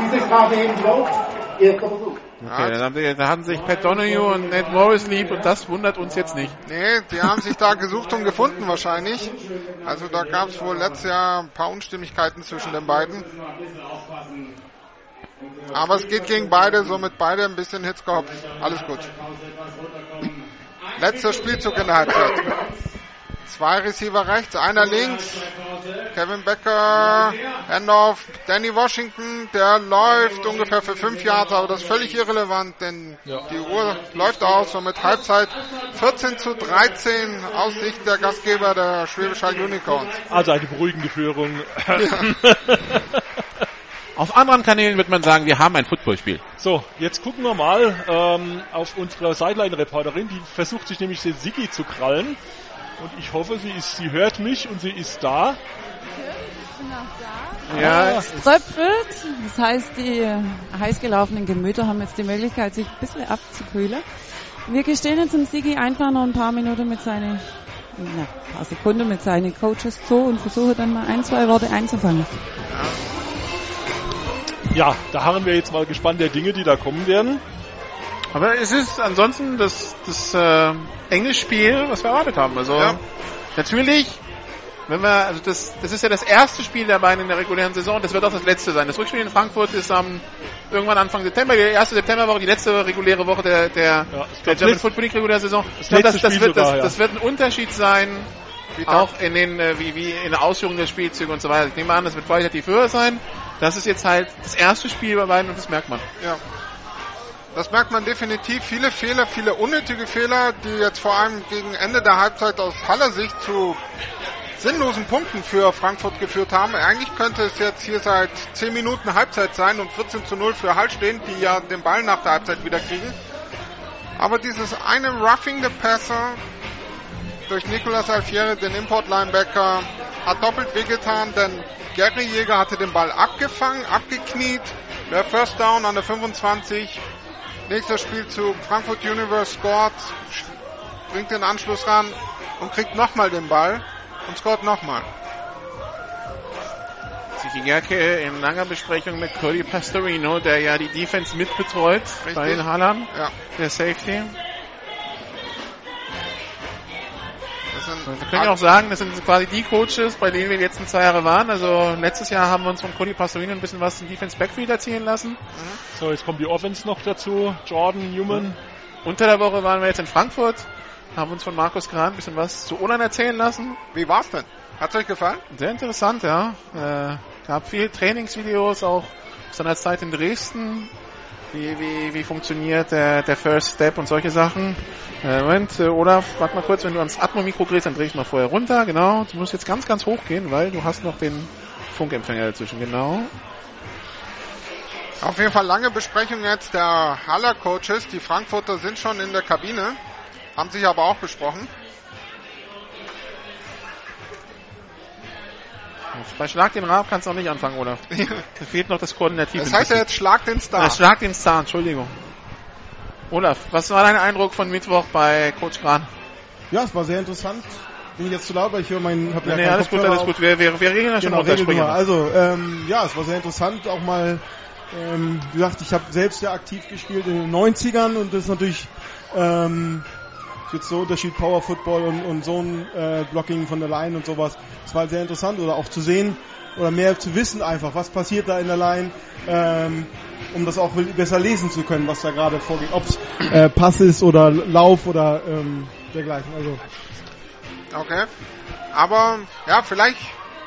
Diese Strafe heben Sie auf. Erster Versuch. Okay, dann haben, sie, da hatten sich Pat Donahue und Ned Morris lieb und das wundert uns jetzt nicht. Nee, die haben sich da gesucht und gefunden wahrscheinlich. Also da gab's wohl letztes Jahr ein paar Unstimmigkeiten zwischen den beiden. Aber es geht gegen beide, somit beide ein bisschen Hitzkopf. Alles gut. Letzter Spielzug in der Halbzeit. Zwei Receiver rechts, einer links. Kevin Becker, Handoff, Danny Washington, der läuft ungefähr für fünf Yards, aber das ist völlig irrelevant, denn die Uhr läuft aus und mit Halbzeit 14 zu 13 aus Sicht der Gastgeber der Schwäbisch Hall Unicorns. Also eine beruhigende Führung. Auf anderen Kanälen wird man sagen, wir haben ein Footballspiel. So, jetzt gucken wir mal ähm, auf unsere Sideline-Reporterin, die versucht sich nämlich den Sigi zu krallen. Und ich hoffe, sie, ist, sie hört mich und sie ist da. Ja, Es tröpfelt, das heißt, die heiß gelaufenen Gemüter haben jetzt die Möglichkeit, sich ein bisschen abzukühlen. Wir gestehen jetzt dem Sigi einfach noch ein paar Minuten mit seinen, na, ein paar Sekunden mit seinen Coaches zu und versuche dann mal ein, zwei Worte einzufangen. Ja, da harren wir jetzt mal gespannt der Dinge, die da kommen werden. Aber es ist ansonsten das, das äh, enge Spiel, was wir erwartet haben. Also Ja. natürlich, wenn wir, also das, das ist ja das erste Spiel der beiden in der regulären Saison, das wird auch das letzte sein. Das Rückspiel in Frankfurt ist am irgendwann Anfang September, die erste Septemberwoche, die letzte reguläre Woche der, der, Ja, der glaub, German Football League reguläre Saison. Das glaube, das, das, wird, das, sogar, ja. das wird ein Unterschied sein, Wie auch in den, äh, wie, wie in der Ausführung der Spielzüge und so weiter. Ich nehme an, das wird qualitativ höher sein. Das ist jetzt halt das erste Spiel bei beiden und das merkt man. Ja. Das merkt man definitiv. Viele Fehler, viele unnötige Fehler, die jetzt vor allem gegen Ende der Halbzeit aus Haller Sicht zu sinnlosen Punkten für Frankfurt geführt haben. Eigentlich könnte es jetzt hier seit 10 Minuten Halbzeit sein und 14 zu 0 für Hall stehen, die ja den Ball nach der Halbzeit wieder kriegen. Aber dieses eine Roughing the Passer durch Nicolas Alfieri, den Import-Linebacker, hat doppelt wehgetan, denn Gary Jäger hatte den Ball abgefangen, abgekniet. Der First Down an der 25. Nächster Spielzug. Frankfurt Universe scored, bringt den Anschluss ran und kriegt nochmal den Ball und scored nochmal. Siki Gerke in langer Besprechung mit Cody Pastorino, der ja die Defense mitbetreut bei den Hallern, Ja, der Safety. Sind Wir können ja auch sagen, das sind quasi die Coaches, bei denen wir die letzten zwei Jahre waren. Also letztes Jahr haben wir uns von Cody Pastorino ein bisschen was im Defense Backfield erzählen lassen. So, jetzt kommt die Offense noch dazu. Jordan, Newman. Unter der Woche waren wir jetzt in Frankfurt, haben uns von Markus Kran ein bisschen was zu Olan erzählen lassen. Wie war's denn? Hat's euch gefallen? Sehr interessant, ja. Äh, gab viel Trainingsvideos auch seiner Zeit in Dresden. Wie, wie, wie funktioniert der, der First Step und solche Sachen. Äh, Moment, äh, Olaf, warte mal kurz, wenn du ans Atmo-Mikro gehst, dann dreh ich mal vorher runter. Genau, du musst jetzt ganz, ganz hoch gehen, weil du hast noch den Funkempfänger dazwischen. Genau. Auf jeden Fall lange Besprechung jetzt der Haller Coaches. Die Frankfurter sind schon in der Kabine, haben sich aber auch besprochen. Bei Schlag den Raab kannst du auch nicht anfangen, Olaf. da fehlt noch das Koordinativ. Das heißt ja jetzt Schlag den Star. Äh, Schlag den Star, Entschuldigung. Olaf, was war dein Eindruck von Mittwoch bei Coach Gran? Ja, es war sehr interessant. Bin ich jetzt zu laut, weil ich höre meinen... Hab Nee, ja nee, alles gut, Kopfhörer alles auf. gut. Wir, wir, wir reden ja schon Genau, Sprecher. mal. Also, ähm, ja, es war sehr interessant, auch mal, ähm, wie gesagt, ich habe selbst ja aktiv gespielt in den 90ern und das ist natürlich ähm, jetzt so Unterschied Power Football und, und so ein äh, Blocking von der Line und sowas. Das war halt sehr interessant oder auch zu sehen oder mehr zu wissen einfach, was passiert da in der Line, ähm, um das auch besser lesen zu können, was da gerade vorgeht. Ob es äh, Pass ist oder Lauf oder ähm, dergleichen. Also Okay. Aber ja, vielleicht.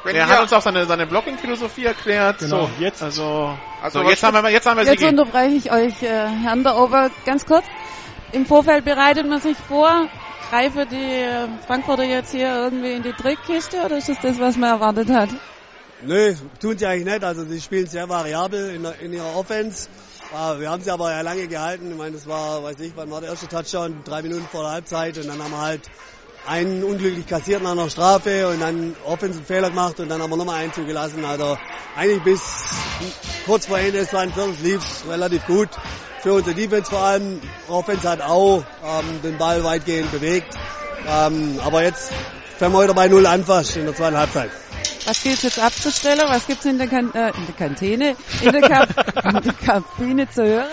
Wenn Er hat uns auch seine, seine Blocking-Philosophie erklärt. Genau. So, jetzt. Also, Also so, jetzt haben wir, jetzt haben wir Jetzt unterbreche ich euch, äh, Herrn Ober, ganz kurz. Im Vorfeld bereitet man sich vor, greife die äh, Frankfurter jetzt hier irgendwie in die Trickkiste oder ist das das, was man erwartet hat? Nö, tun sie eigentlich nicht. Also sie spielen sehr variabel in, in ihrer Offense. Ah, Wir haben sie aber ja lange gehalten. Ich meine, das war, weiß ich, wann war der erste Touchdown? Drei Minuten vor der Halbzeit und dann haben wir halt einen unglücklich kassiert nach einer Strafe und dann offensiv Fehler gemacht und dann haben wir nochmal einen zugelassen. Also eigentlich bis kurz vor Ende des zweiten Viertels lief relativ gut. Für unsere Defense vor allem. Offense hat auch ähm, den Ball weitgehend bewegt. Ähm, aber jetzt fangen wir wieder bei Null an fast in der zweiten Halbzeit. Was gilt jetzt abzustellen? Was gibt's in der, kan äh, in der Kantine, in der, Kab in der Kabine zu hören?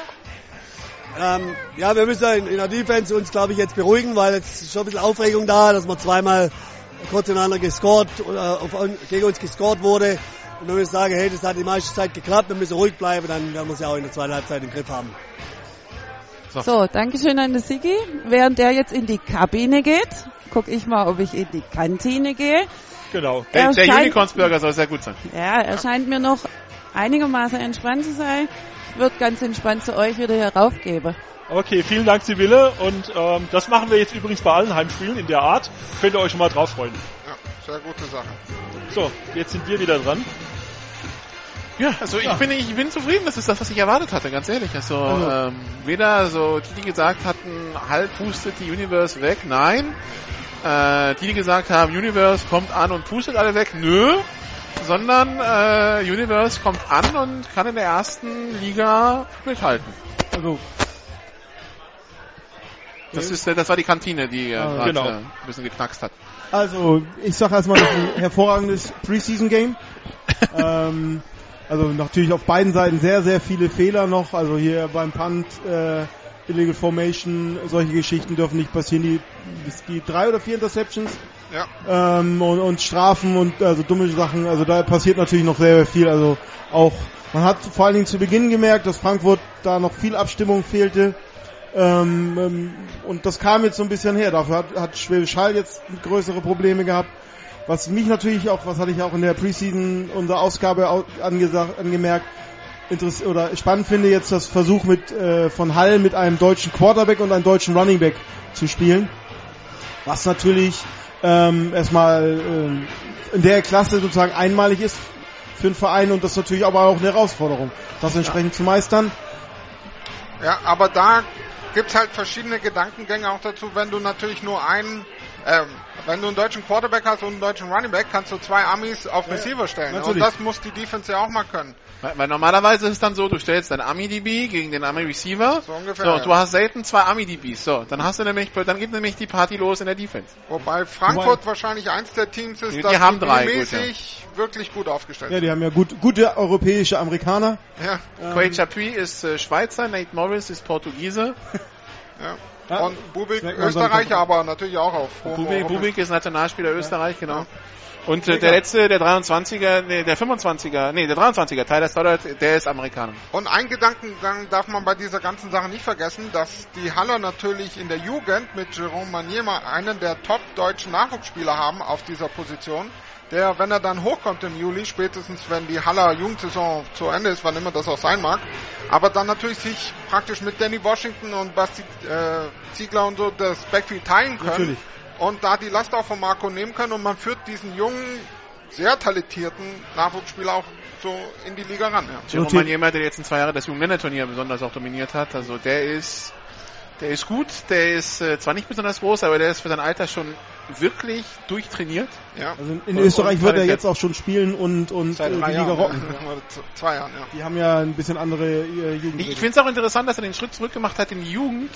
Ähm, ja, wir müssen in, in der Defense uns, glaube ich, jetzt beruhigen, weil jetzt ist schon ein bisschen Aufregung da, dass wir zweimal kurz ineinander gescored, oder auf, gegen uns gescored wurde. Und wir müssen sagen, hey, das hat die meiste Zeit geklappt, wir müssen ruhig bleiben, dann werden wir es ja auch in der zweiten Halbzeit im Griff haben. So, Dankeschön an den Sigi. Während der jetzt in die Kabine geht, guck ich mal, ob ich in die Kantine gehe. Genau. Der, Er der Unicorns-Burger soll sehr gut sein. Ja, er scheint mir noch einigermaßen entspannt zu sein. Würde ganz entspannt zu euch wieder hier raufgeben. Okay, vielen Dank, Sibylle. Und ähm, das machen wir jetzt übrigens bei allen Heimspielen in der Art. Könnt ihr euch schon mal drauf freuen. Sehr gute Sache. So, jetzt sind wir wieder dran. Ja, also ich bin ich bin zufrieden, das ist das, was ich erwartet hatte, ganz ehrlich. Also ähm, weder so die, die gesagt hatten, halb pustet die Universe weg, nein. Äh, die, die gesagt haben, Universe kommt an und pustet alle weg, nö. Sondern äh, Universe kommt an und kann in der ersten Liga mithalten. Also, Das ist das war die Kantine, die äh, Ah, grad, genau. äh, ein bisschen geknackst hat. Also, ich sage erstmal, das ist ein hervorragendes Preseason-Game. ähm, also natürlich auf beiden Seiten sehr, sehr viele Fehler noch. Also hier beim Punt, äh, Illegal Formation, solche Geschichten dürfen nicht passieren. Die, die drei oder vier Interceptions Ja. ähm, und, und Strafen und also dumme Sachen. Also da passiert natürlich noch sehr, sehr viel. Also auch, man hat vor allen Dingen zu Beginn gemerkt, dass Frankfurt da noch viel Abstimmung fehlte. Ähm, ähm, und das kam jetzt so ein bisschen her. Dafür hat, hat Schwäbisch Hall jetzt größere Probleme gehabt. Was mich natürlich auch, was hatte ich auch in der Preseason unserer Ausgabe au- angesagt, angemerkt, interess oder spannend finde jetzt das Versuch mit äh, von Hall mit einem deutschen Quarterback und einem deutschen Running Back zu spielen. Was natürlich ähm, erstmal ähm, in der Klasse sozusagen einmalig ist für einen Verein und das natürlich aber auch eine Herausforderung, das entsprechend zu meistern. Ja, aber da gibt's halt verschiedene Gedankengänge auch dazu, wenn du natürlich nur einen, ähm, wenn du einen deutschen Quarterback hast und einen deutschen Running Back, kannst du zwei Amis auf Receiver stellen. Und natürlich. das muss die Defense ja auch mal können. Weil, weil normalerweise ist es dann so, du stellst dein Ami-DB gegen den Ami-Receiver. So ungefähr, So, ja. und du hast selten zwei Ami-DBs. So, dann hast du nämlich, dann geht nämlich die Party los in der Defense. Wobei Frankfurt wahrscheinlich eins der Teams ist, Die- das die haben drei, gut, mäßig wirklich gut aufgestellt Ja, die haben ja gut, gute europäische Amerikaner. Ja. Quay Chapuis ist äh, Schweizer, Nate Morris ist Portugiese. Ja. Ja, Und Bubik, Österreicher, aber natürlich auch auf Bubik, Bubik ist Nationalspieler Österreich, genau. Und äh, der letzte, der 23er, nee, der 25er, nee, der 23er, Tyler Stoddard, der ist Amerikaner. Und ein Gedankengang darf man bei dieser ganzen Sache nicht vergessen, dass die Haller natürlich in der Jugend mit Jerome Maniema einen der top deutschen Nachwuchsspieler haben auf dieser Position, der, wenn er dann hochkommt im Juli, spätestens wenn die Haller Jugendsaison zu Ende ist, wann immer das auch sein mag, aber dann natürlich sich praktisch mit Danny Washington und Basti äh, Ziegler und so das Backfield teilen können. Natürlich. Und da die Last auch von Marco nehmen können und man führt diesen jungen, sehr talentierten Nachwuchsspieler auch so in die Liga ran. Ja. Jerome Maniema, der jetzt in zwei Jahre das Jugendmännerturnier besonders auch dominiert hat, also der ist, der ist gut, der ist äh, zwar nicht besonders groß, aber der ist für sein Alter schon wirklich durchtrainiert. Ja. Also in, in Österreich wird er jetzt auch schon spielen und, und Seit äh, die Liga Jahren. rocken. Z- Zwei Jahren, ja. Die haben ja ein bisschen andere äh, Jugend. Ich, ich finde es auch interessant, dass er den Schritt zurück gemacht hat in die Jugend,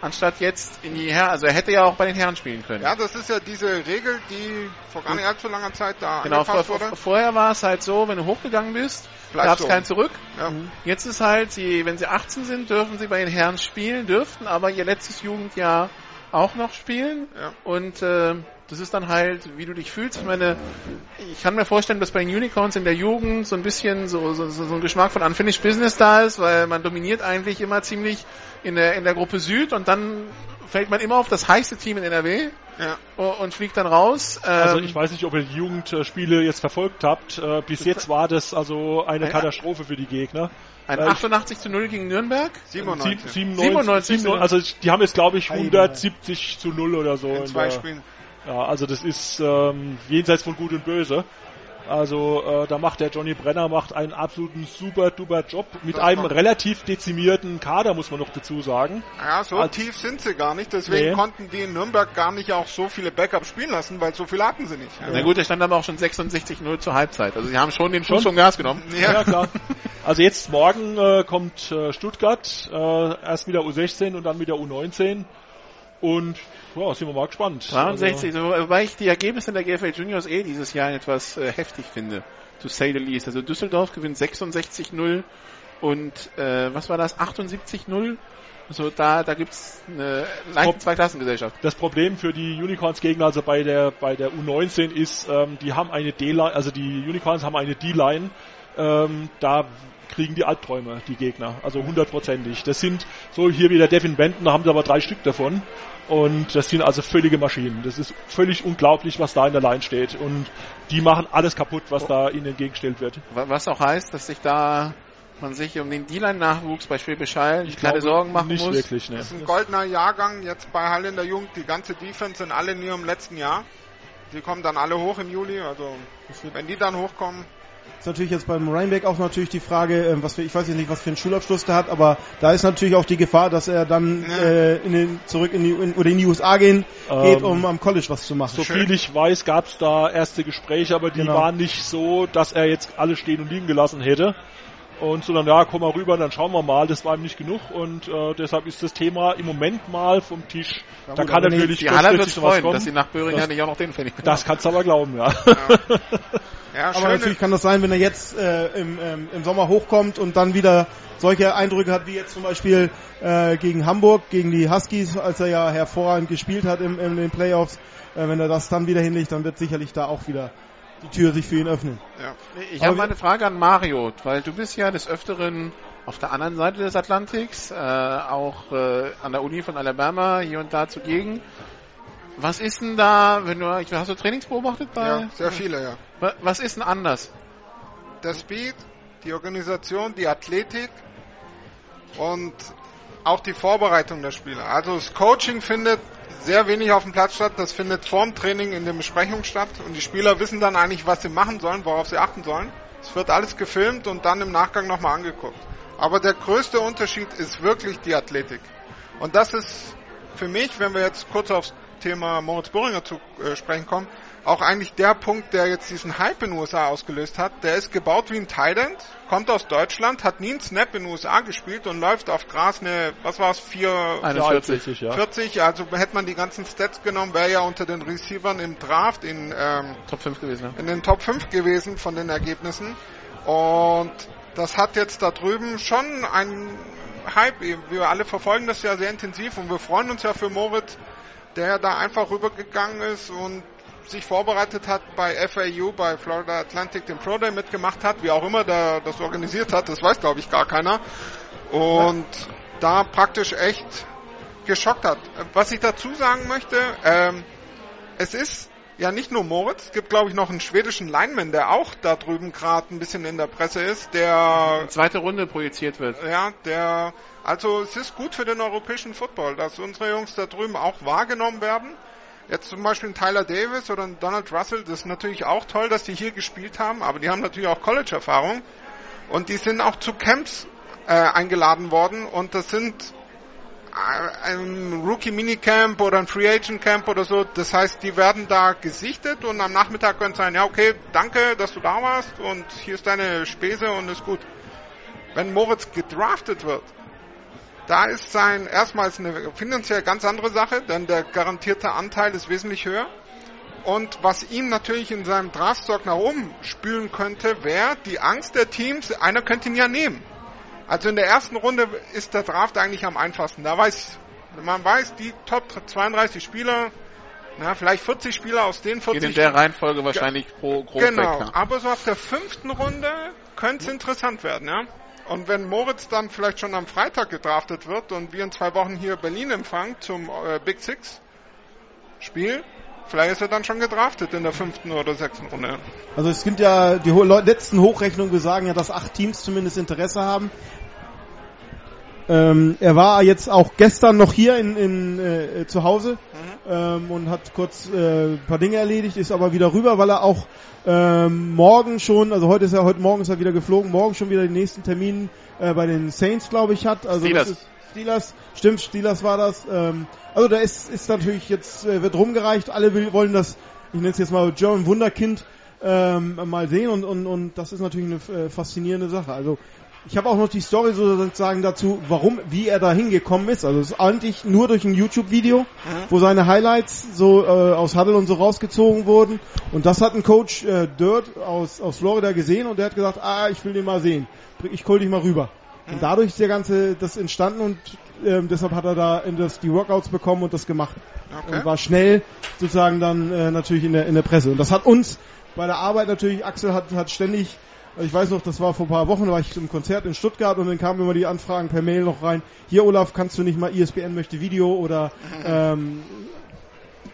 anstatt jetzt in die Herren. Also er hätte ja auch bei den Herren spielen können. Ja, das ist ja diese Regel, die vor gar nicht allzu langer Zeit da Genau, vor, wurde. vor, vorher war es halt so, wenn du hochgegangen bist, gab es du kein. Zurück. Ja. Jetzt ist halt, sie, wenn sie 18 sind, dürfen sie bei den Herren spielen, dürften aber ihr letztes Jugendjahr auch noch spielen. Ja. Und äh, das ist dann halt, wie du dich fühlst. Ich meine, ich kann mir vorstellen, dass bei den Unicorns in der Jugend so ein bisschen so, so, so ein Geschmack von Unfinished Business da ist, weil man dominiert eigentlich immer ziemlich in der, in der Gruppe Süd und dann fällt man immer auf das heiße Team in NRW Ja. und, fliegt dann raus. Also Ähm, ich weiß nicht, ob ihr die Jugendspiele jetzt verfolgt habt. Äh, bis jetzt war das also eine Ja. Katastrophe für die Gegner. ein Äh, ich- 88 zu 0 gegen Nürnberg. 97. 97, 97, 97, also die haben jetzt glaube ich Heidenheim. 170 zu 0 oder so. in zwei der- Spielen. Ja, also das ist ähm, jenseits von Gut und Böse. Also äh, da macht der Johnny Brenner macht einen absoluten super duper Job mit Das einem relativ dezimierten Kader, muss man noch dazu sagen. Ja, so Als- tief sind sie gar nicht, deswegen Nee. konnten die in Nürnberg gar nicht auch so viele Backups spielen lassen, weil so viele hatten sie nicht. Na gut, der stand aber auch schon 66-0 zur Halbzeit. Also sie haben schon den Schuss Schon? vom Gas genommen. Ja, klar. Also jetzt morgen äh, kommt äh, Stuttgart, äh, erst wieder U16 und dann wieder U19. Und ja, sind wir mal gespannt. 63, so, wobei ich die Ergebnisse der GFL Juniors eh dieses Jahr etwas äh, heftig finde. To say the least. Also Düsseldorf gewinnt 66-0 und äh, was war das? 78-0. Also da, da gibt's eine leichte. Zweiklassengesellschaft. Das Problem für die Unicorns Gegner, also bei der bei der U19 ist, ähm, die haben eine D-Line, also die Unicorns haben eine D-Line, ähm, da kriegen die Albträume, die Gegner, also hundertprozentig. Das sind so hier wieder Devin Benton, da haben sie aber drei Stück davon und das sind also völlige Maschinen. Das ist völlig unglaublich, was da in der Line steht und die machen alles kaputt, was da ihnen entgegengestellt wird. Wa- Was auch heißt, dass sich da man sich um den D-Line-Nachwuchs bei Schwäbisch Hall Ich keine glaube, Sorgen machen nicht muss. wirklich, ne. Das ist ein goldener Jahrgang jetzt bei Halle in der Jugend. Die ganze Defense sind alle in ihrem letzten Jahr. Die kommen dann alle hoch im Juli. Also wenn die dann hochkommen, Ist natürlich jetzt beim Rheinbeck auch natürlich die Frage, ähm, was für, ich weiß jetzt nicht, was für einen Schulabschluss der hat, aber da ist natürlich auch die Gefahr, dass er dann Ja. äh, in den, zurück in die in, oder in die USA gehen Ähm, geht, um am College was zu machen. So viel ich weiß, gab es da erste Gespräche, aber die Genau. waren nicht so, dass er jetzt alle stehen und liegen gelassen hätte. Und so dann, ja, komm mal rüber, dann schauen wir mal. Das war ihm nicht genug und äh, deshalb ist das Thema im Moment mal vom Tisch. Ja, da gut, kann natürlich Die Haller wird freuen, kommen. dass sie nach Böhring Das- ja nicht auch noch den Pfennig Das kannst du aber glauben, ja. ja, Aber schöne, natürlich kann das sein, wenn er jetzt äh, im, ähm, im Sommer hochkommt und dann wieder solche Eindrücke hat, wie jetzt zum Beispiel äh, gegen Hamburg, gegen die Huskies, als er ja hervorragend gespielt hat im, in den Playoffs. Äh, wenn er das dann wieder hinlegt, dann wird sicherlich da auch wieder die Tür sich für ihn öffnen. ja. Ich habe mal eine Frage an Mario, weil du bist ja des Öfteren auf der anderen Seite des Atlantiks, äh, auch äh, an der Uni von Alabama hier und da zugegen. Was ist denn da, wenn du, hast du Trainings beobachtet bei? ja, sehr viele, ja. Wa- Was ist denn anders? Der Speed, die Organisation, die Athletik und auch die Vorbereitung der Spieler. Also das Coaching findet sehr wenig auf dem Platz statt. Das findet vorm Training in den Besprechungen statt und die Spieler wissen dann eigentlich, was sie machen sollen, worauf sie achten sollen. Es wird alles gefilmt und dann im Nachgang nochmal angeguckt. Aber der größte Unterschied ist wirklich die Athletik. Und das ist für mich, wenn wir jetzt kurz aufs Thema Moritz Böhringer zu äh, sprechen kommen, auch eigentlich der Punkt, der jetzt diesen Hype in den USA ausgelöst hat. Der ist gebaut wie ein Thailand, kommt aus Deutschland, hat nie einen Snap in den USA gespielt und läuft auf Gras eine, was war es, 4, 41. ja. 40, also hätte man die ganzen Stats genommen, wäre ja unter den Receivern im Draft in, ähm, Top 5 gewesen, ne? in den Top 5 gewesen von den Ergebnissen. Und das hat jetzt da drüben schon ein Hype. Wir alle verfolgen das ja sehr intensiv und wir freuen uns ja für Moritz, der da einfach rübergegangen ist und sich vorbereitet hat bei FAU, bei Florida Atlantic, den Pro Day mitgemacht hat, wie auch immer der das organisiert hat, das weiß glaube ich gar keiner. Und ja. da praktisch echt geschockt hat. Was ich dazu sagen möchte, ähm, es ist ja nicht nur Moritz, es gibt glaube ich noch einen schwedischen Lineman, der auch da drüben gerade ein bisschen in der Presse ist, der zweite Runde projiziert wird. Ja, der also es ist gut für den europäischen Football, dass unsere Jungs da drüben auch wahrgenommen werden. Jetzt zum Beispiel ein Tyler Davis oder ein Donald Russell, das ist natürlich auch toll, dass die hier gespielt haben, aber die haben natürlich auch College-Erfahrung und die sind auch zu Camps äh, eingeladen worden und das sind äh, ein Rookie Minicamp oder ein Free Agent Camp oder so. Das heißt, die werden da gesichtet und am Nachmittag können sein, ja okay, danke, dass du da warst und hier ist deine Spese und ist gut. Wenn Moritz gedraftet wird, da ist sein erstmals eine finanziell ganz andere Sache, denn der garantierte Anteil ist wesentlich höher. Und was ihm natürlich in seinem Draftstock nach oben spülen könnte, wäre die Angst der Teams, einer könnte ihn ja nehmen. Also in der ersten Runde ist der Draft eigentlich am einfachsten. Da weiß, man weiß, die Top 32 Spieler, na, vielleicht 40 Spieler aus den 40. Geht in der Reihenfolge wahrscheinlich pro grob Genau, aber so ab der fünften Runde könnte es interessant werden, ja. Und wenn Moritz dann vielleicht schon am Freitag gedraftet wird und wir in zwei Wochen hier Berlin empfangen zum äh, Big Six Spiel, vielleicht ist er dann schon gedraftet in der fünften oder sechsten Runde. Also es gibt ja die letzten Hochrechnungen, wir sagen ja, dass acht Teams zumindest Interesse haben. Ähm, er war jetzt auch gestern noch hier in, in äh, zu Hause mhm. ähm, und hat kurz äh, ein paar Dinge erledigt, ist aber wieder rüber, weil er auch ähm, morgen schon, also heute ist er, heute Morgen ist er wieder geflogen, morgen schon wieder den nächsten Termin äh, bei den Saints, glaube ich, hat. Also Steelers. Das ist Steelers, stimmt, Steelers war das. Ähm, also da ist, ist natürlich jetzt, äh, wird rumgereicht, alle will, wollen das, ich nenne es jetzt mal German Wunderkind, ähm, mal sehen und, und, und das ist natürlich eine äh, faszinierende Sache. Also ich habe auch noch die Story sozusagen dazu, warum, wie er da hingekommen ist. Also es ist eigentlich nur durch ein YouTube-Video, mhm. wo seine Highlights so äh, aus Huddle und so rausgezogen wurden. Und das hat ein Coach äh, Dirt aus, aus Florida gesehen und der hat gesagt, ah, ich will den mal sehen. Ich hol dich mal rüber. Mhm. Und dadurch ist der ganze das entstanden und ähm, deshalb hat er da in das, die Workouts bekommen und das gemacht. Okay. Und war schnell sozusagen dann äh, natürlich in der, in der Presse. Und das hat uns bei der Arbeit natürlich, Axel hat, hat ständig ich weiß noch, das war vor ein paar Wochen, da war ich zum Konzert in Stuttgart und dann kamen immer die Anfragen per Mail noch rein. Hier Olaf, kannst du nicht mal ISBN möchte Video oder ähm,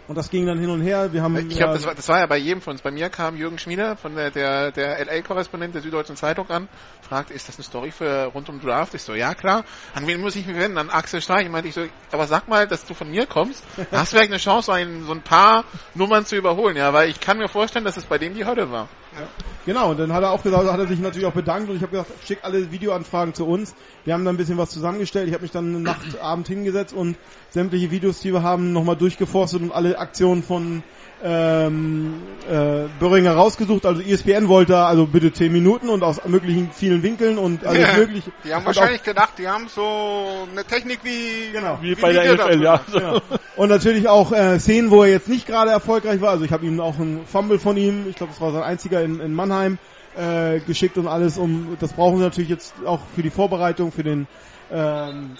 und das ging dann hin und her. Wir haben ich glaube, das, war, das war ja bei jedem von uns. Bei mir kam Jürgen Schmieder von der, der, der LA-Korrespondent der Süddeutschen Zeitung an, fragt, ist das eine Story für rund um Draft? Ich so, ja klar. An wen muss ich mich wenden? An Axel Streich. Ich meinte ich so, aber sag mal, dass du von mir kommst. Hast du vielleicht eine Chance, so ein, so ein paar Nummern zu überholen? Ja, weil ich kann mir vorstellen, dass es bei dem die Hölle war. Ja. Genau, und dann hat er auch gesagt, hat er sich natürlich auch bedankt und ich habe gesagt, schick alle Videoanfragen zu uns. Wir haben dann ein bisschen was zusammengestellt. Ich habe mich dann Nacht, Abend hingesetzt und sämtliche Videos, die wir haben, nochmal durchgeforstet und alle Aktionen von ähm, äh, Böhringer rausgesucht. Also ESPN wollte also bitte 10 Minuten und aus möglichen vielen Winkeln und alles ja, mögliche. Die haben wahrscheinlich gedacht, die haben so eine Technik wie, genau. wie, wie bei der NFL, ja. Genau. Und natürlich auch äh, Szenen, wo er jetzt nicht gerade erfolgreich war. Also ich habe ihm auch einen Fumble von ihm, ich glaube, das war sein einziger in, in Mannheim, äh, geschickt und alles. Um das brauchen sie natürlich jetzt auch für die Vorbereitung, für den ähm,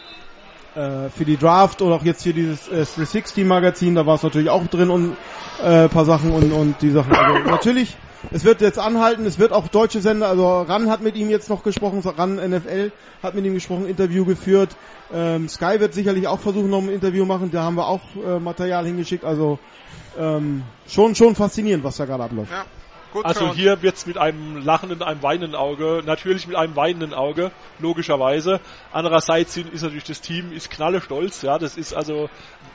äh, für die Draft oder auch jetzt hier dieses äh, 360 Magazin, da war es natürlich auch drin und äh, paar Sachen und, und die Sachen. Also natürlich, es wird jetzt anhalten, es wird auch deutsche Sender, also RAN hat mit ihm jetzt noch gesprochen, RAN NFL hat mit ihm gesprochen, Interview geführt. Ähm, Sky wird sicherlich auch versuchen, noch ein Interview machen, da haben wir auch äh, Material hingeschickt, also ähm, schon schon faszinierend, was da gerade abläuft. Ja. Gut also hier wird's mit einem lachenden, einem weinenden Auge, natürlich mit einem weinenden Auge, logischerweise. Andererseits ist natürlich das Team ist knalle stolz, ja, das ist also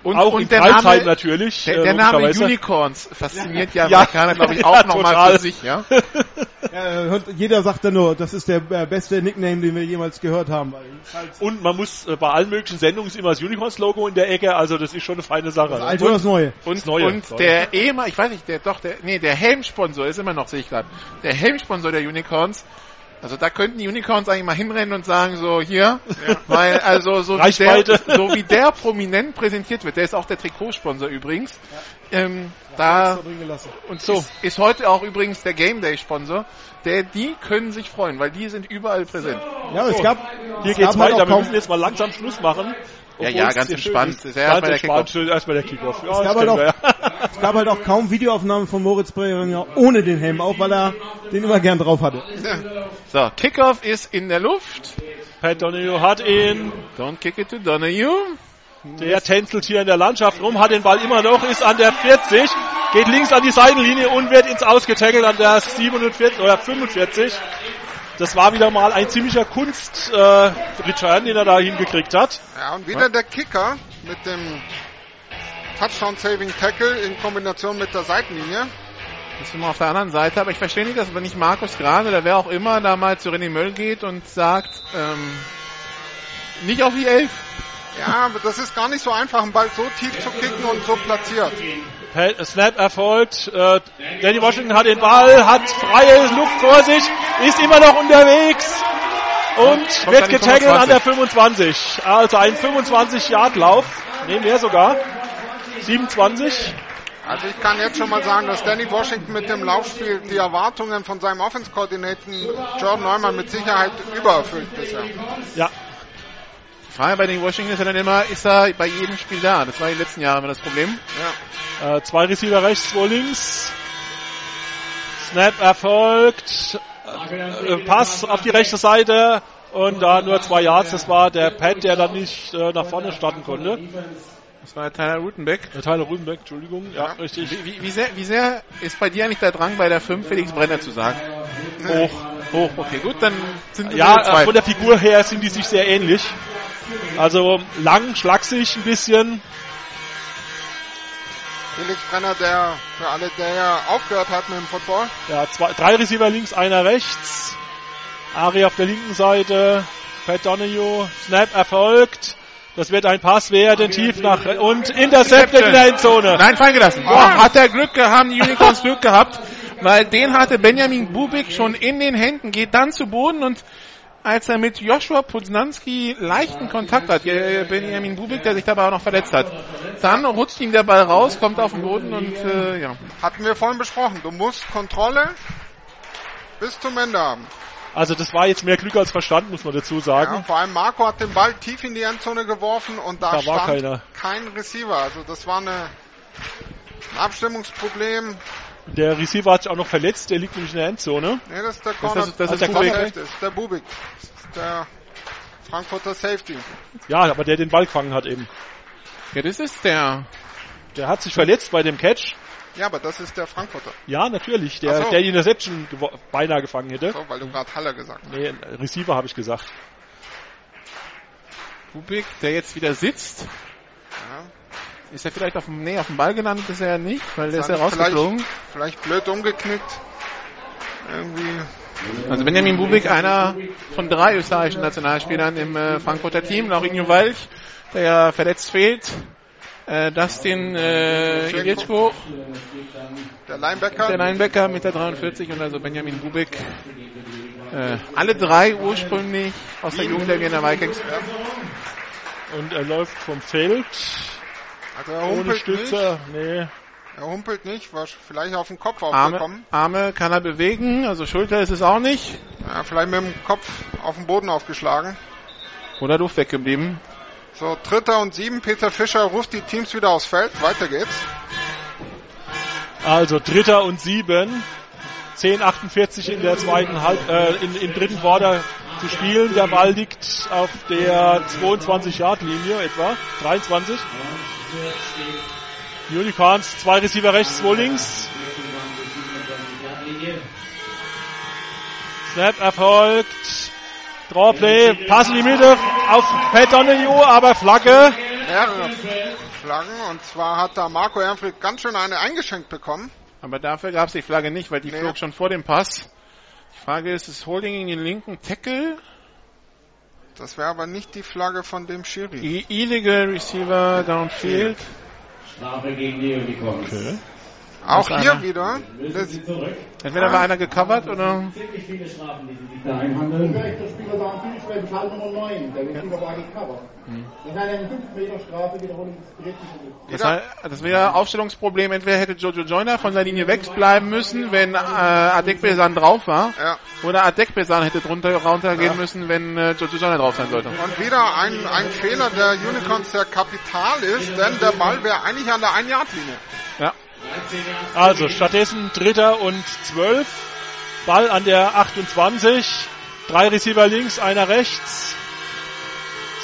und, auch und in der Name, natürlich. Der, der äh, Name Unicorns fasziniert ja, ja Amerikaner, glaube ich, auch nochmal für sich, ja. ja. Jeder sagt dann nur, das ist der äh, beste Nickname, den wir jemals gehört haben. Und man muss äh, bei allen möglichen Sendungen ist immer das Unicorns-Logo in der Ecke, also das ist schon eine feine Sache. Das alte oder das neue? Und, das neue. und der EMA, ich weiß nicht, der doch, der, nee, der Helmsponsor ist immer noch, sehe ich gerade, der Helmsponsor der Unicorns also da könnten die Unicorns eigentlich mal hinrennen und sagen so hier, ja. weil also so wie, der, so wie der prominent präsentiert wird, der ist auch der Trikotsponsor übrigens. Ja. Ähm, da und so ist, ist, heute auch übrigens der Game Day Sponsor, der die können sich freuen, weil die sind überall präsent. Ja, es gab, Hier es geht's gab weiter. Wir müssen jetzt mal langsam Schluss machen. Ja, ja, es ganz entspannt. ist. Das ist ja erstmal Ganz der entspannt. Kickoff. Schön, Erstmal der Kickoff. Ja, es, gab halt auch, ja. es gab halt auch kaum Videoaufnahmen von Moritz Breiringer ohne den Helm auf, weil er den immer gern drauf hatte. So, Kickoff ist in der Luft. Pat Donahue hat ihn. Don't kick it to Donahue. Der tänzelt hier in der Landschaft rum, hat den Ball immer noch, ist an der 40, geht links an die Seitenlinie und wird ins Ausgetackelt an der 47 oder 45. Das war wieder mal ein ziemlicher Kunst-Return, den er da hingekriegt hat. Ja, und wieder der Kicker mit dem Touchdown-Saving Tackle in Kombination mit der Seitenlinie. Das ist immer auf der anderen Seite, aber ich verstehe nicht, dass wenn nicht Markus gerade oder wer auch immer da mal zu René Möll geht und sagt, ähm, nicht auf die Elf. Ja, aber das ist gar nicht so einfach, einen Ball so tief zu kicken und so platziert. Snap erfolgt. Äh, Danny Washington hat den Ball, hat freie Luft vor sich, ist immer noch unterwegs und Kommt wird getaggelt an 25. der 25. Also ein 25-Yard-Lauf. Nee, mehr sogar. 27. Also ich kann jetzt schon mal sagen, dass Danny Washington mit dem Laufspiel die Erwartungen von seinem Offense-Koordinaten Jordan Neumann mit Sicherheit übererfüllt bisher. Ja, Frage bei den Washington ist ja dann immer, ist er bei jedem Spiel da? Das war in den letzten Jahren immer das Problem. Äh, zwei Receiver rechts, zwei links. Snap erfolgt. Äh, Pass auf die rechte Seite. Und da nur zwei Yards. Das war der Pat, der dann nicht äh, nach vorne starten konnte. Das war Tyler Rutenbeck. Der Tyler Rudenbeck, Entschuldigung. Ja, richtig. Wie, wie, wie, sehr, wie sehr ist bei dir eigentlich der Drang, bei der 5 Felix Brenner zu sagen? Hoch. Hoch, okay, gut, dann sind wir Ja, äh, von der Figur her sind die sich sehr ähnlich. Also lang, schlaksig ein bisschen. Felix Brenner, der für alle, der ja aufgehört hat mit dem Football. Ja, zwei, drei Receiver links, einer rechts. Ari auf der linken Seite. Pat Donahue. Snap erfolgt. Das wird ein Pass werden, tief nach und intercepted in der Endzone. Nein, fallen gelassen. Boah, hat er Glück gehabt, haben die Unicorns Glück gehabt, weil den hatte Benjamin Bubik schon in den Händen, geht dann zu Boden und als er mit Joshua Poznanski leichten Kontakt hat, äh, Benjamin Bubik, der sich dabei auch noch verletzt hat, dann rutscht ihm der Ball raus, kommt auf den Boden und äh, ja. Hatten wir vorhin besprochen. Du musst Kontrolle bis zum Ende haben. Also das war jetzt mehr Glück als Verstand, muss man dazu Ja, sagen. vor allem Marco hat den Ball tief in die Endzone geworfen und da, Da war stand keiner. kein Receiver. Also das war eine, ein Abstimmungsproblem. Der Receiver hat sich auch noch verletzt, der liegt nämlich in der Endzone. Nee, das ist der Das Corner. ist- das ist der Bubik. Corner ist der Bubik. Das ist der Frankfurter Safety. Ja, aber der den Ball gefangen hat eben. Ja, das ist der. Der hat sich verletzt bei dem Catch. Ja, aber das ist der Frankfurter. Ja, natürlich. Der, so. der die Interception gewo- beinahe gefangen hätte. So, weil du gerade Haller gesagt hast. Nee, Receiver habe ich gesagt. Bubik, der jetzt wieder sitzt. Ja. Ist er vielleicht auf dem, nee, auf dem Ball gelandet ist er ja nicht, weil der ist ja Vielleicht- rausgeflogen. Vielleicht blöd umgeknickt. Irgendwie. Also Benjamin Bubik, einer von drei österreichischen Nationalspielern im äh, Frankfurter Team, Laurinho Walch, der ja verletzt fehlt. Äh, Dustin äh, Ilietschko, Der Linebacker. der Linebacker mit der 43 und also Benjamin Bubik. Äh, alle drei ursprünglich aus der Jugend der Wiener Vikings. Und er läuft vom Feld. Also er Ohne humpelt Stütze. nicht. Nee. Er humpelt nicht. War vielleicht auf den Kopf Arme, aufgekommen. Arme kann er bewegen, also Schulter ist es auch nicht. Ja, vielleicht mit dem Kopf auf den Boden aufgeschlagen. Oder Luft weggeblieben. So, Dritter und sieben. Peter Fischer ruft die Teams wieder aufs Feld. Weiter geht's. Also Dritter und Sieben. 10:48 in der zweiten Halb, äh, in, im dritten Quarter zu spielen. Der Ball liegt auf der 22 Yard Linie etwa, 23. Unicorns, zwei Receiver rechts, zwei links. Snap erfolgt. Drawplay, Pass in die Mitte auf Pat Donahue, aber Flagge. Mehrere Flaggen. Und zwar hat da Marco Ehrenfried ganz schön eine eingeschenkt bekommen. Aber dafür gab es die Flagge nicht, weil die Nee. flog schon vor dem Pass. Die Frage ist, ist Holding in den linken Tackle? Das wäre aber nicht die Flagge von dem Schiri. I- Illegal Receiver downfield. Strafe gegen die Unicorns. Auch hier einer. wieder. Das, Entweder war einer gecovert oder. Der Spieler Nummer 9, der Receiver war gecovert. Das ist eine 5 Meter Strafe, Wiederholung des dritten Versuchs. Das, war, das wäre Aufstellungsproblem. Entweder hätte Jojo Joyner von der Linie wegbleiben müssen, wenn äh, Adekbesan drauf war. Ja. Oder Adekbesan hätte drunter runtergehen Ja. müssen, wenn äh, Jojo Joyner drauf sein sollte. Und wieder ein, ein Fehler der Unicorns, der kapital ist, denn der Ball wäre eigentlich an der 1-Yard-Linie. Ja. Also stattdessen Dritter und Zwölf. Ball an der 28. Drei Receiver links, einer rechts.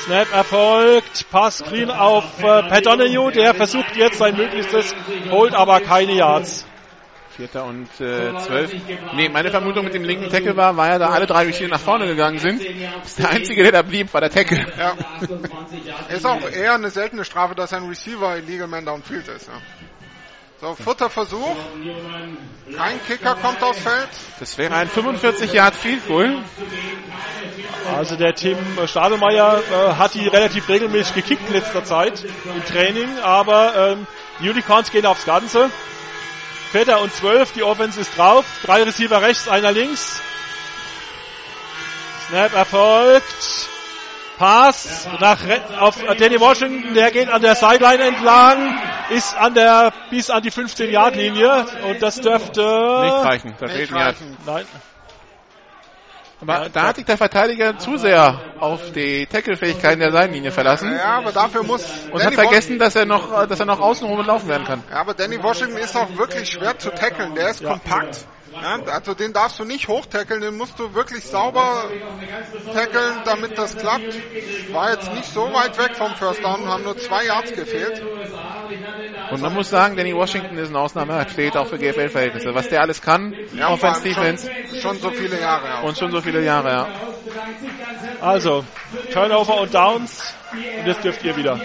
Snap erfolgt. Pass Screen auf äh, Pat Donahue. Der versucht jetzt sein Möglichstes, holt aber keine Yards. Vierter und äh, zwölf. Nee, meine Vermutung mit dem linken Tackle war, weil ja da alle drei Receiver nach vorne gegangen sind. Ist der einzige, der da blieb, war der Tackle. Ja. Ist auch eher eine seltene Strafe, dass ein Receiver illegal man downfield ist. Ja. So, vierter Versuch. Kein Kicker kommt aufs Feld. Das wäre ein 45 Yard Field Goal. Also der Tim Stadelmeier äh, hat die relativ regelmäßig gekickt in letzter Zeit im Training, aber ähm, die Unicorns gehen aufs Ganze. Vierter und zwölf, die Offense ist drauf. Drei Receiver rechts, einer links. Snap erfolgt. Pass nach auf Danny Washington, der geht an der Sideline entlang, ist an der bis an die 15 Yard Linie und das dürfte Nicht reichen. Da fehlt ein Yard. Nein. Aber da hat sich der Verteidiger zu sehr auf die Tackle-Fähigkeiten der Seitenlinie verlassen. Ja, aber dafür muss Und hat vergessen, dass er noch, äh, dass er noch außenrum laufen werden kann. Ja, aber Danny Washington ist auch wirklich schwer zu tackeln. Der ist kompakt. Ja, also den darfst du nicht hochtackeln, den musst du wirklich sauber tackeln, damit das klappt. War jetzt nicht so weit weg vom First Down, haben nur zwei Yards gefehlt. Und man muss sagen, Danny Washington ist ein Ausnahmeathlet auch für GFL-Verhältnisse. Was der alles kann, Ja, Offense, Defense Schon, schon so viele Jahre. Ja. und schon so viele Jahre, ja. Also, Turnover und Downs. Und das dürft ihr wieder.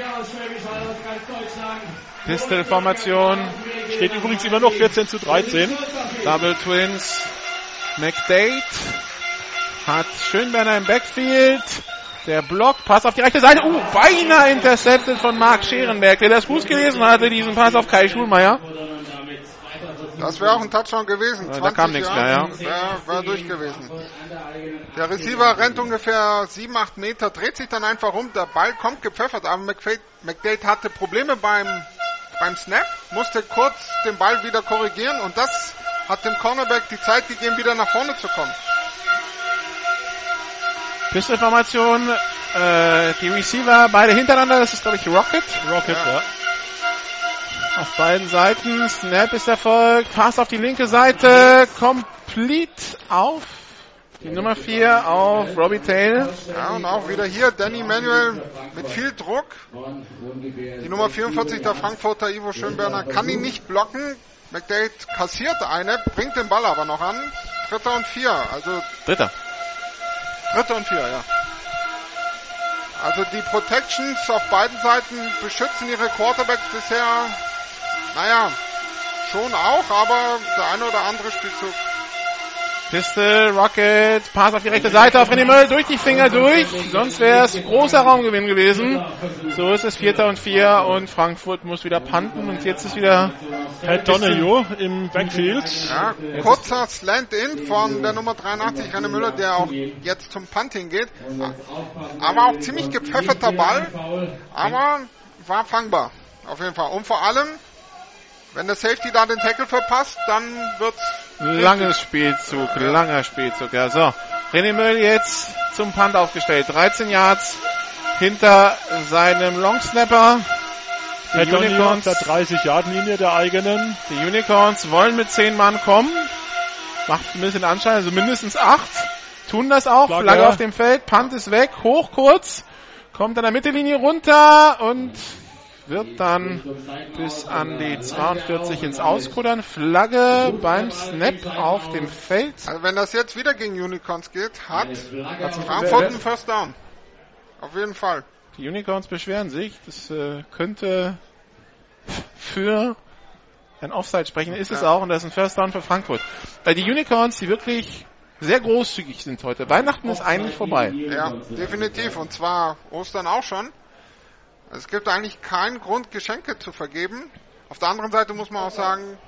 Pistol-Formation. Steht übrigens immer noch 14 zu 13. Double Twins. McDade hat Schönberner im Backfield. Der Block, Pass auf die rechte Seite. Uh, beinahe intercepted von Marc Scherenberg, der das Fuß gelesen hatte, diesen Pass auf Kai Schulmeier. Das wäre auch ein Touchdown gewesen. Ja, da 20 kam nichts mehr, ja. Wäre wär durch gewesen. Der Receiver rennt ungefähr 7, 8 Meter, dreht sich dann einfach um, der Ball kommt gepfeffert, aber McFade, McDade hatte Probleme beim, beim Snap, musste kurz den Ball wieder korrigieren und das hat dem Cornerback die Zeit gegeben, wieder nach vorne zu kommen. Pistol-Formation. Äh, die Receiver beide hintereinander. Das ist, glaube ich, Rocket. Rocket, ja. Auf beiden Seiten. Snap ist erfolgt. Pass auf die linke Seite. Complete auf die Nummer 4 auf Robbie Tail. Ja, und auch wieder hier Danny Manuel mit viel Druck. Die Nummer 44 der Frankfurter Ivo Schönberner kann ihn nicht blocken. McDade kassiert eine, bringt den Ball aber noch an. Dritter und vier, also Dritter. Dritter und vier, ja. Also die Protections auf beiden Seiten beschützen ihre Quarterbacks bisher, naja, schon auch, aber der eine oder andere Spielzug. Pistol, Rocket, Pass auf die rechte Seite auf René Möll, durch die Finger durch, sonst wäre es großer Raumgewinn gewesen. So ist es Vierter und Vier und Frankfurt muss wieder panten und jetzt ist wieder Pat Donahue im Backfield. Ja, kurzer Slant-In von der Nummer 83, René Müller, der auch jetzt zum Punting geht. Aber auch ziemlich gepfefferter Ball, aber war fangbar. Auf jeden Fall. Und vor allem, wenn der Safety da den Tackle verpasst, dann wird's Langes Spielzug, langer Spielzug. Ja, so. René Möll jetzt zum Punt aufgestellt. 13 Yards hinter seinem Longsnapper. Die auf Unicorns, der 30-Yard-Linie der eigenen. die Unicorns wollen mit 10 Mann kommen. Macht ein bisschen Anschein, also mindestens 8. Tun das auch. Flagge. Flagge auf dem Feld. Punt ist weg. Hoch kurz. Kommt an der Mittellinie runter und wird dann bis an die 42 ins Auskuddern. Flagge beim Snap auf dem Feld. Also wenn das jetzt wieder gegen Unicorns geht, hat Frankfurt einen First Down. Auf jeden Fall. Die Unicorns beschweren sich. Das äh, könnte für ein Offside sprechen. Ist es Ja. auch und das ist ein First Down für Frankfurt. Weil die Unicorns, die wirklich sehr großzügig sind heute. Weihnachten ist eigentlich vorbei. Ja, definitiv. Und zwar Ostern auch schon. Es gibt eigentlich keinen Grund, Geschenke zu vergeben. Auf der anderen Seite muss man auch sagen,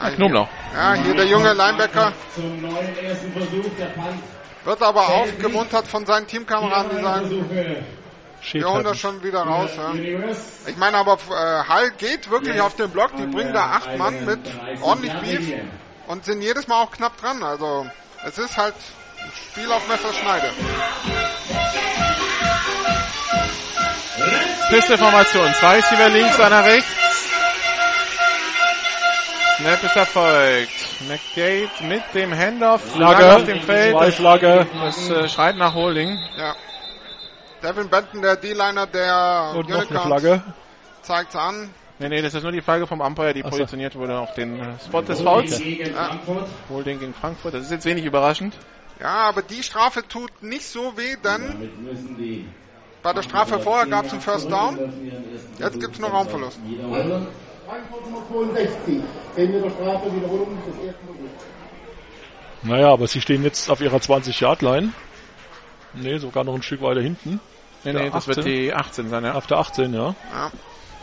Ja, Knoblauch. ja, hier der junge Linebacker wird aber aufgemuntert von seinen Teamkameraden, die sagen, wir holen das schon wieder raus. Ja. Ich meine aber, äh, Hall geht wirklich auf den Block, die bringen da acht Mann mit ordentlich Beef und sind jedes Mal auch knapp dran. Also es ist halt Spiel auf Messerschneide. Pisteformation. Zwei Receiver links, einer rechts. Snap ist erfolgt. McDade mit dem Handoff. Flagge. auf dem Feld. Zwei Flagge. Das äh, schreit nach Holding. Ja. Devin Benton, der D-Liner der Und noch eine Unicorns, Flagge. zeigt's an. Nee, nee, das ist nur die Flagge vom Umpire, die so. positioniert wurde auf den äh, Spot des Fouls. Holding gegen Frankfurt. Das ist jetzt wenig überraschend. Ja, aber die Strafe tut nicht so weh, denn Damit müssen die bei der Strafe vorher gab's einen First Down. Jetzt gibt's einen Raumverlust. wiederholen. Frankfurt Nummer 62. 10 Meter Strafe, Wiederholung des ersten Versuchs. Naja, aber sie stehen jetzt auf ihrer 20-Yard-Line. Nee, sogar noch ein Stück weiter hinten. Nee, nee, das wird 18. die 18 sein, ja. Auf der 18, ja. Ja.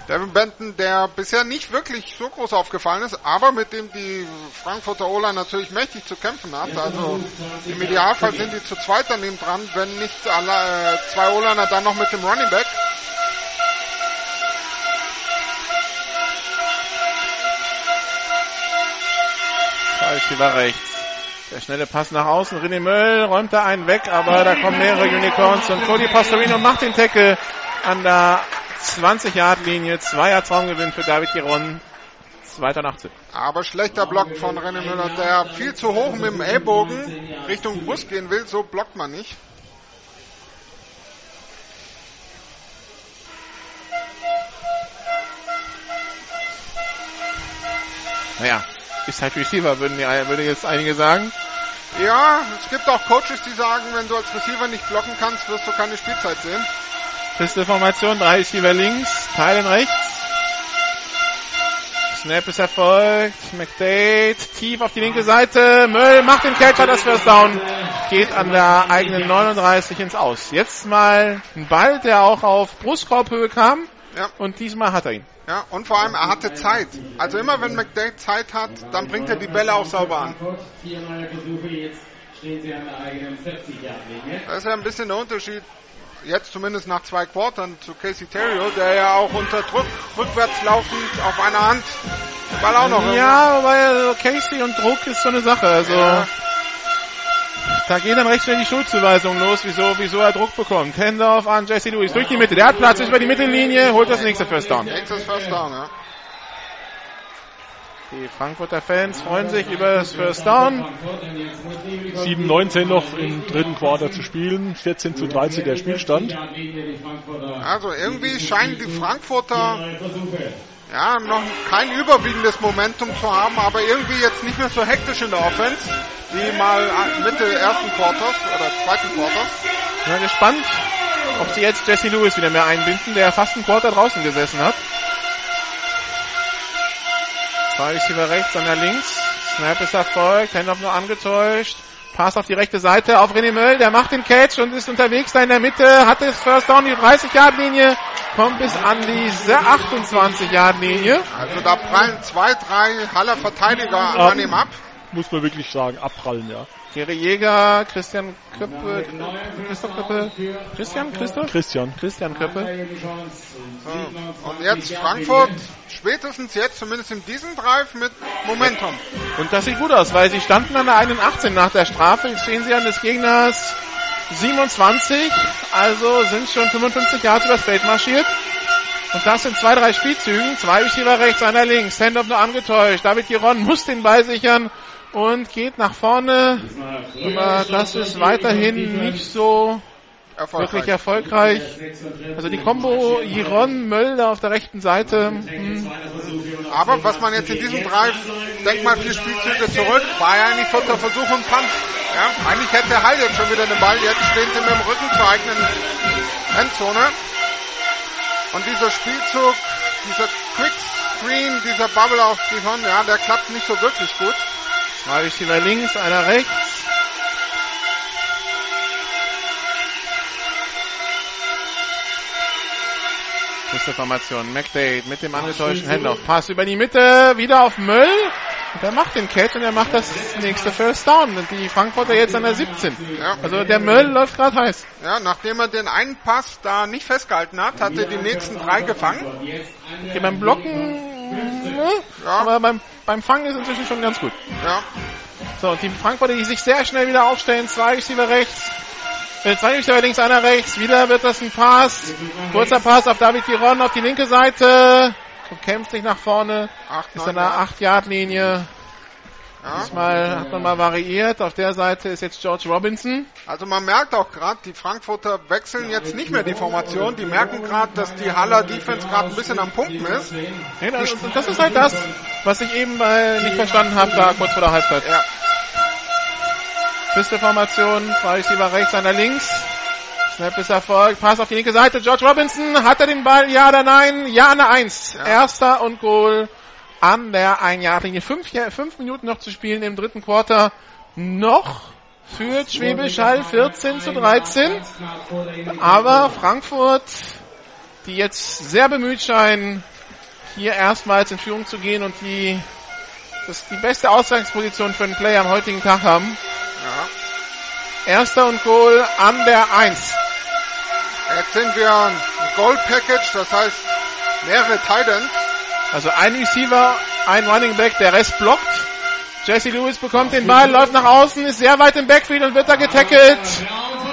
Devin Benton, der bisher nicht wirklich so groß aufgefallen ist, aber mit dem die Frankfurter Ola natürlich mächtig zu kämpfen hat. Also im Idealfall sind die zu zweit daneben dran, wenn nicht alle, äh, zwei Olaner dann noch mit dem Running Back. Zwei Receiver rechts. Der schnelle Pass nach außen. René Möll räumt da einen weg, aber da kommen mehrere Unicorns und Cody Pastorino macht den Tackle an der 20-Yard-Linie. Zweier Traumgewinn für David Giron. Zweiter 18. Aber schlechter Block von René Müller, der viel zu hoch mit dem Ellbogen Richtung Brust gehen will, so blockt man nicht. Naja, ist halt Receiver, würden, die, würde jetzt einige sagen. Ja, es gibt auch Coaches, die sagen, wenn du als Receiver nicht blocken kannst, wirst du keine Spielzeit sehen. Pisteformation, drei Receiver links, Teilen rechts. Snap ist erfolgt. McDade tief auf die linke Seite. Möll macht den Catcher, das First Down. Geht an der eigenen 39 ins Aus. Jetzt mal ein Ball, der auch auf Brustkorbhöhe kam. Ja. Und diesmal hat er ihn. Ja, und vor allem, er hatte Zeit. Also immer wenn McDade Zeit hat, dann bringt er die Bälle auch sauber an. Frankfurt, vier neue Versuche, jetzt stehen sie an der eigenen 40-Yard-Linie. Das ist ja ein bisschen der Unterschied, jetzt zumindest nach zwei Quartern zu Casey Terrio, der ja auch unter Druck rückwärts laufend auf einer Hand Ball auch noch Ja, wobei also Casey und Druck ist so eine Sache. Also Ja. da geht dann recht schnell die Schuldzuweisung los, wieso, wieso er Druck bekommt. Handoff an Jesse Lewis durch die Mitte. Der hat Platz, ist über die Mittellinie, holt das nächste First Down. Nächstes First Down, ja. Die Frankfurter Fans freuen sich über das First Down. 7-19 noch im dritten Quarter zu spielen. 14 zu 13 der Spielstand. Also irgendwie scheinen die Frankfurter ja, noch kein überwiegendes Momentum zu haben, aber irgendwie jetzt nicht mehr so hektisch in der Offense, wie mal Mitte ersten Quarters oder zweiten Quarters. Bin mal gespannt, ob sie jetzt Jesse Lewis wieder mehr einbinden, der fast ein Quarter draußen gesessen hat. Zwei Receiver rechts, einer links. Snap ist erfolgt, Handoff nur angetäuscht. Pass auf die rechte Seite auf René Möll, der macht den Catch und ist unterwegs da in der Mitte, hat das First Down, die 30-Yard-Linie, kommt bis an die 28-Yard-Linie. Also da prallen zwei, drei Haller Verteidiger Ja. an ihm ab. Muss man wirklich sagen, abprallen, ja. Gary Jäger, Christian Köppe, Christoph Köppe, Christian, Christoph? Christian. Christian Köppe. So. Und jetzt Frankfurt, spätestens jetzt, zumindest in diesem Drive mit Momentum. Und das sieht gut aus, weil sie standen an der 81 nach der Strafe. Jetzt stehen sie an des Gegners 27, also sind schon 55 Yards übers Feld marschiert. Und das in zwei, drei Spielzügen. Zwei Receiver rechts, einer links. Handoff nur angetäuscht. David Giron muss den Ball sichern und geht nach vorne. Aber das ist weiterhin nicht so wirklich erfolgreich. Also die Combo Giron, Möll da auf der rechten Seite. Hm. Aber was man jetzt in diesem Drive, denk mal vier Spielzüge zurück, war ja eigentlich vierter Versuch und Punt. Ja, eigentlich hätte Hall jetzt schon wieder den Ball, jetzt stehen sie mit dem Rücken zur eigenen Endzone. Und dieser Spielzug, dieser Quick Screen, dieser Bubble auf Gihon, ja, der klappt nicht so wirklich gut. Zwei Receiver links, einer rechts. Pisteformation. McDade mit dem angetäuschten Handoff. Pass über die Mitte, wieder auf Müll. Und er macht den Catch und er macht das nächste First Down. Und die Frankfurter jetzt an der 17. Ja. Also der Müll läuft gerade heiß. Ja, nachdem er den einen Pass da nicht festgehalten hat, hat er die nächsten drei gefangen. Okay, beim Blocken, ne? aber beim, beim Fangen ist inzwischen schon ganz gut. Ja. So, und die Frankfurter, die sich sehr schnell wieder aufstellen. Zwei Receiver rechts. Äh, zwei Receiver links, einer rechts. Wieder wird das ein Pass. Kurzer Pass auf David Giron auf die linke Seite. Kämpft sich nach vorne. Acht, ist an der Yard. 8-Yard-Linie. Ja. Diesmal hat man mal variiert. Auf der Seite ist jetzt George Robinson. Also man merkt auch gerade, die Frankfurter wechseln jetzt nicht mehr die Formation. Die merken gerade, dass die Haller Defense gerade ein bisschen am Pumpen ist. Ja, das, das ist halt das, was ich eben äh, nicht verstanden habe, da kurz vor der Halbzeit. Ja. Pisteformation, zwei Receiver rechts, einer links. Snap ist erfolgt, Pass auf die linke Seite. George Robinson, hat er den Ball? Ja oder nein? Ja, eine Eins. Erster und Goal an der Ein-Yard-Linie. Fünf, Ja- fünf Minuten noch zu spielen im dritten Quarter. Noch führt Schwäbisch Hall 14 zu 13. Aber Frankfurt, die jetzt sehr bemüht scheinen, hier erstmals in Führung zu gehen und die das die beste Ausgangsposition für einen Player am heutigen Tag haben. Erster und Goal an der 1. Jetzt sind wir ein Goal Package, das heißt mehrere Titans. Also ein Receiver, ein Running Back, der Rest blockt. Jesse Lewis bekommt den Ball, läuft nach außen, ist sehr weit im Backfield und wird da getackelt.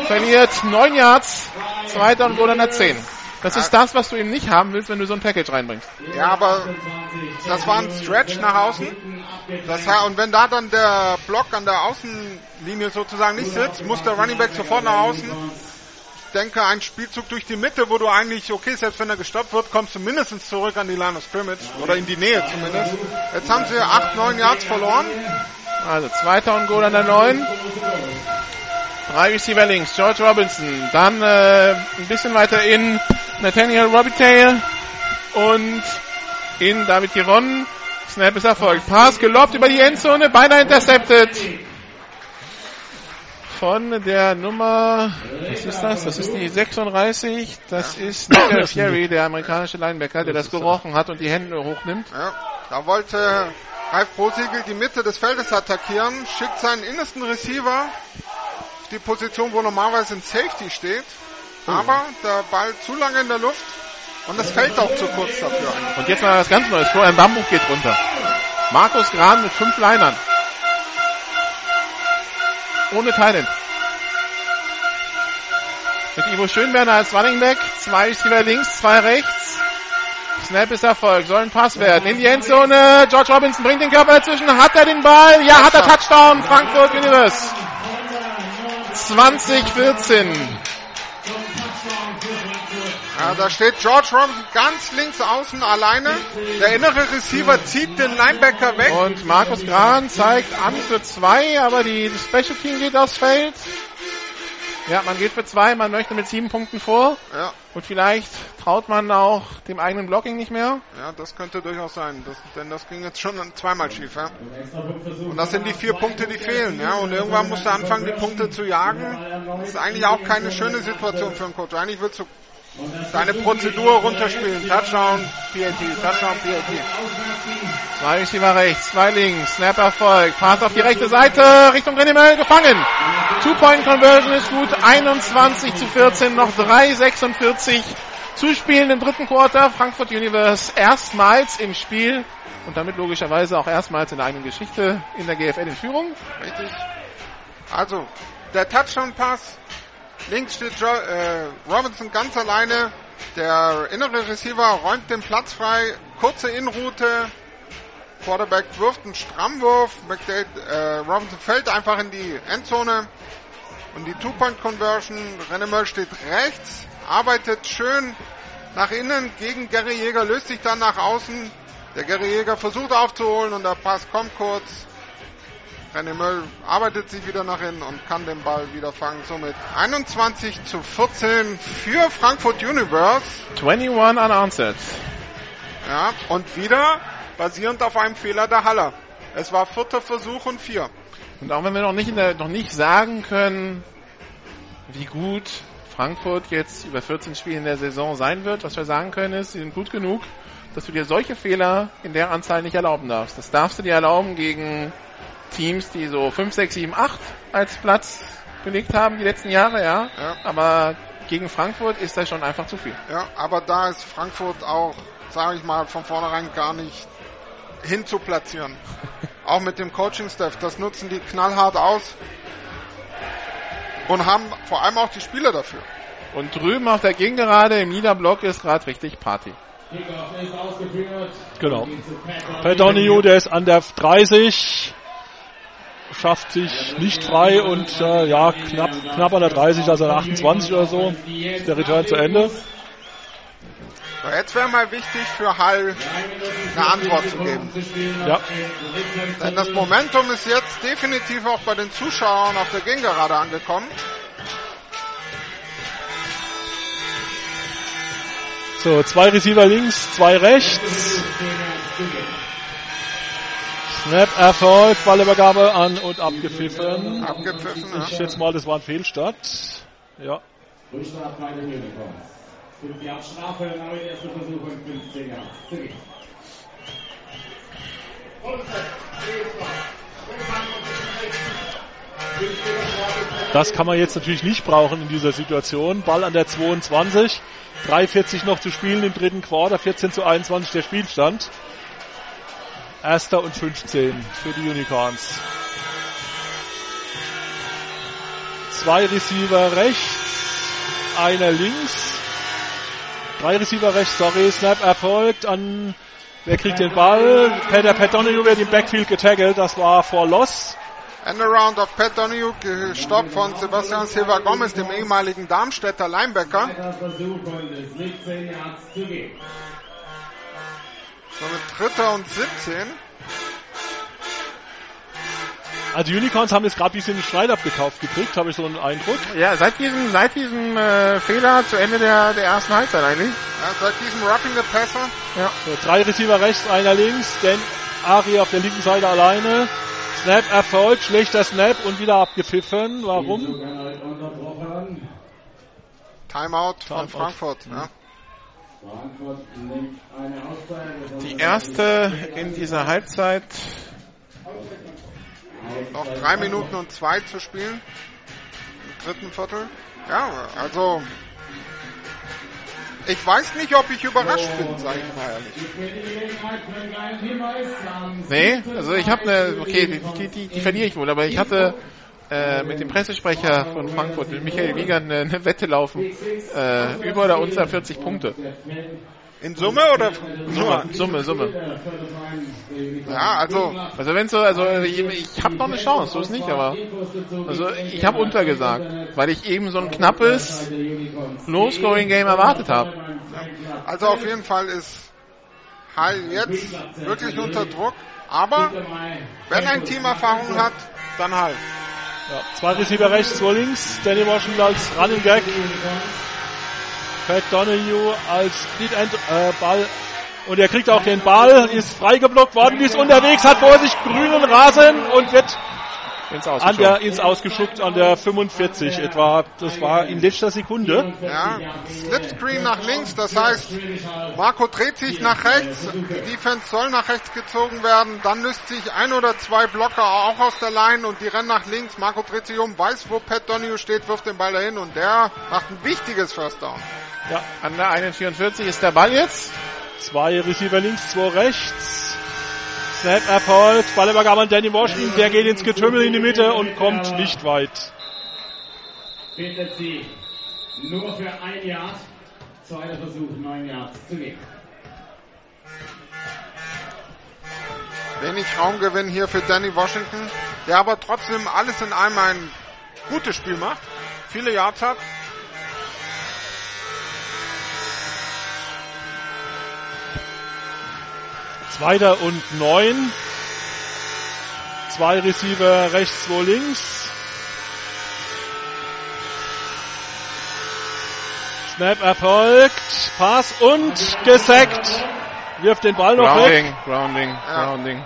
Verliert 9 Yards. Zweiter und Goal an der 10. Das ist das, was du eben nicht haben willst, wenn du so ein Package reinbringst. Ja, aber das war ein Stretch nach außen. Das, he- und wenn da dann der Block an der Außenlinie sozusagen nicht sitzt, muss der Running Back sofort nach außen. Denke, ein Spielzug durch die Mitte, wo du eigentlich, okay, selbst wenn er gestoppt wird, kommst du mindestens zurück an die Line of Scrimmage. Oder in die Nähe zumindest. Jetzt haben sie 8, 9 Yards verloren. Also zweiter und Goal an der 9. Drei Receiver links, George Robinson. Dann äh, ein bisschen weiter in Nathaniel Robitaille und in David Giron. Snap ist erfolgt. Pass gelobt über die Endzone, beinahe intercepted. Von der Nummer, was ist das? Das ist die 36. Das ist Nick Fury, der amerikanische Linebacker, der das gerochen hat und die Hände hochnimmt. Ja, da wollte Ralf Brosiegel die Mitte des Feldes attackieren, schickt seinen innersten Receiver auf die Position, wo normalerweise ein Safety steht. Aber der Ball zu lange in der Luft und das Feld auch zu kurz dafür. Und jetzt mal was ganz Neues. Florian Bambuch geht runter. Markus Gran mit fünf Linern. Ohne Teilen. Mit Ivo Schönberner als Running Back. Zwei Receiver links, zwei rechts. Snap ist Erfolg. Soll ein Pass werden. In die Endzone. George Robinson bringt den Körper dazwischen. Hat er den Ball? Ja, hat er Touchdown. Frankfurt Universe. 2014. Ja, da steht George Robinson ganz links außen alleine. Der innere Receiver zieht den Linebacker weg. Und Markus Gran zeigt an für zwei, aber die das Special Team geht aufs Feld. Ja, man geht für zwei, man möchte mit sieben Punkten vor. Ja. Und vielleicht traut man auch dem eigenen Blocking nicht mehr. Ja, das könnte durchaus sein, das, denn das ging jetzt schon zweimal schief. Ja? Und das sind die vier Punkte, die fehlen. Ja? Und irgendwann musst du anfangen, die Punkte zu jagen. Das ist eigentlich auch keine schöne Situation für einen Coach. Eigentlich willst du deine Prozedur runterspielen. Touchdown, PAT, Touchdown, PAT. Zwei Receiver rechts, zwei links, Snap Erfolg, Pass auf die rechte Seite, Richtung Rennemel, gefangen. Two-Point-Conversion ist gut, 21 zu 14, noch 3,46 zu spielen im dritten Quarter. Frankfurt Universe erstmals im Spiel und damit logischerweise auch erstmals in der eigenen Geschichte in der GFL in Führung. Richtig. Also, der Touchdown-Pass. Links steht jo äh, Robinson ganz alleine. Der innere Receiver räumt den Platz frei. Kurze Inroute. Quarterback wirft einen Strammwurf. McDade, äh, Robinson fällt einfach in die Endzone. Und die Two-Point-Conversion. Rennemöll steht rechts. Arbeitet schön nach innen gegen Gary Jäger. Löst sich dann nach außen. Der Gary Jäger versucht aufzuholen und der Pass kommt kurz. René Möll arbeitet sich wieder nach innen und kann den Ball wieder fangen. Somit 21 zu 14 für Frankfurt Universe. 21 unanswered. Ja, und wieder basierend auf einem Fehler der Haller. Es war vierter Versuch und vier. Und auch wenn wir noch nicht, der, noch nicht sagen können, wie gut Frankfurt jetzt über 14 Spiele in der Saison sein wird. Was wir sagen können ist, sie sind gut genug, dass du dir solche Fehler in der Anzahl nicht erlauben darfst. Das darfst du dir erlauben gegen Teams, die so 5, 6, 7, 8 als Platz belegt haben die letzten Jahre, ja. Ja. Aber gegen Frankfurt ist das schon einfach zu viel. Ja, aber da ist Frankfurt auch, sage ich mal, von vornherein gar nicht hinzuplatzieren. auch mit dem Coaching-Staff, das nutzen die knallhart aus und haben vor allem auch die Spieler dafür. Und drüben auf der Gegengerade im Niederblock ist gerade richtig Party. Genau. Pat Donahue, der ist an der 30, schafft sich nicht frei und äh, ja, knapp, knapp an der 30, also an der 28 oder so, ist der Return zu Ende. So, jetzt wäre mal wichtig für Hall eine Antwort zu geben. Ja. Denn das Momentum ist jetzt definitiv auch bei den Zuschauern auf der Gegengerade angekommen. So, zwei Receiver links, zwei rechts. Snap Erfolg, Ballübergabe an und abgepfiffen. Abgepfiffen, Ich ja. schätze mal, das war ein Fehlstart. Ja. Rückstart bei den Unicorns. 5 Jahre Strafe, erneut erster Versuch und 15 Jahre. Zurück. Das kann man jetzt natürlich nicht brauchen in dieser Situation. Ball an der 22. 3,40 noch zu spielen im dritten Quarter. 14 zu 21 der Spielstand. Erster und 15 für die Unicorns. Zwei Receiver rechts, einer links. Drei Receiver rechts, sorry. Snap erfolgt an, wer kriegt den Ball? Peter Pat Donahue wird im Backfield getaggelt. Das war vor Loss. Endaround auf Pat Donahue, gestoppt von Sebastian Silva Gomez, dem ehemaligen Darmstädter Linebacker. Mit Dritter und 17. Also Unicorns haben jetzt gerade ein bisschen Streit abgekauft gekriegt, habe ich so einen Eindruck. Ja, seit diesem, seit diesem äh, Fehler zu Ende der, der ersten Halbzeit eigentlich. Ja, seit diesem Roughing the Passer. Ja. So, drei Receiver rechts, einer links, denn Ari auf der linken Seite alleine. Snap erfolgt, schlechter Snap und wieder abgepfiffen. Warum? Unterbrochen. Timeout von Timeout. Frankfurt. Ja. Frankfurt nimmt eine Auszeit. Die erste in dieser Halbzeit. Noch drei Minuten und zwei zu spielen. Im dritten Viertel. Ja, also ich weiß nicht, ob ich überrascht bin, sage ich mal ehrlich. Nee, also ich habe eine, okay, die, die, die, die verliere ich wohl, aber ich hatte äh, mit dem Pressesprecher von Frankfurt, mit Michael Wiegand, eine, eine Wette laufen. Äh, über oder unter 40 Punkte. In Summe oder Summe, Summe, Summe. Ja, also Also wenn so, also ich, ich habe noch eine Chance, so ist nicht, aber also ich habe untergesagt, weil ich eben so ein knappes Low-Scoring-Game erwartet habe. Also auf jeden Fall ist Hall jetzt wirklich unter Druck. Aber wenn ein Team Erfahrung hat, dann Hall. Ja, zwei Receiver rechts, zwei links. Danny Washington als Running Back. Pat Donahue als Lead End äh, Ball. Und er kriegt auch den Ball, ist freigeblockt worden, ist unterwegs, hat vor sich grünen Rasen und wird ins an der, ins Ausgeschuckt an der 45 etwa. Das war in letzter Sekunde. Ja, Slipscreen nach links, das heißt, Marco dreht sich nach rechts, die Defense soll nach rechts gezogen werden, dann löst sich ein oder zwei Blocker auch aus der Line und die rennen nach links. Marco dreht sich um, weiß, wo Pat Donahue steht, wirft den Ball dahin und der macht ein wichtiges First Down. Ja, an der 41 ist der Ball jetzt. Zwei Receiver links, zwei rechts. Snap erfolgt, Ballübergabe an Danny Washington, der geht ins Getümmel in die Mitte und kommt nicht weit. Bittet sie nur für ein Jahr. Zweiter Versuch, neun Yards zu gehen. Wenig Raumgewinn hier für Danny Washington, der aber trotzdem alles in allem ein gutes Spiel macht, viele Yards hat. Zweiter und neun. Zwei Receiver rechts, zwei links. Snap erfolgt. Pass und gesackt. Wirft den Ball noch Grounding, weg. Grounding, Ja. Grounding.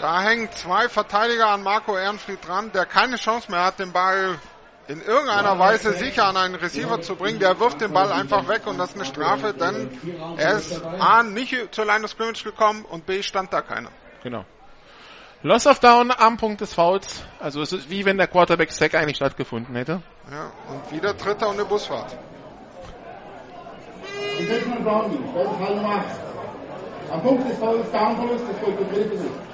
Da hängen zwei Verteidiger an Marco Ehrenfried dran, der keine Chance mehr hat, den Ball in irgendeiner Weise sicher an einen Receiver zu bringen, der wirft den Ball einfach weg und das ist eine Strafe, denn er ist A, nicht zur Line of Scrimmage gekommen und B, stand da keiner. Genau. Loss of Down am Punkt des Fouls. Also es ist wie wenn der Quarterback Sack eigentlich stattgefunden hätte. Ja, und wieder Dritter und eine Busfahrt. Die Richmond Brownie, das ist Fall Nummer 8. Am Punkt des Fouls, Downverlust, das Versuch.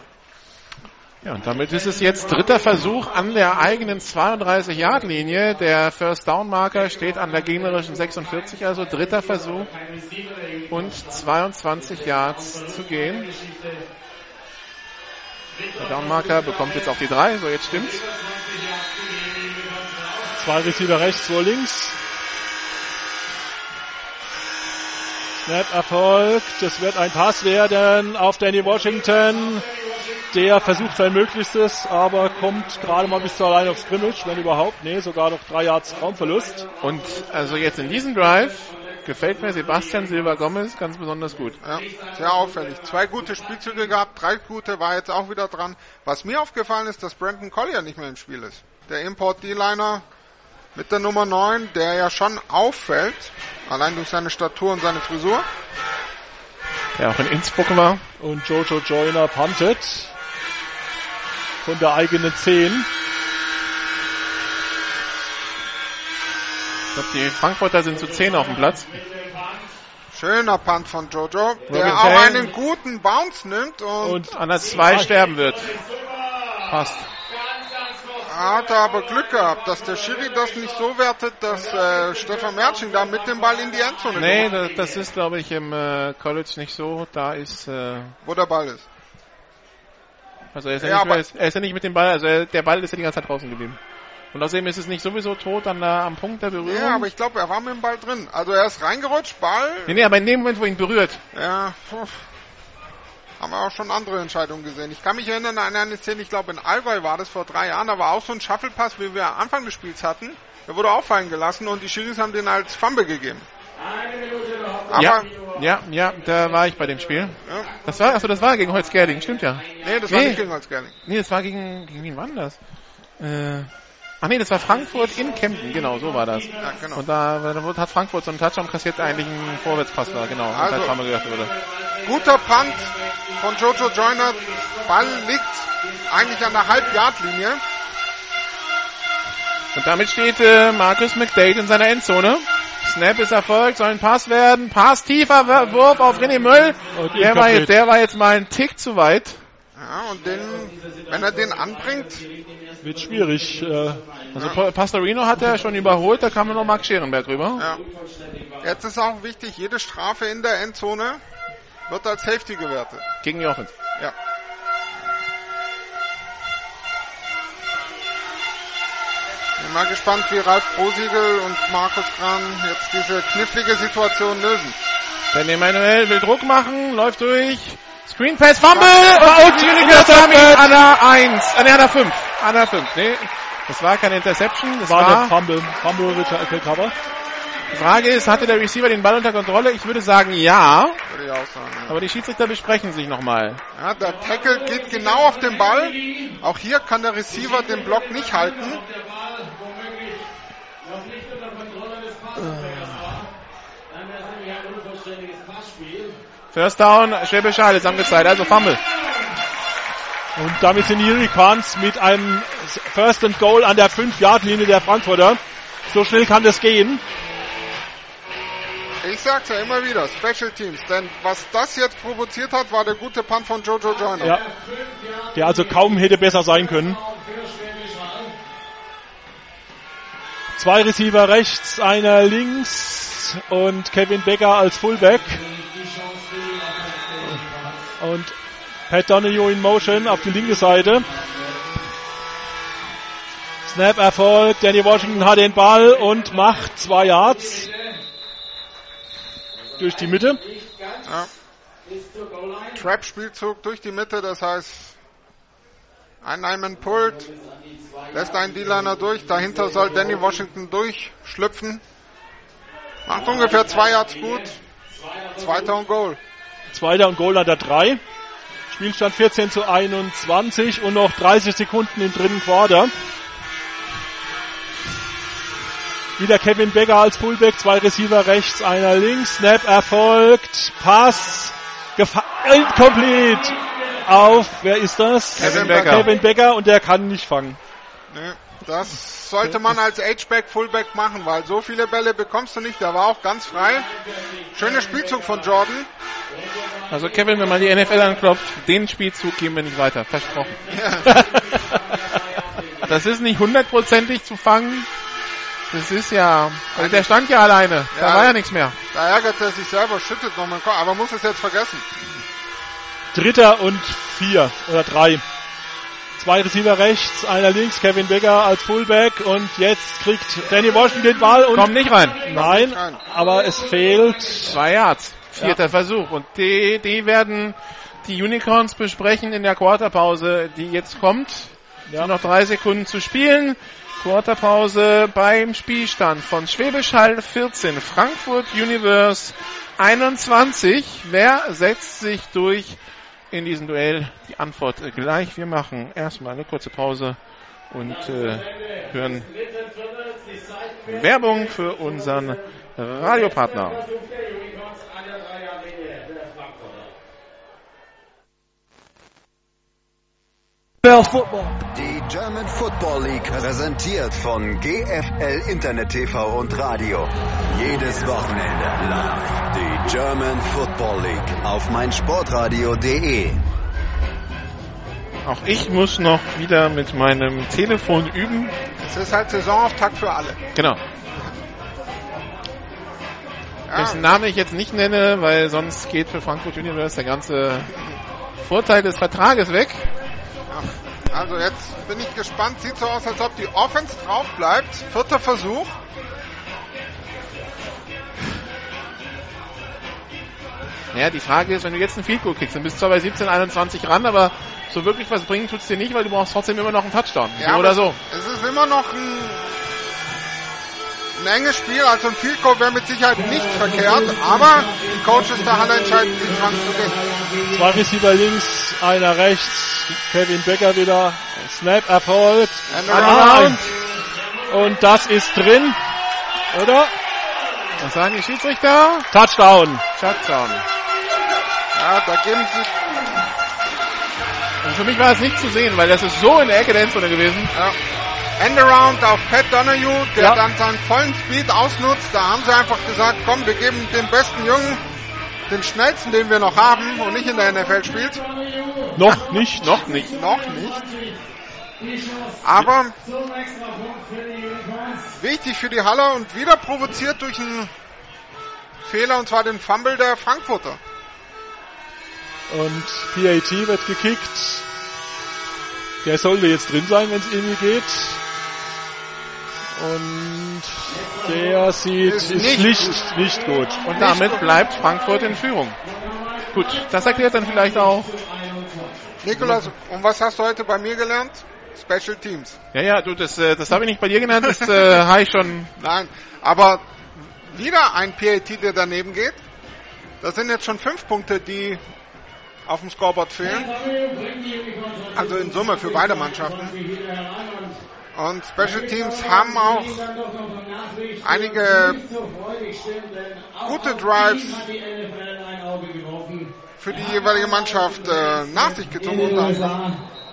Ja, und damit ist es jetzt dritter Versuch an der eigenen 32-Yard-Linie. Der First-Down-Marker steht an der gegnerischen 46, also dritter Versuch und 22 Yards zu gehen. Der Down-Marker bekommt jetzt auch die 3, so jetzt stimmt's. Zwei Receiver rechts, zwei links. Snap Erfolg. Das wird ein Pass werden auf Danny Washington. Der versucht sein Möglichstes, aber kommt gerade mal bis zur Line of Scrimmage, wenn überhaupt. Nee, sogar noch drei Yards Raumverlust. Und also jetzt in diesem Drive gefällt mir Sebastian Silva Gomez ganz besonders gut. Ja, sehr auffällig. Zwei gute Spielzüge gehabt, drei gute war jetzt auch wieder dran. Was mir aufgefallen ist, dass Brandon Collier nicht mehr im Spiel ist. Der Import D-Liner mit der Nummer 9, der ja schon auffällt, allein durch seine Statur und seine Frisur. Der auch in Innsbruck war. Und Jojo Joyner puntet von der eigenen 10. Ich glaube, die Frankfurter sind zu 10 auf dem Platz. Schöner Punt von Jojo, der Robin auch Payne. einen guten Bounce nimmt und, Und an der 2 sterben wird. Passt. hat aber Glück gehabt, dass der Schiri das nicht so wertet, dass äh, Stefan Merching da mit dem Ball in die Endzone Nee, das, das ist glaube ich im äh, College nicht so. Da ist äh, wo der Ball ist. Also er ist ja, Ja, nicht, aber- mehr, er ist ja nicht mit dem Ball, also er, der Ball ist ja die ganze Zeit draußen geblieben. Und außerdem ist es nicht sowieso tot an der, am Punkt der Berührung. Ja, aber ich glaube, er war mit dem Ball drin. Also er ist reingerutscht, Ball. nee, nee, aber in dem Moment, wo ihn berührt. Ja, puh. haben wir auch schon andere Entscheidungen gesehen. Ich kann mich erinnern an eine Szene, ich glaube in Allgäu war das vor drei Jahren, da war auch so ein Shuffle-Pass, wie wir am Anfang des Spiels hatten. Der wurde auffallen gelassen und die Schiris haben den als Fumble gegeben. Ja, ja, ja, da war ich bei dem Spiel. Ja. Das war, achso, das war gegen Holzgerling, stimmt ja. nee, das war nicht gegen Holzgerling. Nee, das war gegen, gegen wen war denn das? Äh, ach nee, das war Frankfurt in Kempten, genau, so war das. Ja, genau. Und da, da wurde- hat Frankfurt so einen Touchdown kassiert, eigentlich ein Vorwärtspass war, genau, Also- Fumble gedacht wurde. Guter Punt von Jojo Joyner. Ball liegt eigentlich an der Halb-Yard-Linie. Und damit steht äh, Marcus McDade in seiner Endzone. Snap ist erfolgt, soll ein Pass werden. Pass tiefer, Wur- Wurf auf René Müll. Und Der war, jetzt, der war jetzt mal ein Tick zu weit. Ja, und den, wenn er den anbringt, Wird schwierig. Äh, Also Pa- Pastorino hat er schon überholt, da kam nur noch Marc Scherenberg rüber. ja. Jetzt ist auch wichtig, jede Strafe in der Endzone wird als Safety gewertet. Gegen die Offense. Ja. Bin mal gespannt, wie Ralf Prosiegel und Markus Kran jetzt diese knifflige Situation lösen. Denn Emanuel will Druck machen, läuft durch. Screen Pass, Fumble! Und Interception an der 1, an der 5. An der 5, nee. Das war keine Interception, das war war, der Fumble, Fumble Return- Recover. Die Frage ist, hatte der Receiver den Ball unter Kontrolle? Ich würde sagen, ja. Würde ich auch sagen. Ja. Aber die Schiedsrichter besprechen sich nochmal. Ja, der Tackle geht genau auf den Ball. Auch hier kann der Receiver den Block nicht halten. First Down, Schwäbisch Hall ist angezeigt, also Fumble. Und damit sind die Hurricanes mit einem First and Goal an der 5-Yard-Linie der Frankfurter. So schnell kann das gehen. Ich sag's ja immer wieder, Special Teams. Denn was das jetzt provoziert hat, war der gute Punt von Jojo Joyner. Ja. Der also kaum hätte besser sein können. Zwei Receiver rechts, einer links und Kevin Becker als Fullback. Und Pat Donahue in Motion auf die linke Seite. Snap Erfolg. Danny Washington hat den Ball und macht zwei Yards durch die Mitte. Ja. Trap-Spielzug durch die Mitte, das heißt, ein Nyman pullt, lässt einen D-Liner durch, dahinter soll Danny Washington durchschlüpfen. Macht ungefähr zwei Yards gut. Zweiter und Goal. Zweiter und Goal an der 3. Spielstand 14 zu 21 und noch 30 Sekunden im dritten Quarter. Wieder Kevin Becker als Fullback, zwei Receiver rechts, einer links. Snap erfolgt. Pass. Gefa incomplete. Auf, wer ist das? Kevin Becker. Kevin Becker und der kann nicht fangen. Ne, das sollte man als H-Back, Fullback machen, weil so viele Bälle bekommst du nicht. Der war auch ganz frei. Schöner Spielzug von Jordan. Also Kevin, wenn man die NFL anklopft, den Spielzug geben wir nicht weiter. Versprochen. das ist nicht hundertprozentig zu fangen. Das ist ja, also der stand ja alleine. Da Ja. war ja nichts mehr. Da ärgert er sich selber, schüttet noch mal den Kopf, aber muss es jetzt vergessen. Dritter und vier oder drei. Zwei Receiver rechts, einer links, Kevin Becker als Fullback und jetzt kriegt Danny Washington den Ball und Kommt nicht rein. Nein, aber es fehlt. Zwei Yards. Vierter Versuch. Und die, die werden die Unicorns besprechen in der Quarterpause, die jetzt kommt. Ja. Noch drei Sekunden zu spielen. Quarterpause beim Spielstand von Schwäbisch Hall 14, Frankfurt Universe 21. Wer setzt sich durch in diesem Duell? Die Antwort gleich. Wir machen erstmal eine kurze Pause und äh, hören Werbung für unseren Radiopartner. Die German Football League präsentiert von GFL Internet TV und Radio. Jedes Wochenende live die German Football League auf meinsportradio.de. Auch ich muss noch wieder mit meinem Telefon üben. Es ist halt Saisonauftakt für alle. Genau. Dessen Name ich jetzt nicht nenne, weil sonst geht für Frankfurt Universe der ganze Vorteil des Vertrages weg. Also jetzt bin ich gespannt. Sieht so aus, als ob die Offense drauf bleibt. Vierter Versuch. Naja, die Frage ist, wenn du jetzt einen Field Goal kriegst, dann bist du zwar bei 17, 21 ran, aber so wirklich was bringen tut's dir nicht, weil du brauchst trotzdem immer noch einen Touchdown. Ja, so oder so. Es ist immer noch ein, ein enges Spiel. Also ein Field Goal wäre mit Sicherheit nicht verkehrt. Aber die Coaches der Halle entscheiden, wie dran zu gehen. Zwei Receiver links, einer rechts, Kevin Becker wieder, Snap erfolgt, And around. Und das ist drin, oder? Was sagen die Schiedsrichter? Touchdown. Touchdown. Ja, da geben sie. Und für mich war es nicht zu sehen, weil das ist so in der Ecke der Endzone gewesen. Ja. Endaround auf Pat Donahue, der Ja. dann seinen vollen Speed ausnutzt. Da haben sie einfach gesagt, komm, wir geben dem besten Jungen den schnellsten, den wir noch haben und nicht in der NFL spielt. Noch nicht. Noch nicht. Noch nicht. Aber wichtig für die Halle und wieder provoziert durch einen Fehler und zwar den Fumble der Frankfurter. Und PAT wird gekickt. Der sollte jetzt drin sein, wenn es irgendwie geht. Und der sieht Ist ist nicht nicht, nicht, gut. Und damit bleibt Frankfurt in Führung. Gut, das erklärt dann vielleicht auch. Nikolas, und was hast du heute bei mir gelernt? Special Teams. Ja, ja, du, das, äh, das habe ich nicht bei dir genannt, das äh, habe ich schon. Nein, aber wieder ein PAT, der daneben geht. Das sind jetzt schon fünf Punkte, die auf dem Scoreboard fehlen. Also in Summe für beide Mannschaften. Und Special Teams haben auch einige gute Drives für die jeweilige Mannschaft äh, nach sich gezogen.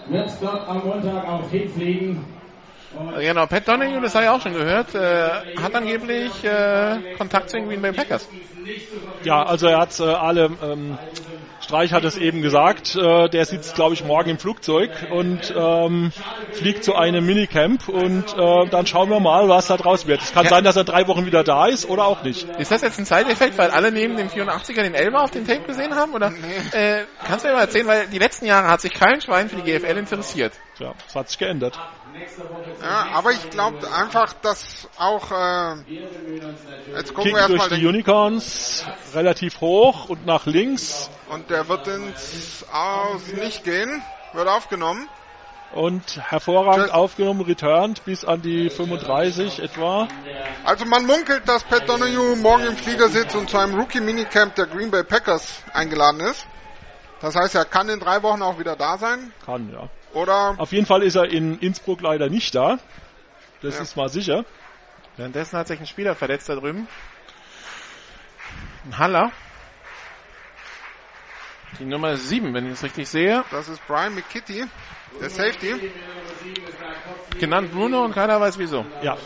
Wird dort am Montag auch hinfliegen. Genau, Pat Donahue, das habe ich auch schon gehört, äh, hat angeblich äh, Kontakt zu den Green Bay Packers. Ja, also er hat äh, alle, ähm, Streich hat es eben gesagt, äh, der sitzt, glaube ich, morgen im Flugzeug und ähm, fliegt zu einem Minicamp und äh, dann schauen wir mal, was da draus wird. Es kann Ja. sein, dass er drei Wochen wieder da ist oder auch nicht. Ist das jetzt ein Zeiteffekt, weil alle neben dem 84er den Elber auf dem Tape gesehen haben? Oder äh, kannst du mir mal erzählen, weil die letzten Jahre hat sich kein Schwein für die GFL interessiert. Ja, das hat sich geändert. Ja, aber ich glaube einfach, dass auch äh, jetzt gucken Kick wir erstmal durch die Unicorns relativ hoch und nach links und der wird ins Aus nicht gehen, wird aufgenommen. und hervorragend aufgenommen, returned bis an die 35 etwa. Also man munkelt, dass Pat Donahue morgen im Flieger sitzt und zu einem Rookie-Minicamp der Green Bay Packers eingeladen ist. Das heißt, er kann in drei Wochen auch wieder da sein. Kann, ja. Oder Auf jeden Fall ist er in Innsbruck leider nicht da. Das Ja. ist mal sicher. Währenddessen hat sich ein Spieler verletzt da drüben. Ein Haller. Die Nummer 7, wenn ich es richtig sehe. Das ist Brian McKitty, der Safety. Genannt Bruno und keiner weiß wieso. Ja,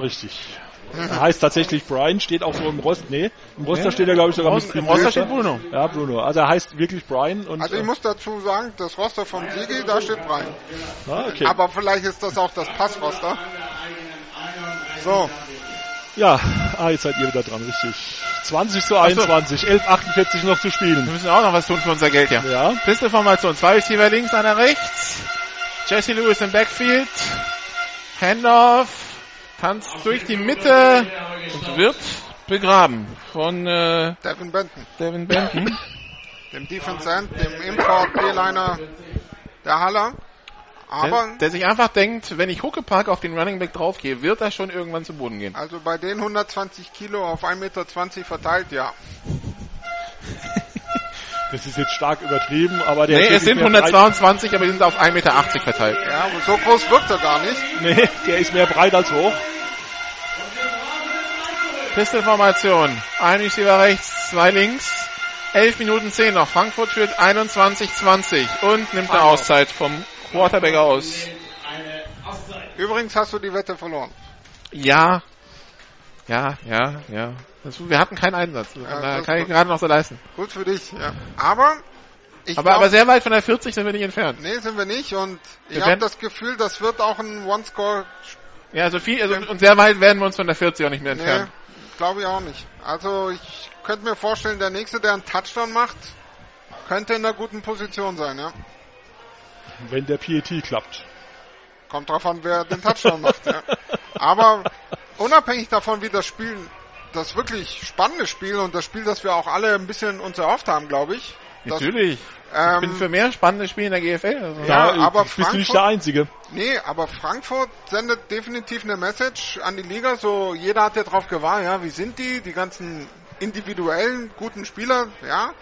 richtig. Er heißt tatsächlich Brian, steht auch so im Rost. Nee, im Roster nee, steht er, glaube ich, sogar mit Im Roster steht Bruno. Ja, Bruno. Also er heißt wirklich Brian. Und also ich muss dazu sagen, das Roster von Sigi, da steht Brian. Ah, okay. Aber vielleicht ist das auch das Passroster. So. Ja, ah, jetzt seid ihr wieder dran, richtig. 20 zu 21, so. 11,48 noch zu spielen. Wir müssen auch noch was tun für unser Geld, ja. Ja. Pistolformation, zwei Receiver links, einer rechts. Jesse Lewis im Backfield. Handoff tanzt durch die Mitte und wird begraben von äh, Devin Benton. Devin Benton. dem Defense End, dem Import D-Liner der Haller. Aber der, der, sich einfach denkt, wenn ich Huckepark auf den Running Back draufgehe, wird er schon irgendwann zu Boden gehen. Also bei den 120 Kilo auf 1,20 Meter verteilt, ja. Das ist jetzt stark übertrieben, aber der Nee, es sind 122, aber die sind auf 1,80 Meter verteilt. Ja, aber so groß wirkt er gar nicht. Nee, der ist mehr breit als hoch. Pistolformation. Ein Receiver rechts, zwei links. 11 Minuten 10 noch. Frankfurt führt 21-20 und nimmt eine Auszeit vom Quarterback aus. Übrigens hast du die Wette verloren. Ja. Ja, ja, ja. Das, wir hatten keinen Einsatz. Ja, da kann ich gerade noch so leisten. Gut für dich, ja. Aber ich aber, glaub, aber sehr weit von der 40 sind wir nicht entfernt. Nee, sind wir nicht. Und ich habe das Gefühl, das wird auch ein One-Score. Ja, also viel, also, und sehr weit werden wir uns von der 40 auch nicht mehr entfernen. Nee, glaube ich auch nicht. Also ich könnte mir vorstellen, der nächste, der einen Touchdown macht, könnte in einer guten Position sein, ja. Wenn der PET klappt. Kommt drauf an, wer den Touchdown macht, ja. Aber unabhängig davon, wie das Spiel das wirklich spannende Spiel und das Spiel, das wir auch alle ein bisschen uns erhofft haben, glaube ich. Natürlich. Das, ich bin ähm, für mehr spannende Spiele in der GFL. Also. Ja, ja, aber bist Frankfurt, du nicht der Einzige. Nee, aber Frankfurt sendet definitiv eine Message an die Liga, so jeder hat ja drauf gewartet, ja, wie sind die, die ganzen individuellen guten Spieler, ja.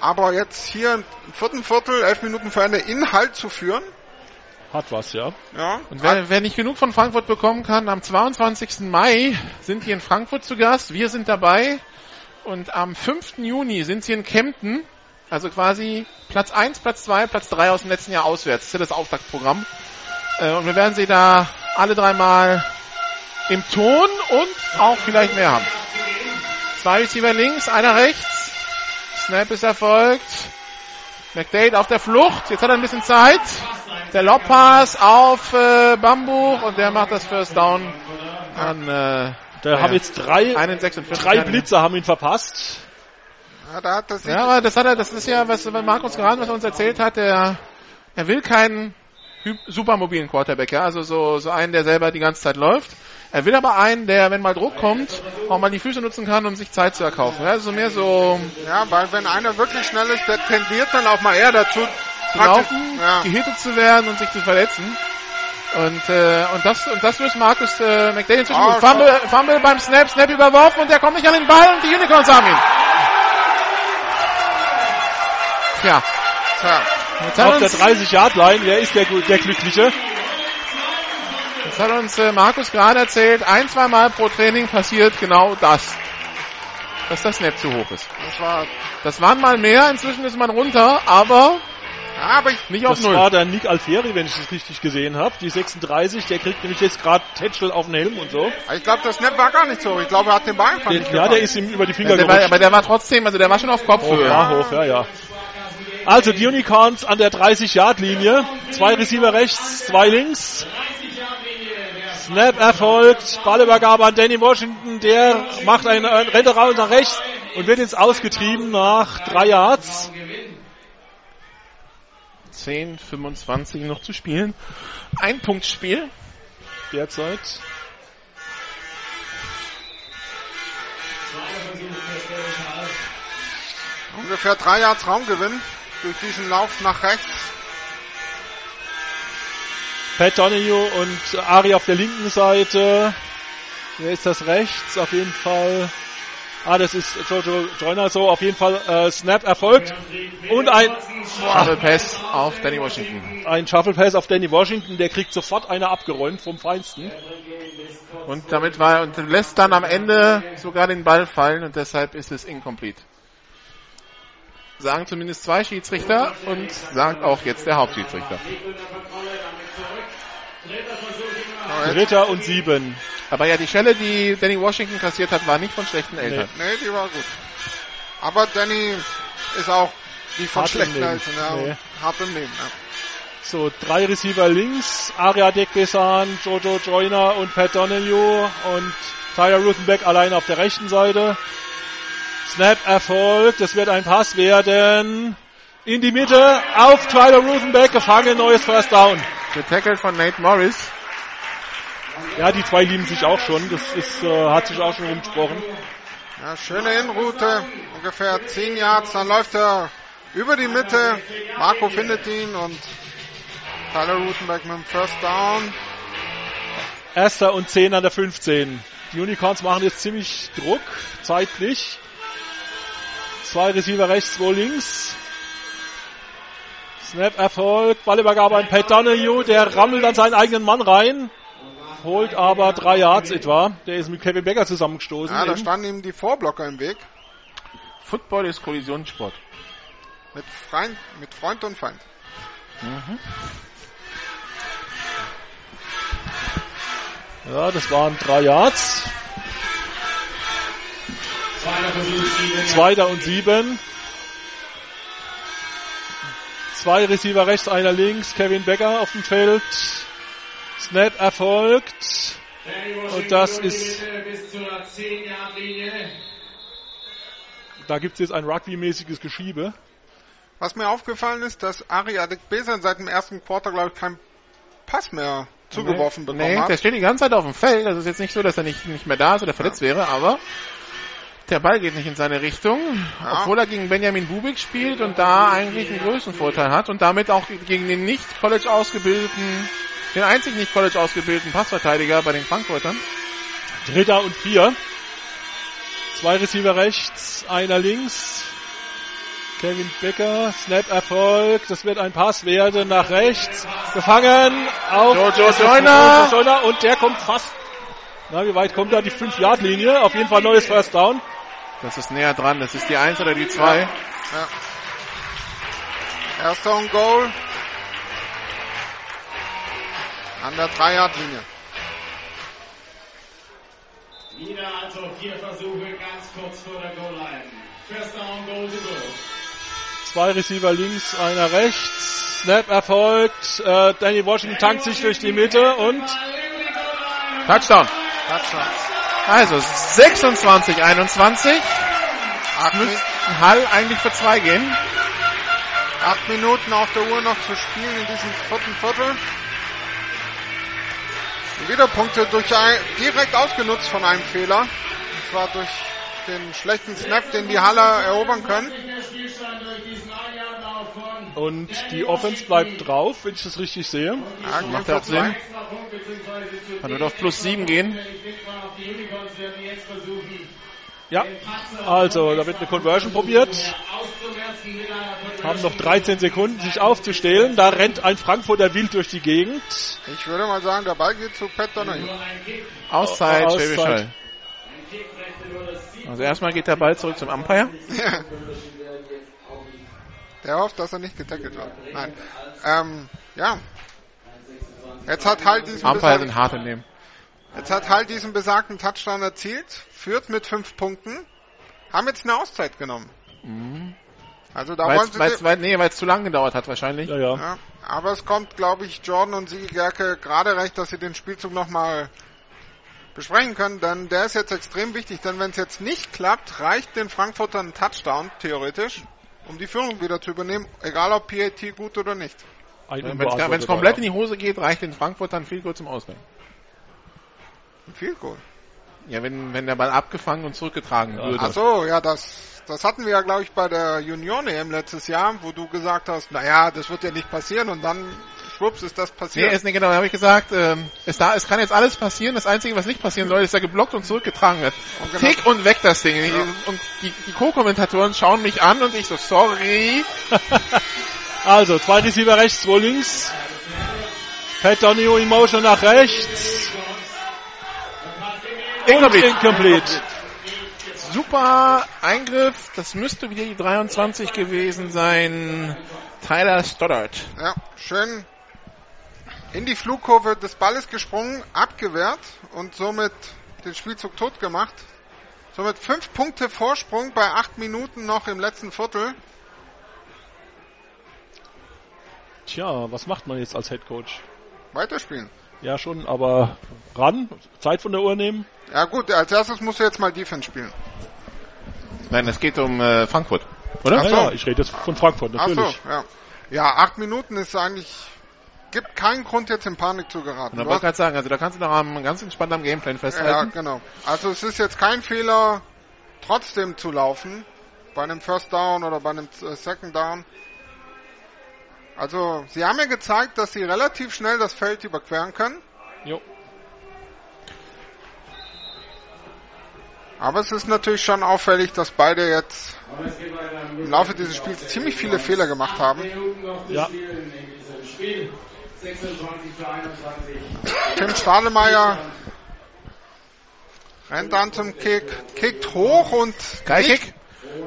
Aber jetzt hier im vierten Viertel, elf Minuten vor Ende Inhalt zu führen, hat was, ja. Ja. Und wer, wer nicht genug von Frankfurt bekommen kann, am 22. Mai sind die in Frankfurt zu Gast. Wir sind dabei. Und am 5. Juni sind sie in Kempten. Also quasi Platz 1, Platz 2, Platz 3 aus dem letzten Jahr auswärts. Das ist ja das Auftaktprogramm. Äh, und wir werden sie da alle dreimal im Ton und auch vielleicht mehr haben. Zwei Receiver links, einer rechts. Snap ist erfolgt. McDade auf der Flucht. Jetzt hat er ein bisschen Zeit. Der Lobpass auf äh, Bambuch und der macht das First Down an. Äh, da haben jetzt drei, drei Blitzer haben ihn verpasst. Ja, da hat das ja, aber das hat er, das ist ja, was Markus gerade was er uns erzählt hat, der, er will keinen supermobilen Quarterback, ja, also so, so einen, der selber die ganze Zeit läuft. Er will aber einen, der, wenn mal Druck kommt, auch mal die Füße nutzen kann, um sich Zeit zu erkaufen. Ja, also mehr so. Ja, weil wenn einer wirklich schnell ist, der tendiert dann auch mal eher dazu, zu laufen, ja. gehittet zu werden und sich zu verletzen. Und, äh, und das, und das löst Markus äh, McDade inzwischen oh. Fumble, Fumble beim Snap, Snap überworfen und der kommt nicht an den Ball und die Unicorns haben ihn. Tja. Tja. Jetzt Auf der 30-Yard-Line, wer ist der, der Glückliche? Das hat uns äh, Markus gerade erzählt, ein, zwei Mal pro Training passiert genau das. Dass das Snap zu hoch ist. Das, war das waren mal mehr, inzwischen ist man runter, aber aber ich, nicht auf das Null. war der Nick Alfieri, wenn ich das richtig gesehen habe. Die 36, der kriegt nämlich jetzt gerade Tetschel auf den Helm und so. Ich glaube, das Snap war gar nicht so. Ich glaube, er hat den Ball einfach nicht Ja, der ist ihm über die Finger ja, der war, Aber der war trotzdem, also der war schon auf Kopfhöhe. Oh, ja, hoch, ja, ja. Also die Unicorns an der 30-Yard-Linie. Zwei Receiver rechts, zwei links. Snap erfolgt. Ballübergabe an Danny Washington. Der macht einen, einen rennt raus nach rechts und wird jetzt ausgetrieben nach drei Yards. 10, 25 noch zu spielen. Ein Punktspiel. Derzeit. Ungefähr drei Yards Raumgewinn durch diesen Lauf nach rechts. Pat Donahue und Ari auf der linken Seite. Wer ist das rechts? Auf jeden Fall Ah, das ist Jojo Joyner so. Auf jeden Fall äh, Snap erfolgt. Und ein Shuffle Pass auf Danny Washington. Ein Shuffle Pass auf Danny Washington. Der kriegt sofort eine abgeräumt vom Feinsten. Und damit war und lässt dann am Ende sogar den Ball fallen und deshalb ist es incomplete. Sagen zumindest zwei Schiedsrichter und sagt auch jetzt der Hauptschiedsrichter. Dritter und sieben. Aber ja, die Schelle, die Danny Washington kassiert hat, war nicht von schlechten Eltern. Nee, die war gut. Aber Danny ist auch nicht von Hart im schlechten Leben. Eltern. Ja, Nee. Hart im Leben. Ja. So, drei Receiver links, Aria Dekbesan, Jojo Joyner und Pat Donahue und Tyler Ruthenbeck allein auf der rechten Seite. Snap erfolgt, es wird ein Pass werden. In die Mitte, auf Tyler Ruthenbeck, gefangen, neues First Down. Getackelt von Nate Morris. Ja, die zwei lieben sich auch schon, das ist, äh, hat sich auch schon rumgesprochen. Ja, schöne Innenroute, ungefähr 10 Yards, dann läuft er über die Mitte. Marco findet ihn und Tyler Rutenberg mit dem First Down. Erster und 10 an der 15. Die Unicorns machen jetzt ziemlich Druck, zeitlich. Zwei Receiver rechts, zwei links. Snap Erfolg, Ballübergabe an Pat Donahue, der rammelt an seinen eigenen Mann rein. Holt aber drei Yards etwa. Der ist mit Kevin Becker zusammengestoßen. Ja, da standen ihm die Vorblocker im Weg. Football ist Kollisionssport. Mit, Freund, mit Freund und Feind. Mhm. Ja, das waren drei Yards. Zweiter und sieben. Zwei Receiver rechts, einer links. Kevin Becker auf dem Feld. Snap erfolgt. Und das ist, bis zur 10-Yard-Linie. da gibt es jetzt ein Rugby-mäßiges Geschiebe. Was mir aufgefallen ist, dass Ari Adekbesan seit dem ersten Quarter, glaube ich, keinen Pass mehr zugeworfen bekommen Nee, hat. der steht die ganze Zeit auf dem Feld. Das ist jetzt nicht so, dass er nicht, nicht mehr da ist oder verletzt wäre, aber der Ball geht nicht in seine Richtung, Ja. obwohl er gegen Benjamin Bubik spielt und da eigentlich einen Größenvorteil hat und damit auch gegen den nicht College ausgebildeten, den einzigen nicht College ausgebildeten Passverteidiger bei den Frankfurtern. Dritter und vier. Zwei Receiver rechts, einer links. Kevin Becker, Snap Erfolg. Das wird ein Pass werden nach rechts. Gefangen auf Jojo Joyner. Jojo Joyner und der kommt fast. Na, wie weit kommt da die 5-Yard-Linie? Auf jeden Fall neues First Down. Das ist näher dran. Das ist die 1 oder die 2. Ja. Erster und Goal. An der 3-Yard-Linie. Wieder also vier Versuche ganz kurz vor der Goal-Line. First down, goal to go. Zwei Receiver links, einer rechts. Snap erfolgt. Äh, Danny Washington tankt sich durch die Mitte und Touchdown. Touchdown. Also 26, 21. Acht, Mi- Müssten Hall eigentlich für zwei gehen. acht Minuten auf der Uhr noch zu spielen in diesem vierten Viertel. Wieder Punkte durch ein, direkt ausgenutzt von einem Fehler. Und zwar durch den schlechten Snap, den die Haller erobern können. Und die Offense bleibt drauf, wenn ich das richtig sehe. Ja, gehen Macht auch Sinn. Man wird auf plus 7 gehen. Ja, also da wird eine Conversion probiert. Haben noch 13 Sekunden, sich aufzustellen. Da rennt ein Frankfurter Wild durch die Gegend. Ich würde mal sagen, der Ball geht zu Pat Donahue. Auszeit, Auszeit. Schwäbisch. Also erstmal geht der Ball zurück zum Umpire. Der hofft, dass er nicht getackelt wird. Nein. Ähm, ja. Jetzt hat halt diesen Umpire sind hart in dem. Jetzt hat halt diesen besagten Touchdown erzielt, führt mit fünf Punkten, haben jetzt eine Auszeit genommen. Also da wollen Weil sie, es weil, nee, weil's zu lang gedauert hat wahrscheinlich. Ja, ja. ja, aber es kommt, glaube ich, Jordan und Sigi Gerke gerade recht, dass sie den Spielzug nochmal besprechen können, denn der ist jetzt extrem wichtig, denn wenn es jetzt nicht klappt, reicht den Frankfurtern ein Touchdown, theoretisch, um die Führung wieder zu übernehmen, egal ob PAT gut oder nicht. Ein Wenn es komplett in ja. die Hose geht, reicht den Frankfurtern viel kurz zum Ausgleich. Ein Field Goal. Ja, wenn, wenn der Ball abgefangen und zurückgetragen würde. Ach so, ja, das, das hatten wir ja, glaube ich, bei der Junioren-EM letztes Jahr, wo du gesagt hast, naja, das wird ja nicht passieren und dann schwupps ist das Nee, passiert. ist nicht genau, da habe ich gesagt, ähm, es, da, es kann jetzt alles passieren. Das Einzige, was nicht passieren soll, ist, dass er geblockt und zurückgetragen wird. Und genau- Tick und weg das Ding. Und die, die Co-Kommentatoren schauen mich an und ich so, sorry. Also, zwei Receiver rechts, zwei links. Pat Donio in Motion nach rechts. Incomplete. Incomplete. Super Eingriff. Das müsste wieder die 23 gewesen sein. Tyler Stoddard. Ja, schön in die Flugkurve des Balles gesprungen, abgewehrt und somit den Spielzug tot gemacht. Somit fünf Punkte Vorsprung bei acht Minuten noch im letzten Viertel. Tja, was macht man jetzt als Head Coach? Weiterspielen. Ja, schon, aber ran, Zeit von der Uhr nehmen. Ja gut, als erstes musst du jetzt mal Defense spielen. Nein, es geht um äh, Frankfurt. Oder? Ja, Ach so. ja, ich rede jetzt von Frankfurt, Ach natürlich. so, ja. Ja, acht Minuten ist eigentlich, gibt keinen Grund jetzt in Panik zu geraten. Da wollte gerade sagen, also da kannst du noch am, ganz entspannt am Gameplan Ja, festhalten. genau. Also es ist jetzt kein Fehler, trotzdem zu laufen. Bei einem First Down oder bei einem äh, Second Down. Also, sie haben ja gezeigt, dass sie relativ schnell das Feld überqueren können. Jo. Aber es ist natürlich schon auffällig, dass beide jetzt im Laufe dieses Spiels ziemlich viele Fehler gemacht haben. Ja. Tim Stademeyer rennt dann zum Kick, kickt hoch und Geil Kick.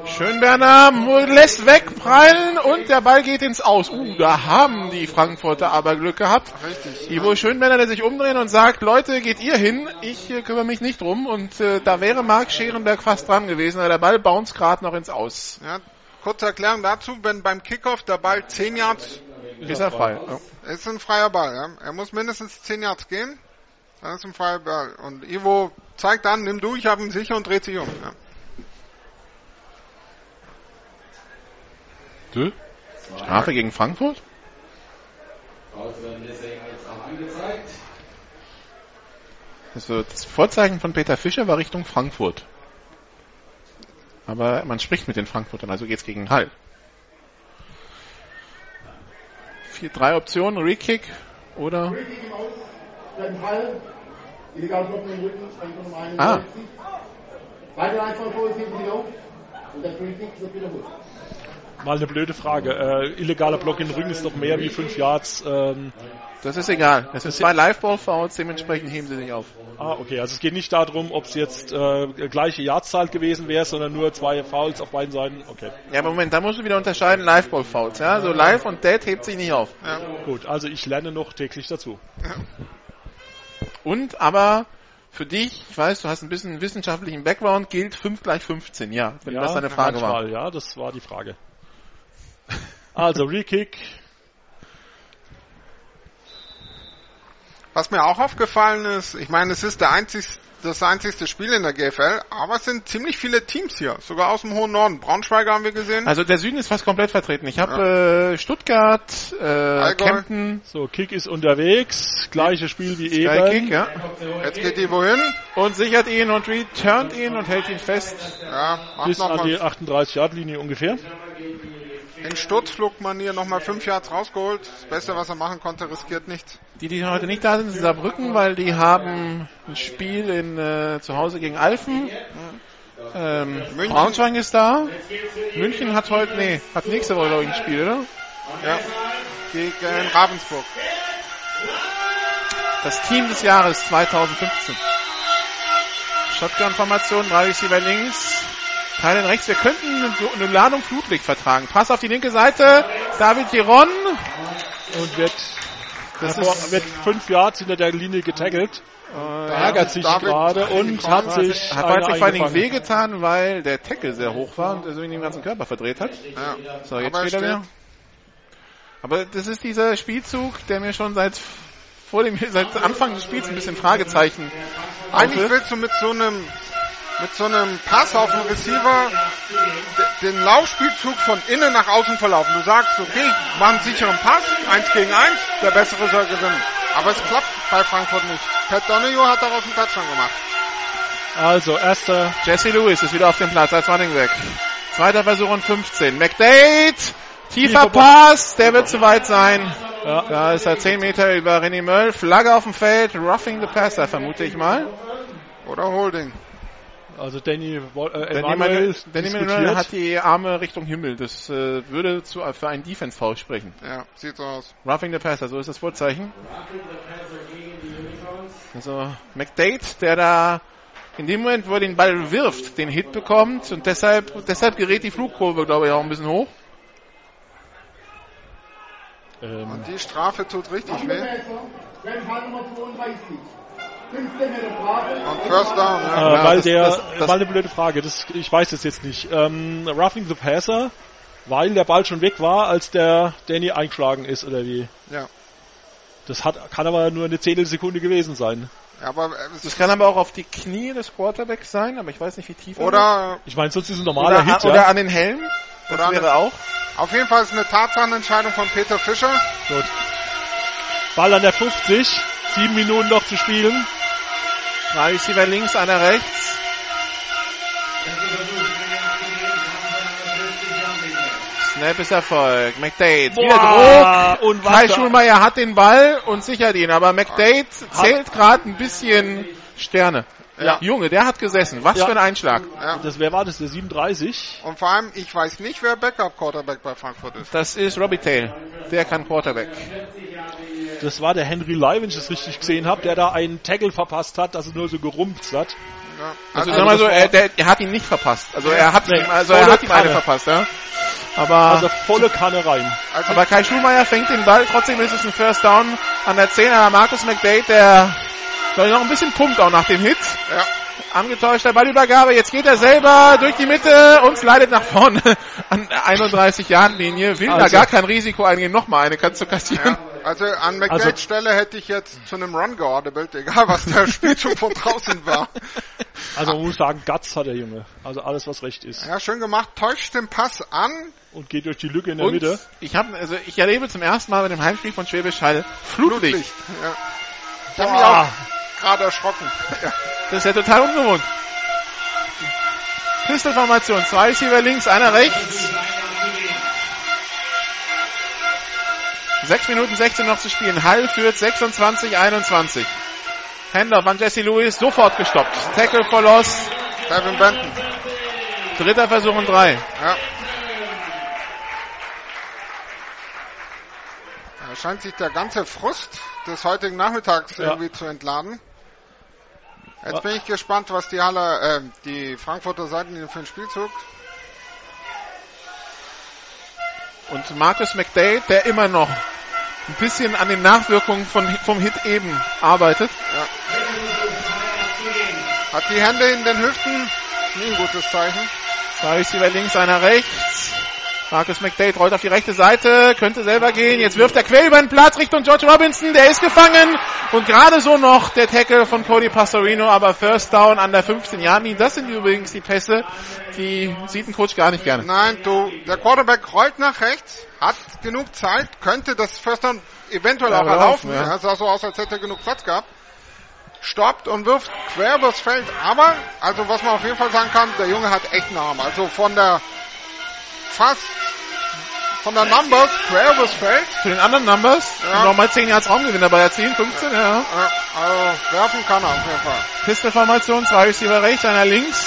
Schönberner lässt wegprallen und der Ball geht ins Aus. Uh, da haben die Frankfurter aber Glück gehabt. Richtig. Ivo Schönberner, der sich umdreht und sagt, Leute, geht ihr hin, ich äh, kümmere mich nicht drum. Und äh, da wäre Marc Scherenberg fast dran gewesen, aber der Ball bounce gerade noch ins Aus. Ja, kurze Erklärung dazu, wenn beim Kickoff der Ball 10 Yards Ist er frei. Ja. ist ein freier Ball, ja. Er muss mindestens 10 Yards gehen, dann ist ein freier Ball. Und Ivo zeigt an, nimm du, ich habe ihn sicher und dreht sich um. Ja. Du? Strafe gegen Frankfurt? Also das Vorzeichen von Peter Fischer war Richtung Frankfurt. Aber man spricht mit den Frankfurtern, also geht's gegen Hall. Vier, drei Optionen, Rekick oder Richtig im Aus, beim Fall, illegal blocken im Rücken, Stand Nummer 61. Ah. Beide heben sich auf und der Free wird wiederholt. Mal eine blöde Frage. Äh, illegaler Block in Rücken ist doch mehr wie 5 Yards. Ähm, Das ist egal. Es sind zwei Live-Ball-Fouls, dementsprechend heben sie sich auf. ah, okay. Also es geht nicht darum, ob es jetzt äh, gleiche Yardzahl gewesen wäre, sondern nur zwei Fouls auf beiden Seiten. Okay. Ja, aber Moment, da musst du wieder unterscheiden, Live-Ball-Fouls. Ja? So Live und Dead hebt sich nicht auf. Ja. Gut, also ich lerne noch täglich dazu. Und aber für dich, ich weiß, du hast ein bisschen wissenschaftlichen Background, gilt 5 gleich 15, ja, wenn das deine Frage war. manchmal, Ja, das war die Frage. Also Rekick. Was mir auch aufgefallen ist, ich meine, es ist der einzig, das einzigste Spiel in der GFL, aber es sind ziemlich viele Teams hier, sogar aus dem hohen Norden. Braunschweiger haben wir gesehen. Also der Süden ist fast komplett vertreten. Ich habe äh, Stuttgart, äh, Allgäu. Kempten, So, Kick ist unterwegs. Gleiches Spiel wie eben. Skykick, ja. Jetzt geht die wohin? Und sichert ihn und returnt ihn und hält ihn fest. Ja, macht Bis an die mal 38 Yard Linie ungefähr. In Sturzflugmanier nochmal 5 Yards rausgeholt. Das Beste, was er machen konnte, riskiert nichts. Die, die heute nicht da sind, sind Saarbrücken, weil die haben ein Spiel in, äh, zu Hause gegen Alfen. Ähm, München. Braunschweig ist da. München hat heute, nee, hat nächste Woche glaube ich ein Spiel, oder? Ja. Gegen Ravensburg. Das Team des Jahres 2015. Shotgun-Formation, drei Receiver links, Teilen rechts. Wir könnten eine, Ladung Flutlicht vertragen. Pass auf die linke Seite. David Giron. Und wird, Das ist- wird fünf Yards hinter der Linie getaggelt. Äh, ärgert sich David- gerade und hat sich Hat sich vor allen Dingen wehgetan, weil der Tackle sehr hoch war und deswegen den ganzen Körper verdreht hat. Ja. So, jetzt Aber er steht er wieder. steht. Aber das ist dieser Spielzug, der mir schon seit vor dem seit Anfang des Spiels ein bisschen Fragezeichen Eigentlich willst du mit so einem mit so einem Pass auf den Receiver de- den Laufspielzug von innen nach außen verlaufen. Du sagst, okay, mach einen sicheren Pass, eins gegen eins, der bessere soll gewinnen. Aber es klappt bei Frankfurt nicht. Pat Donoghue hat daraus einen Touchdown gemacht. Also, erster Jesse Lewis ist wieder auf dem Platz als Running Back. Zweiter Versuch und 15. McDade, tiefer Tiefer Pass, der wird zu weit sein. Ja. Da ist er 10 Meter über René Möll. Flagge auf dem Feld. Roughing the passer, vermute ich mal. Oder Holding. Also Danny, äh, Danny Manuel, Danny Manuel hat die Arme Richtung Himmel. Das äh, würde zu, für einen Defense-Foul sprechen. Ja, sieht so aus. Roughing the passer, so ist das Vorzeichen. Also McDade, der da in dem Moment, wo er den Ball wirft, den Hit bekommt und deshalb, deshalb gerät die Flugkurve, glaube ich, auch ein bisschen hoch. Ähm, Und die Strafe tut richtig weh. Wenn Fall Nummer 32. 15 Meter Strafe. Und First Down, Äh, ja. weil das- der, das- das- mal eine blöde Frage, das, ich weiß es jetzt nicht. Ähm, roughing the Passer, weil der Ball schon weg war, als der Danny eingeschlagen ist, oder wie? Ja. Das hat, kann aber nur eine Zehntelsekunde gewesen sein. Ja, aber es Das kann aber auch auf die Knie des Quarterbacks sein, aber ich weiß nicht, wie tief er ist. oder Ich meine, sonst ist es ein normaler oder, Hit, oder ja. an den Helm. Das Oder an wäre auch. auf jeden Fall ist eine Tatsachenentscheidung von Peter Fischer. Gut. Ball an der 50, sieben Minuten noch zu spielen. Drei Receiver links, einer rechts. Snap ist Erfolg. McDade wieder Druck. und Kai Schulmeier hat den Ball und sichert ihn, aber McDade zählt gerade ein bisschen Sterne. Ja. Junge, der hat gesessen. Was Ja. für ein Einschlag. Ja. Das, wer war das, der 37? Und vor allem, ich weiß nicht, wer Backup-Quarterback bei Frankfurt ist. Das ist Robbie Tail. Der kann Quarterback. Das war der Henry Lai, wenn ich das richtig gesehen habe, der da einen Tackle verpasst hat, dass er nur so gerumpft hat. Ja. Also, Also, sag mal so, er, der, er hat ihn nicht verpasst. Also er hat Nee, ihm, also er hat ihm eine verpasst, ja. Aber Also volle Kanne rein. also Aber Kai Schulmeier fängt den Ball, trotzdem ist es ein First Down an der 10 er Marcus McDade, der soll noch ein bisschen pumpt auch nach dem Hit. ja. Angetäuschter Ballübergabe, jetzt geht er selber durch die Mitte und slidet nach vorne an der 31 Jahren Linie. Will da Also- gar kein Risiko eingehen, nochmal eine kannst du kassieren. Ja, also an McDade's Also- Stelle hätte ich jetzt zu einem Run geordnet, egal was der Spielzug von draußen war. Also man muss sagen, Guts hat der Junge. Also alles, was recht ist. Ja, schön gemacht, täuscht den Pass an. Und geht durch die Lücke in der Und Mitte. ich habe, also ich erlebe zum ersten Mal bei dem Heimspiel von Schwäbisch Hall Flutlicht. Flutlicht. Ja. Ich habe mich Boah. auch gerade erschrocken. Ja. Das ist ja total ungewohnt. Pistolformation, zwei Receiver links, einer rechts. 6 Minuten 16 noch zu spielen. Hall führt 26, 21. Handoff an Jesse Lewis, sofort gestoppt. Tackle for Loss, Kevin Benton. dritter Versuch und drei. Ja. Da scheint sich der ganze Frust des heutigen Nachmittags Ja. irgendwie zu entladen. Jetzt Ja. bin ich gespannt, was die Halle, äh, die Frankfurter Seitenlinie für einen Spielzug. Und Marcus McDade, der immer noch ein bisschen an den Nachwirkungen von, vom Hit eben arbeitet. Hat die Hände in den Hüften. Nie ein gutes Zeichen. Zwei Receiver links, einer rechts. Marcus McDade rollt auf die rechte Seite, könnte selber gehen. Jetzt wirft er quer über den Platz Richtung George Robinson. Der ist gefangen. Und gerade so noch der Tackle von Cody Pastorino, aber First Down an der 15 Yard Linie. Das sind übrigens die Pässe, die sieht ein Coach gar nicht gerne. Nein, du, der Quarterback rollt nach rechts, hat genug Zeit, könnte das First Down eventuell Ja, auch erlaufen. laufen, ja. Ja. sah so aus, als hätte er genug Platz gehabt. Stoppt und wirft quer übers Feld. Aber, also was man auf jeden Fall sagen kann, der Junge hat echt einen Arm. Also von der fast von der Numbers übers Feld. Zu den anderen Numbers, Ja. nochmal 10 Yards Raumgewinn dabei erzielen, 15, ja. Ja, also werfen kann er auf jeden Fall. Pistolformation, zwei Receiver rechts, einer links.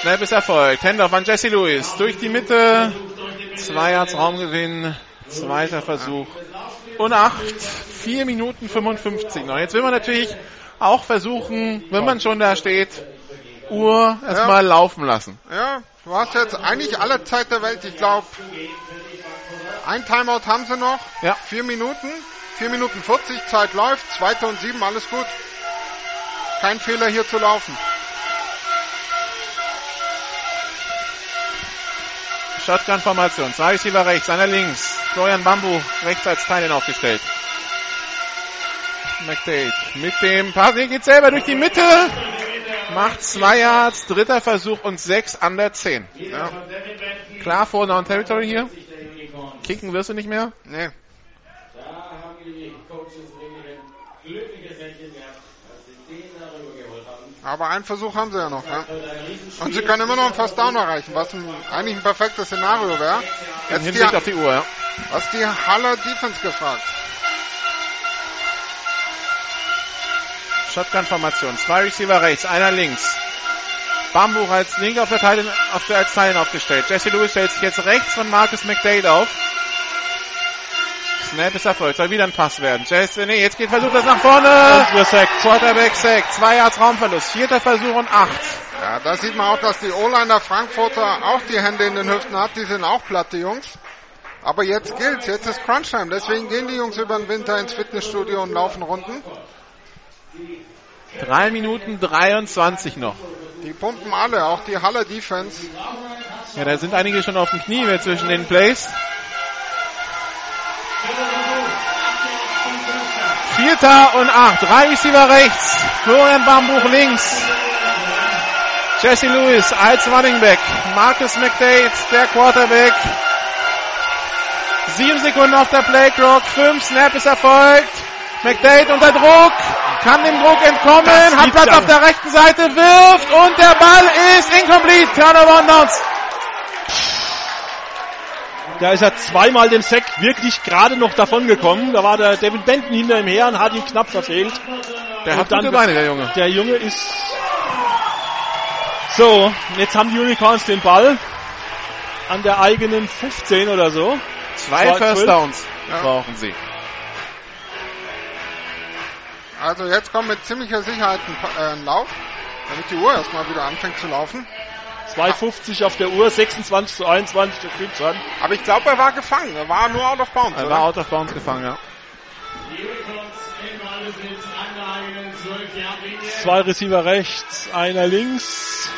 Snap ist erfolgt. Handoff an Jesse Lewis. Durch die Mitte. Zwei Yards Raumgewinn. Zweiter Versuch. Und acht. Vier Minuten 55 noch. Jetzt will man natürlich auch versuchen, wenn man schon da steht, Uhr erstmal laufen lassen. Ja, du hast jetzt eigentlich alle Zeit der Welt. Ich glaube, ein Timeout haben sie noch. Ja. Vier Minuten. Vier Minuten 40, Zeit läuft. Zweite und sieben, alles gut. Kein Fehler hier zu laufen. Shotgun-Formation. Zwei Receiver rechts, einer links. Florian Bambu rechts als Teilin aufgestellt. McDade mit dem Pass. Hier geht selber durch die Mitte. Macht zwei Yards. Dritter Versuch und sechs an der zehn. Ja. Klar, vor Down Territory hier. Kicken wirst du nicht mehr. Nee. Aber einen Versuch haben sie ja noch. Ja? Und sie können immer noch einen First Down erreichen, was ein, eigentlich ein perfektes Szenario wäre. In Hinsicht auf die Uhr, ja. Was die Haller Defense gefragt. Shotgun-Formation. Zwei Receiver rechts, einer links. Bambuch als linker auf der Teil, auf der, als Teilen aufgestellt. Jesse Lewis stellt sich jetzt rechts von Marcus McDade auf. Snap ist erfolgt. Soll wieder ein Pass werden. Jesse, nee, jetzt geht versucht das nach vorne. Quarterback Sack. Zwei Yards Raumverlust. Vierter Versuch und acht. Ja, da sieht man auch, dass die O-Liner Frankfurter auch die Hände in den Hüften hat. Die sind auch platte Jungs. Aber jetzt gilt's. Jetzt ist Crunchtime. Deswegen gehen die Jungs über den Winter ins Fitnessstudio und laufen Runden. Drei Minuten 23 noch. Die pumpen alle, auch die Halle Defense. Ja, da sind einige schon auf dem Knie mehr zwischen den Plays. Vierter und acht. Drei Receiver rechts. Florian Bambuch links. Jesse Lewis als Running Back. Marcus McDade, der Quarterback. Sieben Sekunden auf der Playclock. Fünf Snap ist erfolgt. McDade unter Druck. Kann dem Druck entkommen. Das Hat Platz auf der rechten Seite. Wirft. Und der Ball ist incomplete. Turnover und Downs. Da ist er zweimal dem Sack wirklich gerade noch davon gekommen. Da war der David Benton hinter ihm her und hat ihn knapp verfehlt. Der Und hat gute Beine, der Junge. Der Junge ist. So, jetzt haben die Unicorns den Ball an der eigenen 15 oder so. Zwei First. Downs Ja. brauchen sie. Also jetzt kommt mit ziemlicher Sicherheit ein, äh, ein Lauf, damit die Uhr erstmal wieder anfängt zu laufen. 2,50 auf der Uhr, 26 zu 21 der Spielzeit. Aber ich glaube, er war gefangen. Er war nur out of bounds. Er oder? war out of bounds gefangen, ja. Zwei Receiver rechts, einer links.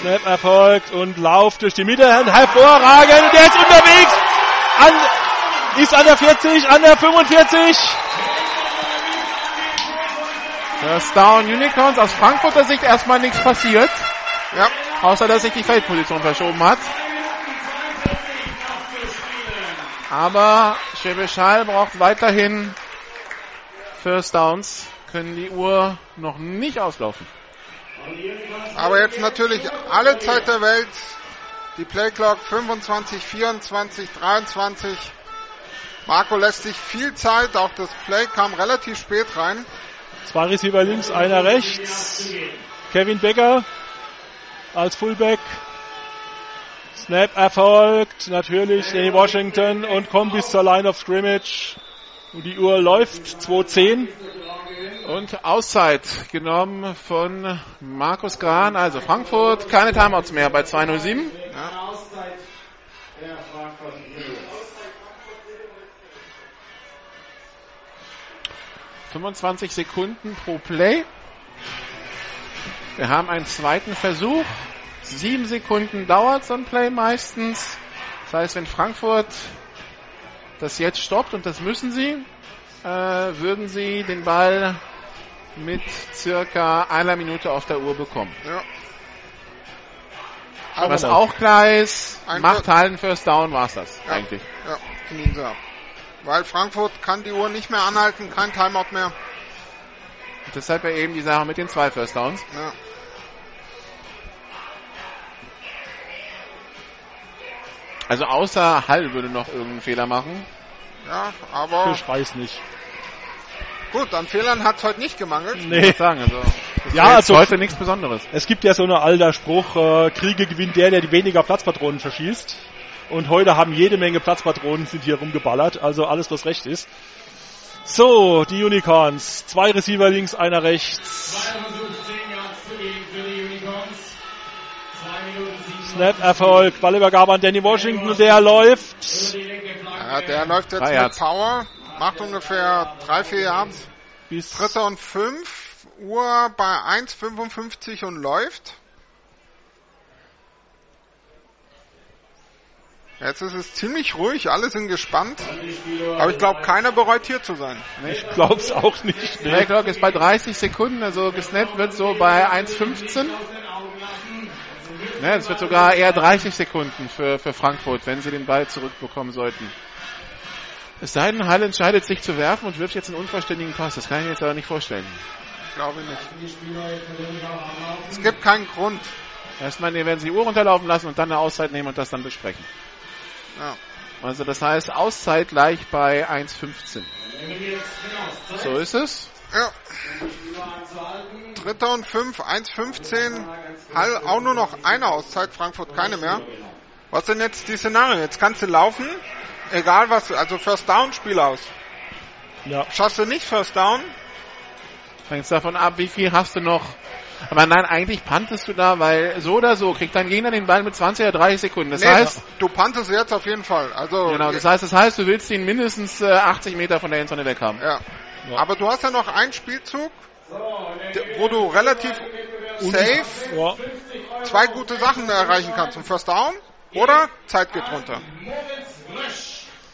Snap erfolgt und Lauf durch die Mitte. Hervorragend. Der ist unterwegs. An, ist an der 40, an der 45. First Down Unicorns. Aus Frankfurter Sicht erstmal nichts passiert. Ja. Außer, dass sich die Feldposition verschoben hat. Aber Schwäbisch Hall braucht weiterhin First Downs. Können die Uhr noch nicht auslaufen. Aber jetzt natürlich alle Zeit der Welt. Die Playclock 25, 24, 23. Marco lässt sich viel Zeit. Auch das Play kam relativ spät rein. Zwei Receiver links, einer rechts. Kevin Becker als Fullback. Snap erfolgt. Natürlich Danny Washington und kommt bis zur Line of Scrimmage. Und die Uhr läuft. 2.10. Und Auszeit genommen von Markus Gran. Also Frankfurt, keine Timeouts mehr bei 207. Ja. 25 Sekunden pro Play. Wir haben einen zweiten Versuch. Sieben Sekunden dauert so ein Play meistens. Das heißt, wenn Frankfurt das jetzt stoppt, und das müssen sie, äh, würden sie den Ball mit circa einer Minute auf der Uhr bekommen. Ja. Was auch klar ist, macht ein First Down, war's das Ja. eigentlich. Ja, knien sie ab. Weil Frankfurt kann die Uhr nicht mehr anhalten, kein Timeout mehr. Und deshalb ja eben die Sache mit den zwei First Downs. Ja. Also außer Hall würde noch irgendeinen Fehler machen. Ja, aber Ich weiß nicht. gut, an Fehlern hat es heute nicht gemangelt. Ich Nee. muss sagen, also Ja, also- heute nichts Besonderes. Es gibt ja so einen alter Spruch, äh, Kriege gewinnt der, der die weniger Platzpatronen verschießt. Und heute haben jede Menge Platzpatronen sind hier rumgeballert, also alles, was recht ist. So, die Unicorns. Zwei Receiver links, einer rechts. Snap-Erfolg, Ballübergabe an Danny Washington, der läuft Ja, der läuft jetzt Drei mit. Power, macht ungefähr drei, vier Yards. bis Dritter und fünf Uhr bei 1,55 und läuft. Jetzt ist es ziemlich ruhig, alle sind gespannt. Aber ich glaube, keiner bereut hier zu sein. Ich glaub's auch nicht. Nee. Playclock ist bei 30 Sekunden, also gesnappt wird so bei 1,15. Ne, es wird sogar eher 30 Sekunden für, für Frankfurt, wenn sie den Ball zurückbekommen sollten. Es sei denn, Hall entscheidet sich zu werfen und wirft jetzt einen unvollständigen Pass. Das kann ich mir jetzt aber nicht vorstellen. Glaube ich nicht. Es gibt keinen Grund. Erstmal nee, werden sie die Uhr runterlaufen lassen und dann eine Auszeit nehmen und das dann besprechen. Ja. Also das heißt Auszeit gleich bei 1,15. So ist es. Ja. Dritter und fünf, 1,15. Hall auch nur noch eine Auszeit, Frankfurt keine mehr. Was sind jetzt die Szenarien? Jetzt kannst du laufen, egal was, also First Down, Spiel aus. Ja. Schaffst du nicht First Down? Hängt davon ab, wie viel hast du noch. Aber nein, eigentlich pantest du da, weil so oder so kriegt dein Gegner den Ball mit 20 oder 30 Sekunden. Das Nee, heißt, du pantest jetzt auf jeden Fall. Also genau, das heißt, das heißt, du willst ihn mindestens äh, 80 Meter von der Endzone weg haben. Ja. Aber du hast ja noch einen Spielzug, wo du relativ safe Ja. zwei gute Sachen erreichen kannst. Ein First Down oder Zeit geht runter.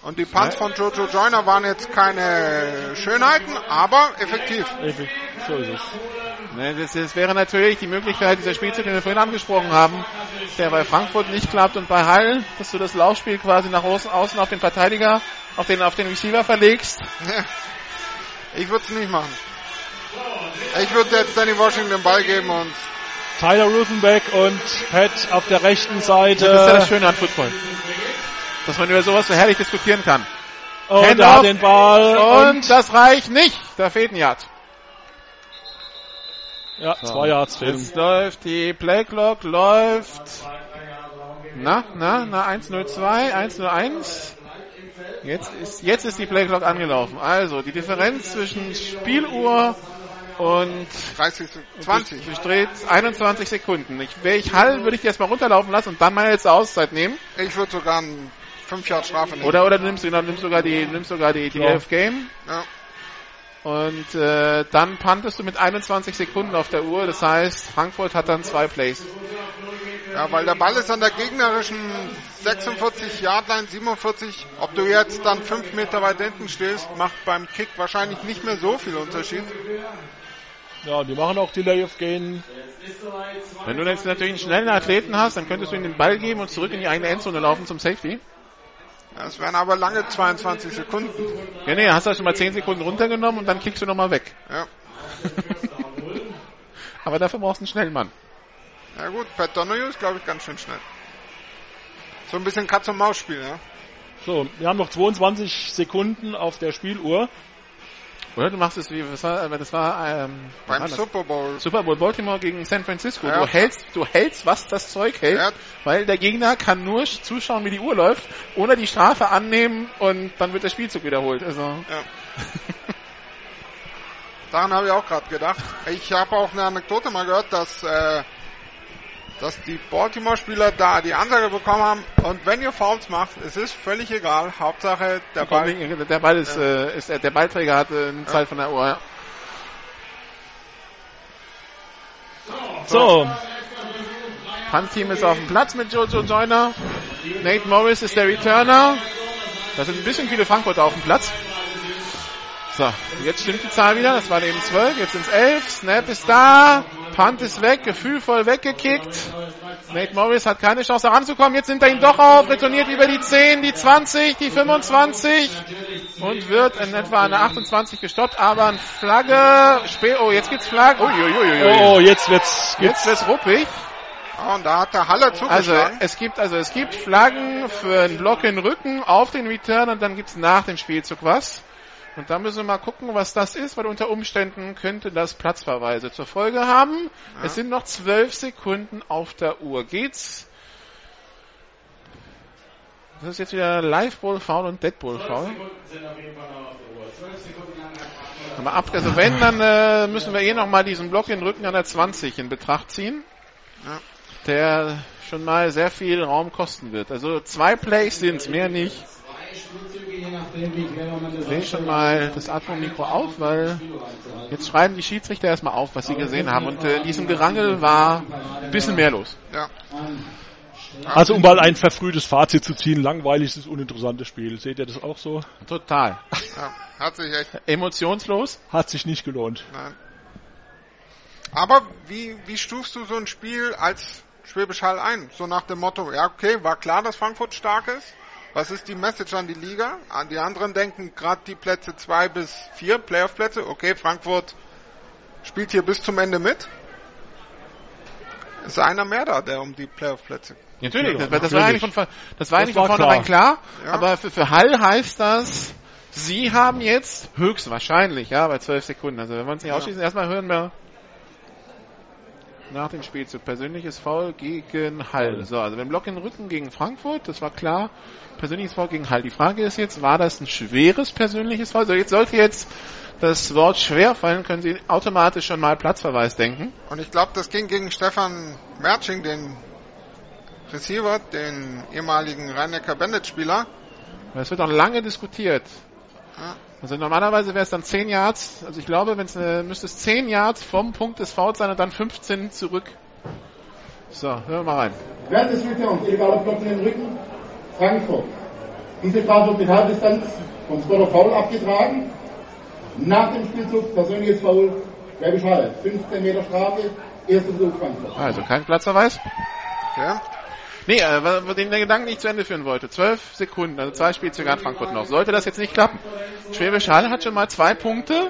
Und die Punts von Jojo Joyner waren jetzt keine Schönheiten, aber effektiv. So ist es. Ne, das, das wäre natürlich die Möglichkeit, dieser Spielzug, den wir vorhin angesprochen haben, der bei Frankfurt nicht klappt und bei Hall, dass du das Laufspiel quasi nach außen, auf den Verteidiger, auf den, auf den Receiver verlegst. Ich würde es nicht machen. Ich würde jetzt Danny Washington den Ball geben und Tyler Ruthenbeck und Pat auf der rechten Seite. Das ist ja das Schöne an Football. Dass man über sowas so herrlich diskutieren kann. Und Handoff. da den Ball. Und, das reicht nicht. Da fehlt ein Yard. Ja, zwei Yards fehlen. Jetzt läuft die Playclock, läuft. Na, na, na, 102, 101. Jetzt ist, jetzt ist die Playclock angelaufen. Also, die Differenz zwischen Spieluhr und 30, 20. Bestreht 21 Sekunden. Ich, wäre ich Hall, würde ich die erstmal runterlaufen lassen und dann meine letzte Auszeit nehmen. Ich würde sogar einen 5 Yard Strafe nehmen. Oder, oder du nimmst, du nimmst sogar die, nimmst sogar die, die Ja. Elf Game. Ja. Und äh, dann puntest du mit 21 Sekunden auf der Uhr. Das heißt, Frankfurt hat dann zwei Plays. Ja, weil der Ball ist an der gegnerischen 46 Yard Line, 47. Ob du jetzt dann 5 Meter weit hinten stehst, macht beim Kick wahrscheinlich nicht mehr so viel Unterschied. Ja, die machen auch Delay of Gain. Wenn du jetzt natürlich einen schnellen Athleten hast, dann könntest du ihm den Ball geben und zurück in die eigene Endzone laufen zum Safety. Ja, Es wären aber lange 22 Sekunden. Ja, nee, hast du schon mal 10 Sekunden runtergenommen und dann kickst du nochmal weg. Ja. Aber dafür brauchst du einen schnellen Mann. Ja gut, Pat Donoghue ist glaube ich ganz schön schnell. So ein bisschen Katz-und-Maus-Spiel, ja. So, wir haben noch 22 Sekunden auf der Spieluhr. Oder du machst es wie, was war, das war, ähm, Beim war das? Super Bowl. Super Bowl Baltimore gegen San Francisco. Ja. Du hältst, du hältst, was das Zeug hält, Ja. weil der Gegner kann nur zuschauen, wie die Uhr läuft, ohne die Strafe annehmen und dann wird der Spielzug wiederholt. Also, Ja. Daran habe ich auch gerade gedacht. Ich habe auch eine Anekdote mal gehört, dass, äh, dass die Baltimore-Spieler da die Ansage bekommen haben, und wenn ihr Fouls macht, es ist völlig egal, Hauptsache der Ball. der Ball ist, äh, ist, der Ballträger hat äh, eine Zeit von der Uhr. Ja. So, Punt-Team ist auf dem Platz mit Jojo Joyner. Nate Morris ist der Returner. Da sind ein bisschen viele Frankfurter auf dem Platz. So, jetzt stimmt die Zahl wieder. Das waren eben zwölf, jetzt sind es elf. Snap ist da. Punt ist weg, gefühlvoll weggekickt. Nate Morris hat keine Chance heranzukommen. Jetzt nimmt er ihn doch auf, retourniert über die 10, die 20, die 25 und wird in etwa an der 28 gestoppt. Aber ein Flagge. Spä oh, jetzt gibt's Flagge. Uiuiuiui. oh, jetzt wird's, Jetzt wird's ruppig. Ah, und da hat der Haller Also zugeschlagen. es gibt also es gibt Flaggen für einen Block in den Rücken auf den Return und dann gibt's nach dem Spielzug was. Und da müssen wir mal gucken, was das ist, weil unter Umständen könnte das Platzverweise zur Folge haben. Es sind noch zwölf Sekunden auf der Uhr. Geht's? Das ist jetzt wieder Live Ball Foul und Dead Ball Foul. Aber ab, also wenn, dann äh, müssen wir eh noch mal diesen Block in den Rücken an der 20 in Betracht ziehen. Ja. Der schon mal sehr viel Raum kosten wird. Also zwei Plays sind's, mehr nicht. Ich drehe schon mal das Atmo-Mikro auf, weil jetzt schreiben die Schiedsrichter erstmal auf, was sie gesehen haben. Und äh, in diesem Gerangel war ein bisschen mehr los. Ja. also um mal ein verfrühtes Fazit zu ziehen, langweiliges, uninteressantes Spiel. Seht ihr das auch so? Total. ja. Hat sich echt. Emotionslos. Hat sich nicht gelohnt. Nein. Aber wie, wie stufst du so ein Spiel als Schwäbisch Hall ein? So nach dem Motto, ja okay, war klar, dass Frankfurt stark ist, Was ist die Message an die Liga? An die anderen denken gerade die Plätze zwei bis vier Playoff-Plätze. Okay, Frankfurt spielt hier bis zum Ende mit. Ist einer mehr da, der um die Playoff-Plätze. Natürlich, das, das, war eigentlich von, das war eigentlich von vornherein klar. klar ja. Aber für, für Hall heißt das, sie haben jetzt höchstwahrscheinlich, ja, bei zwölf Sekunden. Also wenn wir uns nicht ja. ausschließen, erstmal hören wir nach dem Spielzug. Persönliches Foul gegen Hall. So, also wenn Block in den Rücken gegen Frankfurt, das war klar. Persönliches Foul gegen Hall. Die Frage ist jetzt, war das ein schweres persönliches Foul? So, jetzt sollte jetzt das Wort schwer fallen, können Sie automatisch schon mal Platzverweis denken. Und ich glaube, das ging gegen Stefan Merching, den Receiver, den ehemaligen Rhein-Neckar Bandit-Spieler. Es wird auch lange diskutiert. Ja. Also normalerweise wäre es dann 10 Yards. Also ich glaube, wenn es äh, müsste es 10 Yards vom Punkt des Fouls sein und dann 15 zurück. So, hören wir mal rein. Während des Returns, illegaler Block in den Rücken, Frankfurt. Diese Strafe wird mit Halbdistanz vom Spotter Foul abgetragen. Nach dem Spielzug persönliches Foul, Schwäbisch Hall. 15 Meter Strafe, erster Versuch Frankfurt. Also kein Platzverweis. Ja. Nee, äh, den der Gedanken nicht zu Ende führen wollte. Zwölf Sekunden, also zwei Spielzüge an Frankfurt noch. Sollte das jetzt nicht klappen. Schwäbisch Hall hat schon mal zwei Punkte,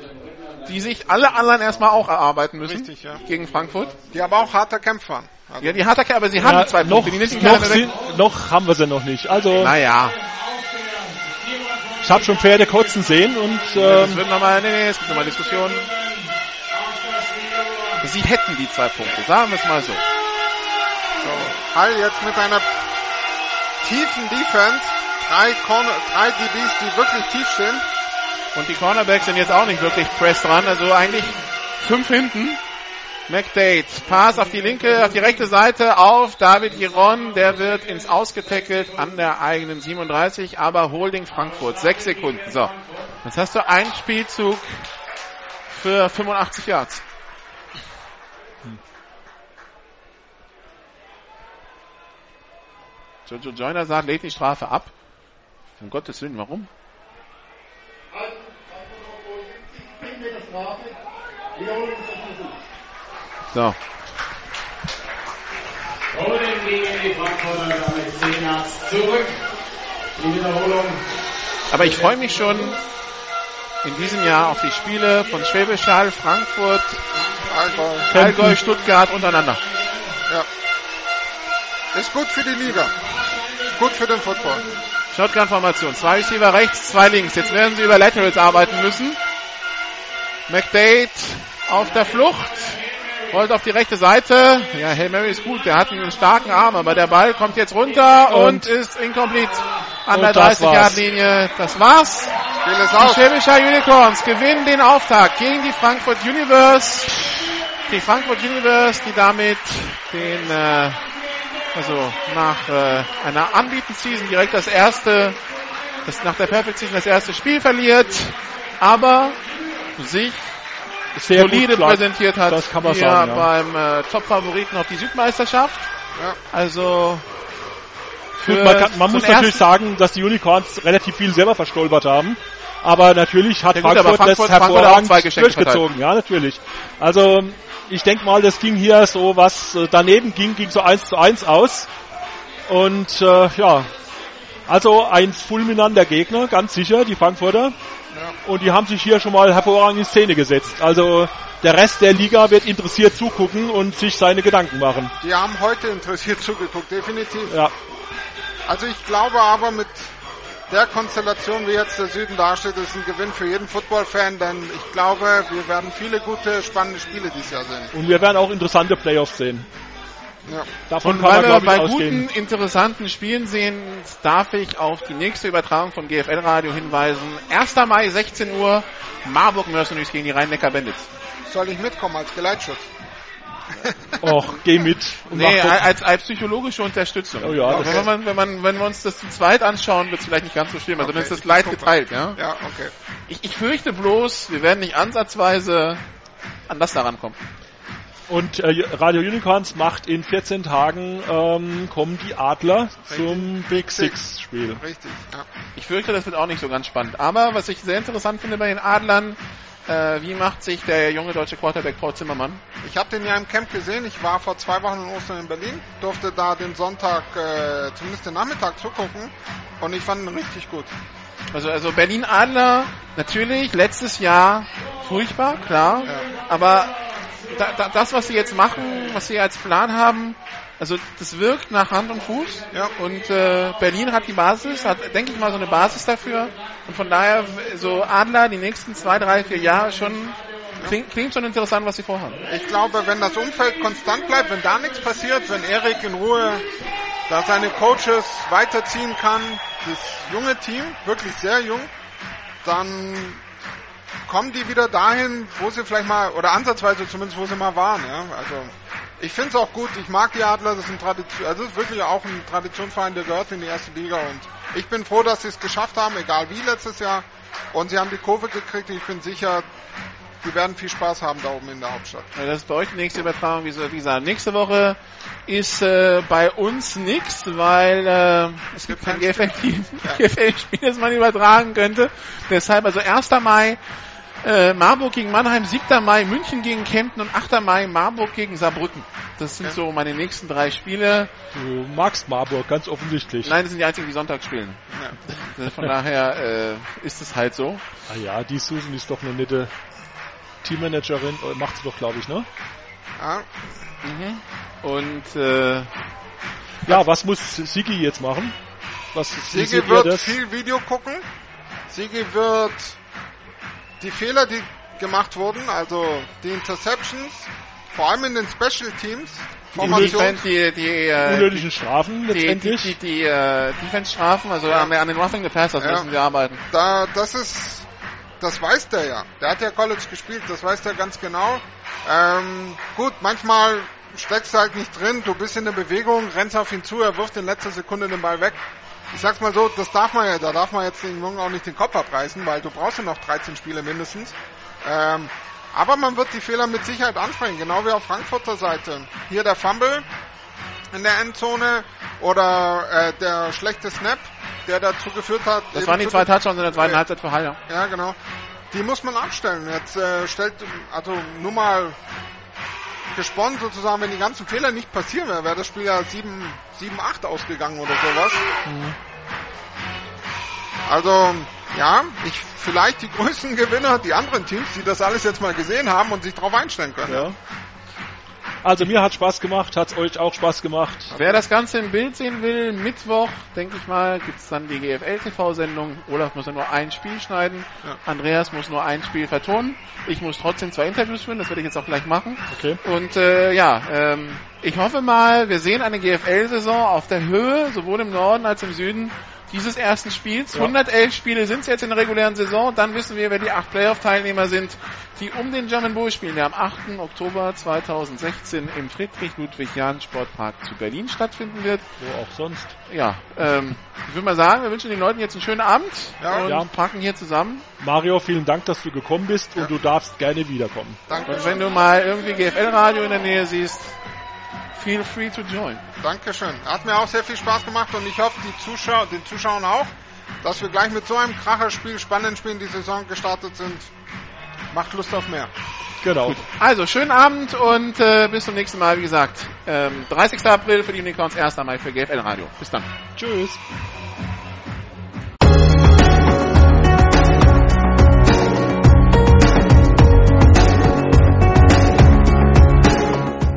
die sich alle anderen erstmal auch erarbeiten müssen. Richtig, ja. Gegen Frankfurt. Die aber auch harter Kämpfer waren. Also ja, die harter Kämpfer, aber sie ja, haben zwei noch, Punkte. Die noch, sind, noch haben wir sie noch nicht. Also. Naja. Ich habe schon Pferde kotzen sehen und. Ähm, ja, das wird nochmal, nee, nee, es gibt nochmal Diskussionen. Sie hätten die zwei Punkte, sagen wir es mal so. Hall jetzt mit einer tiefen Defense. Drei, Corner, drei DBs, die wirklich tief stehen. Und die Cornerbacks sind jetzt auch nicht wirklich press dran. Also eigentlich fünf hinten. McDade, Pass auf die linke, auf die rechte Seite auf David Giron, der wird ins Ausgetackelt an der eigenen 37, aber Holding Frankfurt, sechs Sekunden. So, jetzt hast du einen Spielzug für 85 Yards. Jojo Joyner sagt, lädt die Strafe ab. Um Gottes Willen, warum? So. Holding gegen die Frankfurter damit 10 Yards zurück. Die Wiederholung. Aber ich freue mich schon in diesem Jahr auf die Spiele von Schwäbisch Hall, Frankfurt, Allgäu, Stuttgart untereinander. Ja. Ist gut für die Liga. Gut für den Football. Shotgun-Formation. Zwei Receiver rechts, zwei links. Jetzt werden sie über Laterals arbeiten müssen. McDade auf der Flucht. Rollt auf die rechte Seite. Ja, Hail Mary ist gut. Der hat einen starken Arm, aber der Ball kommt jetzt runter und, und ist incomplete an der 30-Yard-Linie. Das war's. Die Schwäbischer Unicorns gewinnen den Auftakt gegen die Frankfurt Universe. Die Frankfurt Universe, die damit den äh, also nach äh, einer anbieten Season direkt das erste, das nach der Perfect Season das erste Spiel verliert, aber sich Sehr solide präsentiert hat das kann man hier sagen, ja. beim äh, Top-Favoriten auf die Südmeisterschaft. Ja. Also Gut, man, kann, man muss natürlich sagen, dass die Unicorns relativ viel selber verstolpert haben. Aber natürlich hat ja, gut, Frankfurt, Frankfurt, das hervorragend Frankfurt durchgezogen. Ja, natürlich. Also ich denke mal, das ging hier so, was äh, daneben ging, ging so eins zu eins aus. Und äh, ja, also ein fulminanter Gegner, ganz sicher, die Frankfurter. Ja. Und die haben sich hier schon mal hervorragend in Szene gesetzt. Also der Rest der Liga wird interessiert zugucken und sich seine Gedanken machen. Die haben heute interessiert zugeguckt, definitiv. Ja. Also ich glaube aber mit der Konstellation, wie jetzt der Süden dasteht, ist ein Gewinn für jeden Football-Fan, denn ich glaube, wir werden viele gute, spannende Spiele dieses Jahr sehen. Und wir werden auch interessante Playoffs sehen. Ja. Davon Und kann weil man, wir bei ausgehen. guten, interessanten Spielen sehen, darf ich auf die nächste Übertragung von GFL Radio hinweisen. 1. Mai, 16 Uhr, Marburg Mercenaries gegen die Rhein-Neckar Bandits. Soll ich mitkommen als Geleitschutz? Och, geh mit. nee, als, als psychologische Unterstützung. Oh ja, okay. wenn, man, wenn, man, wenn wir uns das zu zweit anschauen, wird es vielleicht nicht ganz so schlimm. Also okay. dann ist das Leid geteilt, ja? Ja, okay. Ich, ich fürchte bloß, wir werden nicht ansatzweise an das daran kommen. Und äh, Radio Unicorns macht in 14 Tagen ähm, kommen die Adler Richtig. zum Big Six Spiel. Richtig, ja. Ich fürchte, das wird auch nicht so ganz spannend. Aber was ich sehr interessant finde bei den Adlern, Äh, wie macht sich der junge deutsche Quarterback Paul Zimmermann? Ich habe den ja im Camp gesehen. Ich war vor zwei Wochen in Ostern in Berlin, durfte da den Sonntag, äh, zumindest den Nachmittag zugucken und ich fand ihn richtig gut. Also, also Berlin Adler, natürlich, letztes Jahr furchtbar, klar. Ja. Aber da, da, das, was sie jetzt machen, was sie als Plan haben, also das wirkt nach Hand und Fuß. Ja. Und äh, Berlin hat die Basis, hat, denke ich mal, so eine Basis dafür. Und von daher, so Adler die nächsten zwei, drei, vier Jahre schon Klingt, klingt, schon interessant, was sie vorhaben. Ich glaube, wenn das Umfeld konstant bleibt, wenn da nichts passiert, wenn Erik in Ruhe da seine Coaches weiterziehen kann, das junge Team, wirklich sehr jung, dann kommen die wieder dahin, wo sie vielleicht mal, oder ansatzweise zumindest, wo sie mal waren. Ja? Also ich finde es auch gut, ich mag die Adler, das ist, ein Tradition, also das ist wirklich auch ein Traditionsverein, der gehört in die erste Liga und ich bin froh, dass sie es geschafft haben, egal wie letztes Jahr. Und sie haben die Kurve gekriegt. Ich bin sicher, die werden viel Spaß haben da oben in der Hauptstadt. Ja, das ist bei euch die nächste Übertragung, wie gesagt. Nächste Woche ist äh, bei uns nichts, weil äh, es gibt kein GFL-Spiel, das man übertragen könnte. Deshalb also 1. Mai äh, Marburg gegen Mannheim, 7. Mai München gegen Kempten und 8. Mai Marburg gegen Saarbrücken. Das sind ja. so meine nächsten drei Spiele. Du magst Marburg, ganz offensichtlich. Nein, das sind die einzigen, die Sonntag spielen. Ja. Von daher äh, ist es halt so. Ah ja, die Susan ist doch eine nette Teammanagerin, äh, macht sie doch, glaube ich, ne? Ja. Mhm. Und äh, ja, was muss Sigi jetzt machen? Was Sigi wird viel Video gucken. Sigi wird die Fehler, die gemacht wurden, also die Interceptions, vor allem in den Special Teams, Formation, die, die, die, äh, unnötigen Strafen letztendlich. Die, die, die, äh, Defense-Strafen, also ja. an, an den Roughing the Passers ja. müssen wir arbeiten. Da, das ist, das weiß der ja. Der hat ja College gespielt, das weiß der ganz genau. Ähm, gut, manchmal steckst du halt nicht drin, du bist in der Bewegung, rennst auf ihn zu, er wirft in letzter Sekunde den Ball weg ich sag's mal so, das darf man ja, da darf man jetzt den Jungen auch nicht den Kopf abreißen, weil du brauchst ja noch 13 Spiele mindestens. Ähm, aber man wird die Fehler mit Sicherheit ansprechen, genau wie auf Frankfurter Seite. Hier der Fumble in der Endzone oder äh, der schlechte Snap, der dazu geführt hat. Das waren die zwei Touchdowns in der zweiten Halbzeit für Haller. Ja, genau. Die muss man abstellen. Jetzt äh, stellt, also nur mal gesponnen sozusagen, wenn die ganzen Fehler nicht passieren wären, wäre das Spiel ja 7-8 ausgegangen oder sowas. Mhm. Also, ja, ich, vielleicht die größten Gewinner, die anderen Teams, die das alles jetzt mal gesehen haben und sich darauf einstellen können. Ja. Also mir hat Spaß gemacht, hat es euch auch Spaß gemacht. Wer das Ganze im Bild sehen will, Mittwoch, denke ich mal, gibt es dann die GFL-TV-Sendung. Olaf muss ja nur ein Spiel schneiden, ja. Andreas muss nur ein Spiel vertonen. Ich muss trotzdem zwei Interviews führen, das werde ich jetzt auch gleich machen. Okay. Und äh, ja, ähm, ich hoffe mal, wir sehen eine GFL-Saison auf der Höhe, sowohl im Norden als im Süden dieses ersten Spiels. Ja. 111 Spiele sind es jetzt in der regulären Saison. Dann wissen wir, wer die acht Playoff-Teilnehmer sind, die um den German Bowl spielen, der am 8. Oktober 2016 im Friedrich-Ludwig-Jahn-Sportpark zu Berlin stattfinden wird. Wo auch sonst. Ja, ähm, ich würde mal sagen, wir wünschen den Leuten jetzt einen schönen Abend ja. und ja. packen hier zusammen. Mario, vielen Dank, dass du gekommen bist ja. und du darfst gerne wiederkommen. Danke. Und wenn du mal irgendwie GFL-Radio in der Nähe siehst, feel free to join. Dankeschön. Hat mir auch sehr viel Spaß gemacht und ich hoffe, die Zuschauer, den Zuschauern auch, dass wir gleich mit so einem Kracherspiel, spannenden Spiel in die Saison gestartet sind. Macht Lust auf mehr. Genau. Gut. Also, schönen Abend und äh, bis zum nächsten Mal. Wie gesagt, ähm, 30. April für die Unicorns, 1. Mai für GFL Radio. Bis dann. Tschüss.